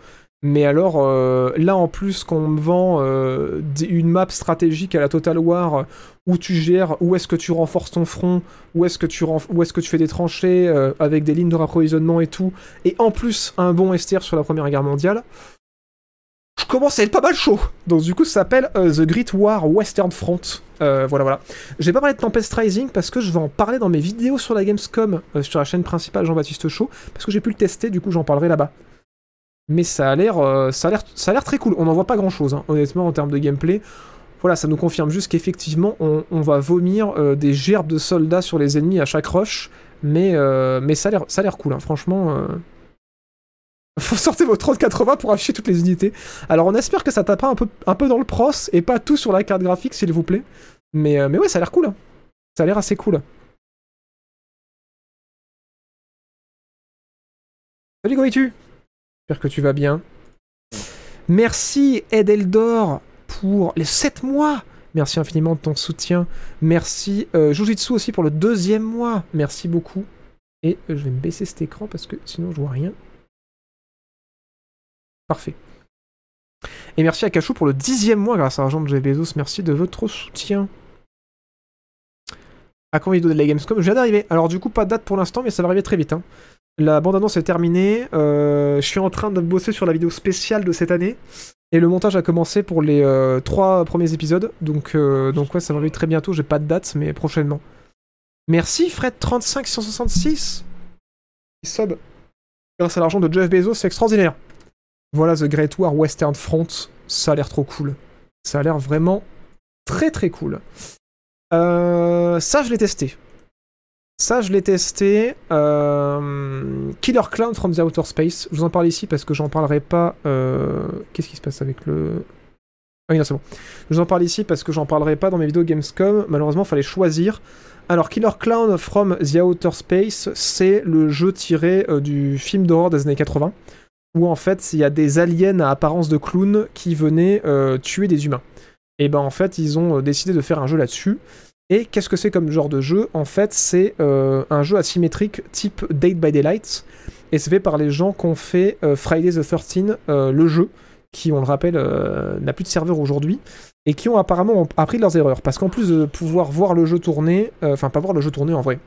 Mais alors euh, là en plus qu'on me vend euh, une map stratégique à la Total War euh, où tu gères où est-ce que tu renforces ton front, où est-ce que tu est-ce que tu fais des tranchées avec des lignes de rapprovisionnement et tout, et en plus un bon STR sur la Première Guerre mondiale, je commence à être pas mal chaud. Donc du coup ça s'appelle The Great War Western Front. Voilà voilà. J'ai pas parlé de Tempest Rising parce que je vais en parler dans mes vidéos sur la Gamescom sur la chaîne principale Jean-Baptiste Chaud parce que j'ai pu le tester, du coup j'en parlerai là-bas. Mais ça a l'air, euh, ça a l'air, très cool. On n'en voit pas grand-chose, hein, honnêtement, en termes de gameplay. Voilà, ça nous confirme juste qu'effectivement, on, va vomir euh, des gerbes de soldats sur les ennemis à chaque rush. Mais, euh, mais ça a l'air, cool, hein, franchement. Faut sortir vos 3080 pour afficher toutes les unités. Alors on espère que ça tape un peu, un peu dans le pros et pas tout sur la carte graphique, s'il vous plaît. Mais, mais ouais, ça a l'air cool. hein. Ça a l'air assez cool. Salut, comment es-tu? Que tu vas bien. Merci Edeldor pour les 7 mois. Merci infiniment de ton soutien. Merci euh, Jujitsu aussi pour le deuxième mois. Merci beaucoup. Et euh, je vais me baisser cet écran parce que sinon je vois rien. Parfait. Et merci à pour le dixième mois grâce à l'argent de Jeff Bezos. Merci de votre soutien. À quand vidéo de la Gamescom? Je viens d'arriver. Alors du coup, pas de date pour l'instant, mais ça va arriver très vite. hein. La bande-annonce est terminée. euh, je suis en train de bosser sur la vidéo spéciale de cette année. Et le montage a commencé pour les euh, trois premiers épisodes. Donc, euh, donc ouais, ça va arriver très bientôt. J'ai pas de date, mais prochainement. Merci Fred35166. Sub. Grâce à l'argent de Jeff Bezos, c'est extraordinaire. Voilà The Great War Western Front. Ça a l'air trop cool. Ça a l'air vraiment très très cool. Euh, ça, je l'ai testé. Ça, je l'ai testé. Euh, Killer Clown from the Outer Space. Je vous en parle ici parce que j'en parlerai pas. euh, Qu'est-ce qui se passe avec le. Ah oui, non, c'est bon. Je vous en parle ici parce que j'en parlerai pas dans mes vidéos Gamescom. Malheureusement, il fallait choisir. Alors, Killer Clown from the Outer Space, c'est le jeu tiré euh, du film d'horreur des années 80, où en fait, il y a des aliens à apparence de clown qui venaient tuer des humains. Et ben en fait, ils ont décidé de faire un jeu là-dessus. Et qu'est-ce que c'est comme genre de jeu? En fait, c'est euh, un jeu asymétrique type Date by Daylight. Et c'est fait par les gens qui ont fait euh, Friday the 13, euh, le jeu, qui, on le rappelle, n'a plus de serveur aujourd'hui. Et qui ont apparemment appris leurs erreurs. Parce qu'en plus de pouvoir voir le jeu tourner, enfin pas voir le jeu tourner en vrai,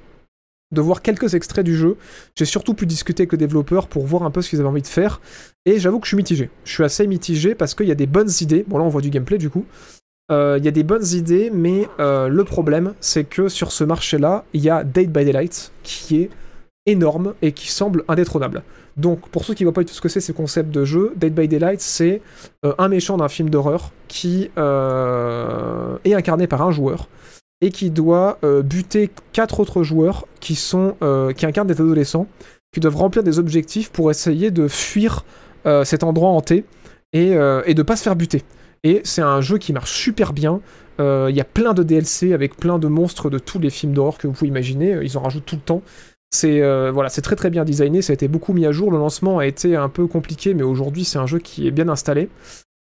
de voir quelques extraits du jeu, j'ai surtout pu discuter avec le développeur pour voir un peu ce qu'ils avaient envie de faire. Et j'avoue que je suis mitigé. Je suis assez mitigé parce qu'il y a des bonnes idées. Bon là on voit du gameplay du coup. Euh, Il y a des bonnes idées, mais euh, le problème, c'est que sur ce marché-là, il y a Date by Daylight qui est énorme et qui semble indétrônable. Donc, pour ceux qui ne voient pas tout ce que c'est, ces concepts de jeu, Date by Daylight, c'est euh, un méchant d'un film d'horreur qui euh, est incarné par un joueur et qui doit euh, buter quatre autres joueurs qui sont euh, qui incarnent des adolescents, qui doivent remplir des objectifs pour essayer de fuir euh, cet endroit hanté et, euh, et de pas se faire buter. Et c'est un jeu qui marche super bien. Euh, Il y a plein de DLC avec plein de monstres de tous les films d'horreur que vous pouvez imaginer. Ils en rajoutent tout le temps. C'est euh, voilà, très très bien designé. Ça a été beaucoup mis à jour. Le lancement a été un peu compliqué, mais aujourd'hui c'est un jeu qui est bien installé.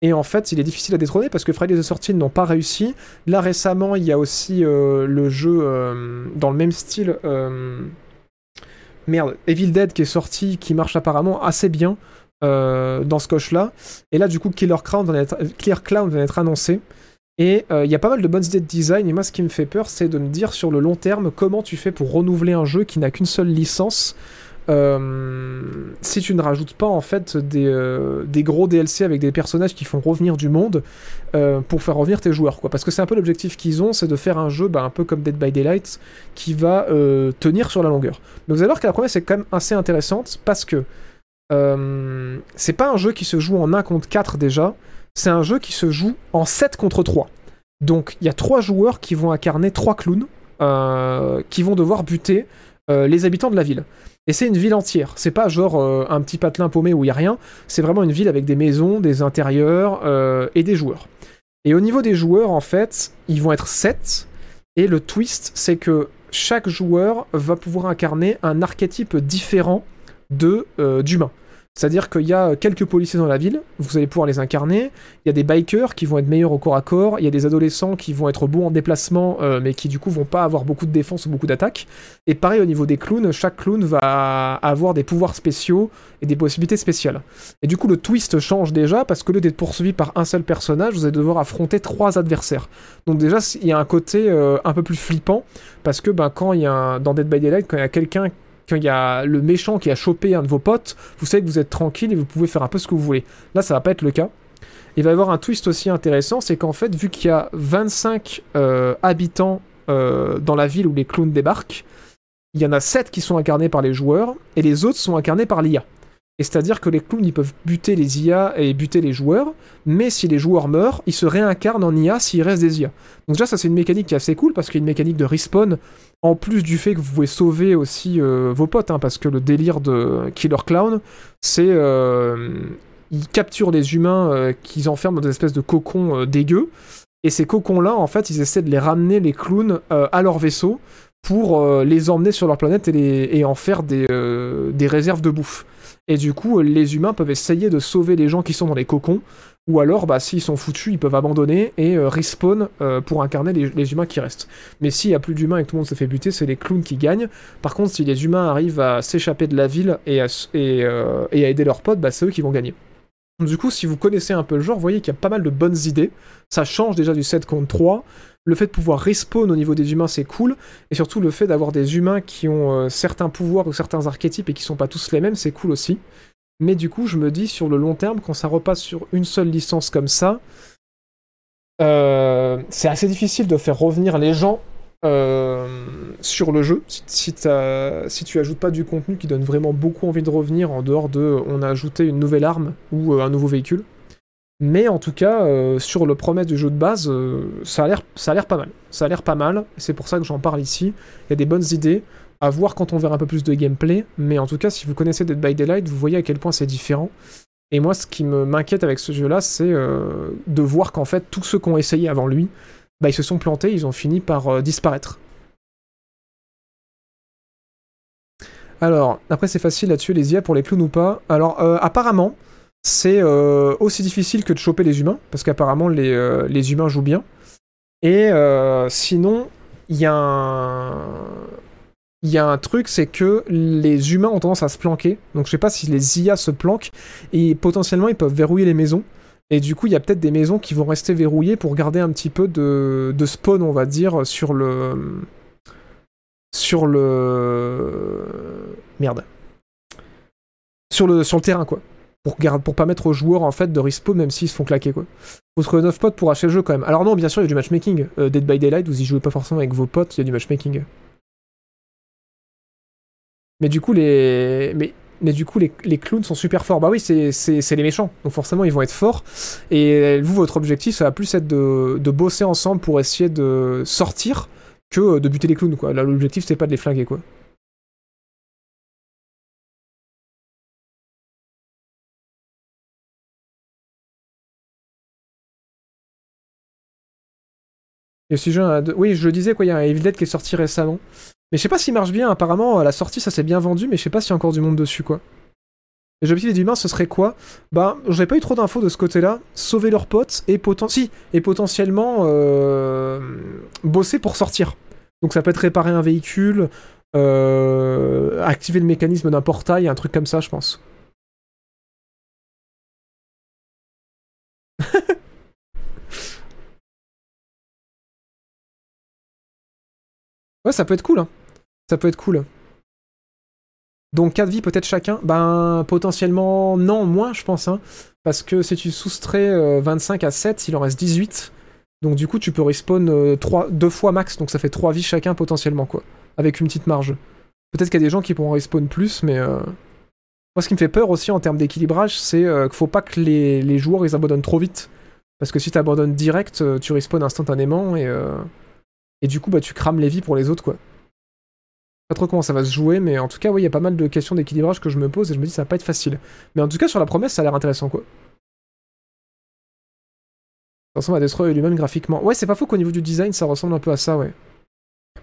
Et en fait, il est difficile à détrôner parce que Friday the 13 n'ont pas réussi. Là récemment, il y a aussi euh, le jeu euh, dans le même style. euh, Merde, Evil Dead qui est sorti, qui marche apparemment assez bien euh, dans ce coche-là. Et là, du coup, Killer Clown vient d'être, Killer Clown vient d'être annoncé. Et euh, il y a pas mal de bonnes idées de design. Et moi, ce qui me fait peur, c'est de me dire sur le long terme comment tu fais pour renouveler un jeu qui n'a qu'une seule licence? Euh, si tu ne rajoutes pas en fait des, gros DLC avec des personnages qui font revenir du monde pour faire revenir tes joueurs quoi. Parce que c'est un peu l'objectif qu'ils ont, c'est de faire un jeu bah, un peu comme Dead by Daylight qui va tenir sur la longueur. Mais vous allez voir que la promesse est quand même assez intéressante parce que euh, c'est pas un jeu qui se joue en 1 contre 4 déjà, c'est un jeu qui se joue en 7 contre 3. Donc il y a 3 joueurs qui vont incarner 3 clowns euh, qui vont devoir buter euh, les habitants de la ville. Et c'est une ville entière. C'est pas genre un petit patelin paumé où il y a rien. C'est vraiment une ville avec des maisons, des intérieurs et des joueurs. Et au niveau des joueurs, en fait, ils vont être 7. Et le twist, c'est que chaque joueur va pouvoir incarner un archétype différent euh, d'humain. C'est-à-dire qu'il y a quelques policiers dans la ville, vous allez pouvoir les incarner. Il y a des bikers qui vont être meilleurs au corps à corps. Il y a des adolescents qui vont être bons en déplacement, euh, mais qui du coup vont pas avoir beaucoup de défense ou beaucoup d'attaque. Et pareil au niveau des clowns, chaque clown va avoir des pouvoirs spéciaux et des possibilités spéciales. Et du coup, le twist change déjà parce que lieu d'être poursuivi par un seul personnage, vous allez devoir affronter trois adversaires. Donc déjà, il y a un côté euh, un peu plus flippant parce que ben, quand il y a dans Dead by Daylight, quand il y a quelqu'un quand il y a le méchant qui a chopé un de vos potes, vous savez que vous êtes tranquille et vous pouvez faire un peu ce que vous voulez. Là, ça va pas être le cas. Il va y avoir un twist aussi intéressant, c'est qu'en fait, vu qu'il y a 25 euh, habitants euh, dans la ville où les clowns débarquent, il y en a 7 qui sont incarnés par les joueurs et les autres sont incarnés par l'IA. Et c'est-à-dire que les clowns, ils peuvent buter les IA et buter les joueurs, mais si les joueurs meurent, ils se réincarnent en IA s'il reste des IA. Donc déjà, ça c'est une mécanique qui est assez cool parce qu'il y a une mécanique de respawn, en plus du fait que vous pouvez sauver aussi euh, vos potes, hein, parce que le délire de Killer Clown, c'est... Euh, ils capturent les humains euh, qu'ils enferment dans des espèces de cocons euh, dégueux, et ces cocons-là, en fait, ils essaient de les ramener, les clowns, à leur vaisseau, pour les emmener sur leur planète et, en faire des, des réserves de bouffe. Et du coup, euh, les humains peuvent essayer de sauver les gens qui sont dans les cocons, ou alors, bah, s'ils sont foutus, ils peuvent abandonner et euh, respawn euh, pour incarner les, humains qui restent. Mais s'il y a plus d'humains et que tout le monde se fait buter, c'est les clowns qui gagnent. Par contre, si les humains arrivent à s'échapper de la ville et à aider leurs potes, bah, c'est eux qui vont gagner. Du coup, si vous connaissez un peu le genre, vous voyez qu'il y a pas mal de bonnes idées. Ça change déjà du 7 contre 3. Le fait de pouvoir respawn au niveau des humains, c'est cool. Et surtout, le fait d'avoir des humains qui ont euh, certains pouvoirs ou certains archétypes et qui sont pas tous les mêmes, c'est cool aussi. Mais du coup, je me dis, sur le long terme, quand ça repasse sur une seule licence comme ça, euh, c'est assez difficile de faire revenir les gens euh, sur le jeu. Si, si, tu ajoutes pas du contenu qui donne vraiment beaucoup envie de revenir en dehors de on a ajouté une nouvelle arme ou un nouveau véhicule. Mais en tout cas, euh, sur le promesse du jeu de base, euh, ça a l'air pas mal. Ça a l'air pas mal, c'est pour ça que j'en parle ici. Il y a des bonnes idées, à voir quand on verra un peu plus de gameplay, mais en tout cas, si vous connaissez Dead by Daylight, vous voyez à quel point c'est différent. Et moi, ce qui m'inquiète avec ce jeu-là, c'est euh, de voir qu'en fait, tous ceux qui ont essayé avant lui, bah, ils se sont plantés, ils ont fini par disparaître. Alors, après, c'est facile à tuer les IA pour les clowns ou pas. Alors, apparemment, c'est euh, aussi difficile que de choper les humains, parce qu'apparemment, les, euh, les humains jouent bien. Et euh, sinon, il y a un. Il y a un truc, c'est que les humains ont tendance à se planquer. Donc je sais pas si les IA se planquent et potentiellement ils peuvent verrouiller les maisons. Et du coup, il y a peut-être des maisons qui vont rester verrouillées pour garder un petit peu de, de spawn, on va dire, sur le. Sur le. Merde. Sur le, sur le terrain, quoi. Pour, pour pas mettre aux joueurs, en fait, de respawn, même s'ils se font claquer, quoi. Faut trouver 9 potes pour acheter le jeu, quand même. Alors, non, bien sûr, il y a du matchmaking. Euh, Dead by Daylight, vous y jouez pas forcément avec vos potes, il y a du matchmaking. Mais du coup, les. Mais. Mais du coup, les, les clowns sont super forts. Bah oui, c'est les méchants. Donc forcément, ils vont être forts. Et vous, votre objectif, ça va plus être de, de bosser ensemble pour essayer de sortir que de buter les clowns, quoi. L'objectif, c'est pas de les flinguer, quoi. De- Oui, je le disais, quoi, il y a un Evil Dead qui est sorti récemment. Mais je sais pas s'il marche bien, apparemment, à la sortie, ça s'est bien vendu, mais je sais pas s'il y a encore du monde dessus, quoi. Les objectifs des humains, ce serait quoi? Bah, j'avais pas eu trop d'infos de ce côté-là. Sauver leurs potes et potentiellement euh, bosser pour sortir. Donc ça peut être réparer un véhicule, euh, activer le mécanisme d'un portail, un truc comme ça, je pense. Ouais, ça peut être cool. hein. Ça peut être cool. Donc 4 vies peut-être chacun Ben potentiellement non, moins je pense. Hein, parce que si tu soustrais euh, 25 à 7, il en reste 18. Donc du coup tu peux respawn euh, 3, 2 fois max, donc ça fait 3 vies chacun potentiellement quoi. Avec une petite marge. Peut-être qu'il y a des gens qui pourront respawn plus, mais... euh, Moi ce qui me fait peur aussi en termes d'équilibrage, c'est euh, qu'il faut pas que les, les joueurs ils abandonnent trop vite. Parce que si tu abandonnes direct, euh, tu respawns instantanément et... Et du coup bah tu crames les vies pour les autres quoi pas trop comment ça va se jouer, mais en tout cas, oui, il y a pas mal de questions d'équilibrage que je me pose et je me dis ça va pas être facile. Mais en tout cas, sur la promesse, ça a l'air intéressant, quoi. Ça ressemble à Destroy lui-même graphiquement. Ouais, c'est pas faux qu'au niveau du design, ça ressemble un peu à ça, ouais.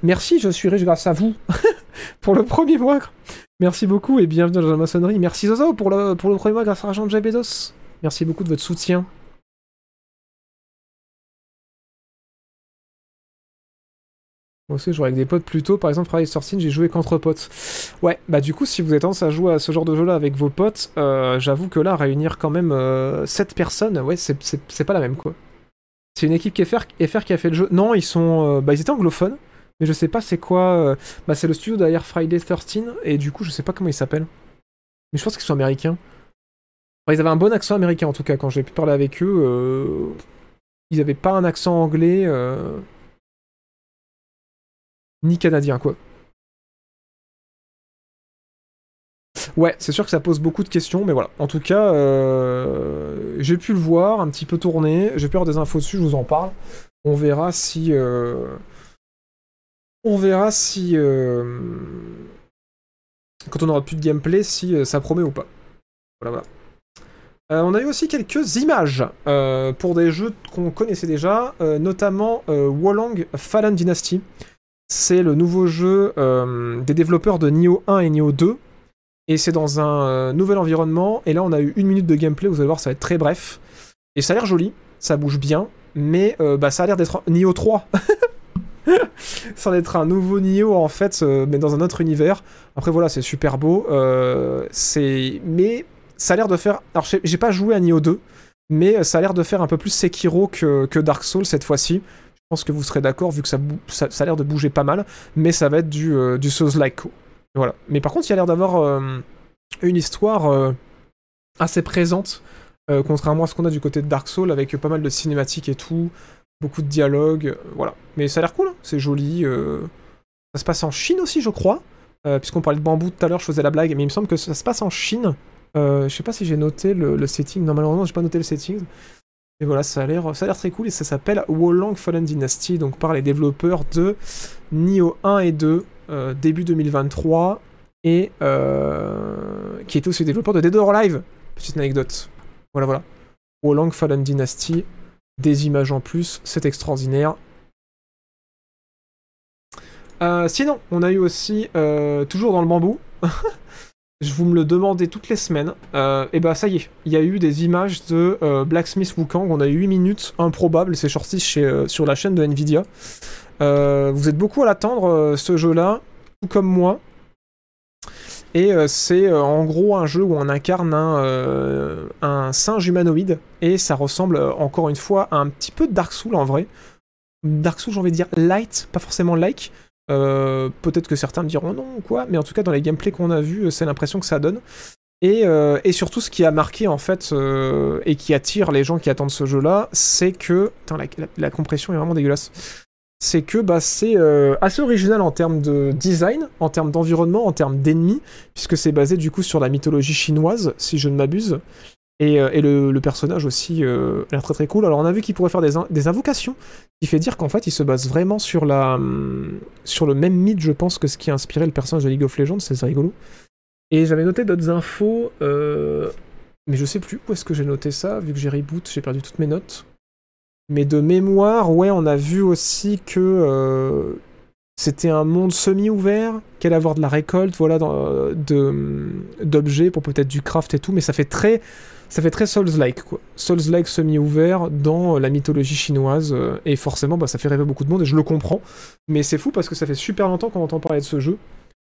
Merci, je suis riche grâce à vous pour le premier mois. Merci beaucoup et bienvenue dans la maçonnerie. Merci Zozo pour le, pour le premier mois grâce à l'argent de Jeff Bezos. Merci beaucoup de votre soutien. Moi aussi, je jouais avec des potes plus tôt. Par exemple, Friday Sourcing, j'ai joué qu'entre potes. Ouais, bah du coup, si vous êtes tendance à jouer à ce genre de jeu-là avec vos potes, euh, j'avoue que là, réunir quand même 7 personnes, ouais, c'est- pas la même, quoi. C'est une équipe qui qui a fait le jeu. Non, ils sont... euh, bah, ils étaient anglophones, mais je sais pas c'est quoi... euh, Bah, c'est le studio derrière Friday 13, et du coup, je sais pas comment ils s'appellent. Mais je pense qu'ils sont américains. Ils avaient un bon accent américain, en tout cas, quand j'ai pu parler avec eux. euh, Ils avaient pas un accent anglais... ni canadien, quoi. Ouais, c'est sûr que ça pose beaucoup de questions, mais voilà. En tout cas, euh, j'ai pu le voir, un petit peu tourner, j'ai pu avoir des infos dessus, je vous en parle. On verra si... euh, On verra si... euh, Quand on aura plus de gameplay, si ça promet ou pas. Voilà, voilà. On a eu aussi quelques images pour des jeux qu'on connaissait déjà, notamment Wolong Fallen Dynasty. C'est le nouveau jeu euh, des développeurs de Nioh 1 et Nioh 2. Et c'est dans un euh, nouvel environnement. Et là, on a eu une minute de gameplay. Vous allez voir, ça va être très bref. Et ça a l'air joli. Ça bouge bien. Mais euh, bah, ça a l'air d'être Nioh 3. ça a l'air d'être un nouveau Nioh, en fait, mais dans un autre univers. Après, voilà, c'est super beau. C'est... Mais ça a l'air de faire... Alors, j'ai pas joué à Nioh 2. Mais ça a l'air de faire un peu plus Sekiro que, que Dark Souls cette fois-ci. Je pense que vous serez d'accord vu que ça, a l'air de bouger pas mal, mais ça va être du, euh, Souls-like. Voilà. Mais par contre, il y a l'air d'avoir euh, une histoire euh, assez présente, euh, contrairement à ce qu'on a du côté de Dark Souls, avec pas mal de cinématiques et tout, beaucoup de dialogues, voilà. Mais ça a l'air cool, hein, c'est joli. Ça se passe en Chine aussi, je crois, puisqu'on parlait de bambou tout à l'heure, je faisais la blague, mais il me semble que ça se passe en Chine. Je sais pas si j'ai noté le, le setting, non malheureusement j'ai pas noté le setting. Et voilà, ça a l'air, très cool et ça s'appelle Wolong Fallen Dynasty, donc par les développeurs de Nioh 1 et 2, euh, début 2023, et euh, qui était aussi développeur de Dead or Alive. Petite anecdote. Voilà, voilà. Wolong Fallen Dynasty, des images en plus, c'est extraordinaire. Euh, sinon, on a eu aussi, toujours dans le bambou, je vous me le demandais toutes les semaines, euh, et bah ça y est, il y a eu des images de euh, Blacksmith Wukong, on a eu 8 minutes, improbable, c'est sorti euh, sur la chaîne de Nvidia. Vous êtes beaucoup à l'attendre, ce jeu-là, tout comme moi. Et c'est en gros un jeu où on incarne un, singe humanoïde, et ça ressemble encore une fois à un petit peu Dark Souls en vrai. Dark Souls, j'ai envie de dire light, pas forcément like. Euh, Peut-être que certains me diront non ou quoi, mais en tout cas dans les gameplays qu'on a vus, c'est l'impression que ça donne. Et, euh, et surtout ce qui a marqué en fait euh, et qui attire les gens qui attendent ce jeu-là, c'est que... Putain, la, la- compression est vraiment dégueulasse. C'est que bah, c'est euh, assez original en termes de design, en termes d'environnement, en termes d'ennemis, puisque c'est basé du coup sur la mythologie chinoise, si je ne m'abuse. Et, euh, le, personnage aussi euh, a l'air très très cool. Alors on a vu qu'il pourrait faire des, des invocations, qui fait dire qu'en fait il se base vraiment hum, sur le même mythe, je pense, que ce qui a inspiré le personnage de League of Legends, c'est rigolo. Et j'avais noté d'autres infos, euh, mais je sais plus où est-ce que j'ai noté ça, vu que j'ai reboot, j'ai perdu toutes mes notes. Mais de mémoire, ouais, on a vu aussi que euh, c'était un monde semi-ouvert, qu'elle avoir de la récolte, voilà, de- d'objets pour peut-être du craft et tout, mais ça fait très, ça fait très Souls-like, quoi. Souls-like semi-ouvert dans la mythologie chinoise, euh, et forcément, bah, ça fait rêver beaucoup de monde, et je le comprends. Mais c'est fou parce que ça fait super longtemps qu'on entend parler de ce jeu.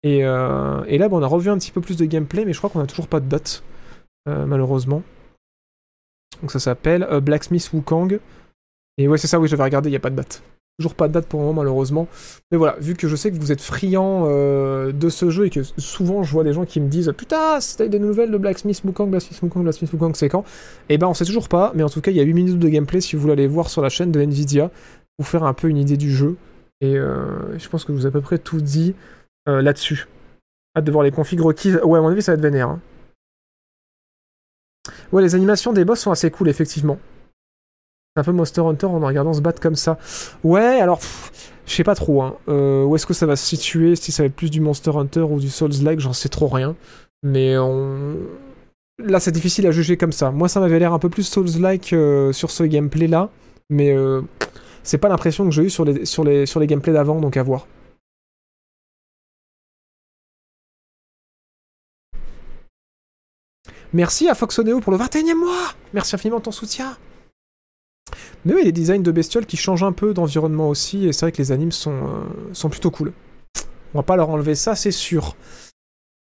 Et, euh, là, on a revu un petit peu plus de gameplay, mais je crois qu'on a toujours pas de date, euh, malheureusement. Donc ça s'appelle Blacksmith Wukong. Et ouais, c'est ça, oui, j'avais regardé, il n'y a pas de date. Toujours pas de date pour le moment malheureusement. Mais voilà, vu que je sais que vous êtes friands euh, de ce jeu et que souvent je vois des gens qui me disent Putain, c'était des nouvelles de Blacksmith Wukong, Blacksmith Wukong, Blacksmith Wukong, c'est quand? Eh ben on sait toujours pas, mais en tout cas il y a 8 minutes de gameplay si vous voulez aller voir sur la chaîne de Nvidia pour faire un peu une idée du jeu. Et euh, je pense que je vous ai à peu près tout dit euh, là-dessus. Hâte de voir les configs requises. Ouais, à mon avis ça va être vénère. hein. Ouais, les animations des boss sont assez cool effectivement. Un peu Monster Hunter en regardant se battre comme ça. Ouais, alors, je sais pas trop. Hein. Euh, où est-ce que ça va se situer Si ça va être plus du Monster Hunter ou du Souls-like, j'en sais trop rien. Mais on... là, c'est difficile à juger comme ça. Moi, ça m'avait l'air un peu plus Souls-like euh, sur ce gameplay-là. Mais euh, c'est pas l'impression que j'ai eu sur les, sur les, sur les gameplays d'avant, donc à voir. Merci à Foxoneo pour le 21e mois Merci infiniment de ton soutien mais oui, les designs de bestioles qui changent un peu d'environnement aussi, et c'est vrai que les animes sont, euh, plutôt cool. On va pas leur enlever ça, c'est sûr.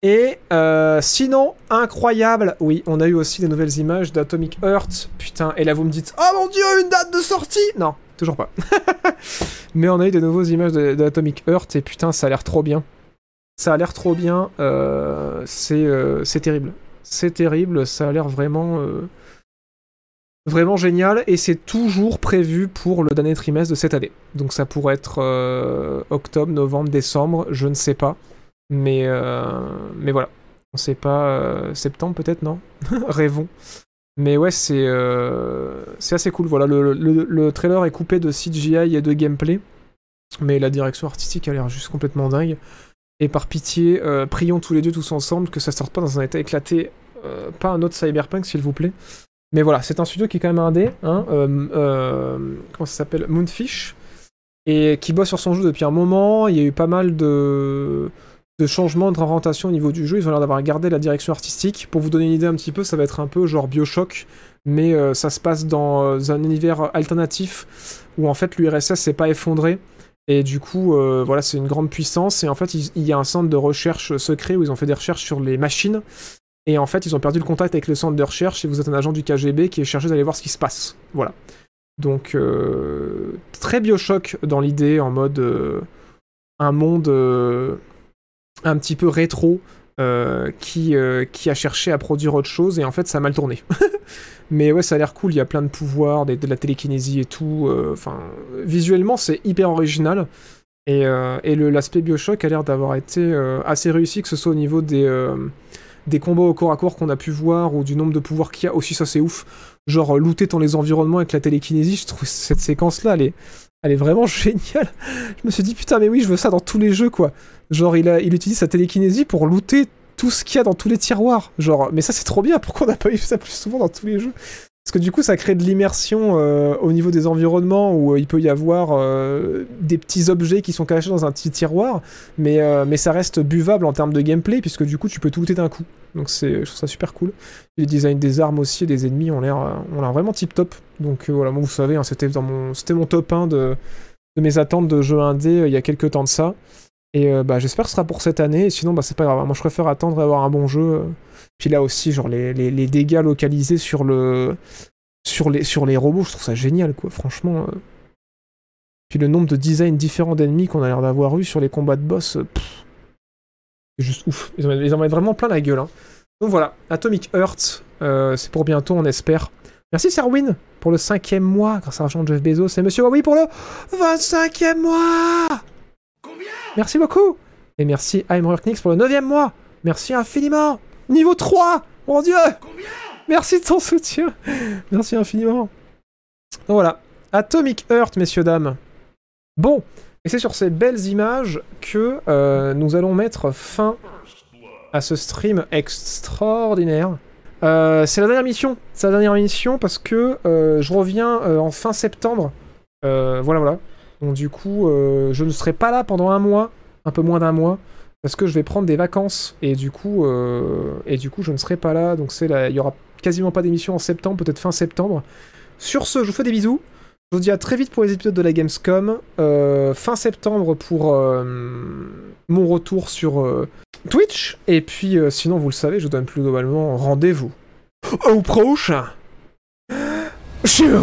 Et euh, sinon, incroyable, oui, on a eu aussi des nouvelles images d'Atomic Heart. Putain, et là vous me dites, oh mon dieu, une date de sortie Non, toujours pas. Mais on a eu des nouvelles images d'Atomic Heart, et putain, ça a l'air trop bien. Ça a l'air trop bien, euh, c'est terrible. C'est terrible, ça a l'air vraiment... Vraiment génial, et c'est toujours prévu pour le dernier trimestre de cette année. Donc ça pourrait être euh, octobre, novembre, décembre, je ne sais pas. Mais, euh, mais voilà. On sait pas. euh, septembre peut-être, non? Rêvons. Mais ouais, c'est assez cool. Voilà, le, le- le trailer est coupé de CGI et de gameplay. Mais la direction artistique a l'air juste complètement dingue. Et par pitié, prions tous les deux tous ensemble que ça sorte pas dans un état éclaté. Pas un autre Cyberpunk, s'il vous plaît. Mais voilà, c'est un studio qui est quand même indé, hein, euh, euh, comment ça s'appelle Moonfish, et qui bosse sur son jeu depuis un moment. Il y a eu pas mal de, de changements, de réorientation au niveau du jeu. Ils ont l'air d'avoir gardé la direction artistique. Pour vous donner une idée un petit peu, ça va être un peu genre Bioshock, mais euh, ça se passe dans un univers alternatif où en fait l'URSS s'est pas effondré. Et du coup, voilà, c'est une grande puissance. Et en fait, il y a un centre de recherche secret où ils ont fait des recherches sur les machines. Et en fait, ils ont perdu le contact avec le centre de recherche et vous êtes un agent du KGB qui est chargé d'aller voir ce qui se passe. Voilà. Donc, euh, très Bioshock dans l'idée, en mode euh, un monde euh, un petit peu rétro qui, qui a cherché à produire autre chose et en fait, ça a mal tourné. Mais ouais, ça a l'air cool, il y a plein de pouvoirs, de la télékinésie et tout. Enfin, visuellement, c'est hyper original. Et, et l'aspect Bioshock a l'air d'avoir été assez réussi, que ce soit au niveau des, des combats au corps à corps qu'on a pu voir ou du nombre de pouvoirs qu'il y a. Aussi, ça c'est ouf. Genre, euh, looter dans les environnements avec la télékinésie, je trouve cette séquence-là, elle est, elle est vraiment géniale. Je me suis dit, putain, mais oui, je veux ça dans tous les jeux, quoi. Genre, il, a, il utilise sa télékinésie pour looter tout ce qu'il y a dans tous les tiroirs. Genre, mais ça c'est trop bien, pourquoi on n'a pas eu ça plus souvent dans tous les jeux? Parce que du coup, ça crée de l'immersion euh, au niveau des environnements où euh, il peut y avoir euh, des petits objets qui sont cachés dans un petit tiroir, mais, mais ça reste buvable en termes de gameplay, puisque du coup, tu peux tout looter d'un coup. Donc je trouve ça super cool. Les designs des armes aussi et des ennemis ont l'air, vraiment tip top. Donc voilà, moi vous savez, hein, c'était, mon, mon top 1 de, mes attentes de jeux indé il y a quelques temps de ça. Et euh, bah, j'espère que ce sera pour cette année. Et sinon, bah, c'est pas grave. Moi, je préfère attendre et avoir un bon jeu. Puis là aussi, genre les, les, les dégâts localisés sur le sur les sur les robots, je trouve ça génial, quoi. Franchement. euh. Puis le nombre de designs différents d'ennemis qu'on a l'air d'avoir eu sur les combats de boss, euh, c'est juste ouf. Ils en, mettent vraiment plein la gueule. hein. Donc voilà, Atomic Heart, c'est pour bientôt, on espère. Merci Serwin pour le cinquième mois, grâce à l'argent de Jeff Bezos, et Monsieur Huawei pour le 25e mois Merci beaucoup. Et merci Heimruknix pour le 9 mois. Merci infiniment. Niveau 3 Mon dieu. Merci de ton soutien. Merci infiniment. Donc voilà, Atomic Heart, messieurs, dames. Bon, et c'est sur ces belles images que euh, nous allons mettre fin à ce stream extraordinaire. Euh, c'est la dernière mission, c'est la dernière mission parce que euh, je reviens en fin septembre. Voilà, voilà. Donc du coup, euh, je ne serai pas là pendant un mois, un peu moins d'un mois, parce que je vais prendre des vacances et du coup, euh, et du coup, je ne serai pas là. Donc c'est il y aura quasiment pas d'émission en septembre, peut-être fin septembre. Sur ce, je vous fais des bisous. Je vous dis à très vite pour les épisodes de la Gamescom. Euh, fin septembre pour mon retour sur Twitch. Et puis, sinon, vous le savez, je vous donne plus globalement rendez-vous au prochain. Chou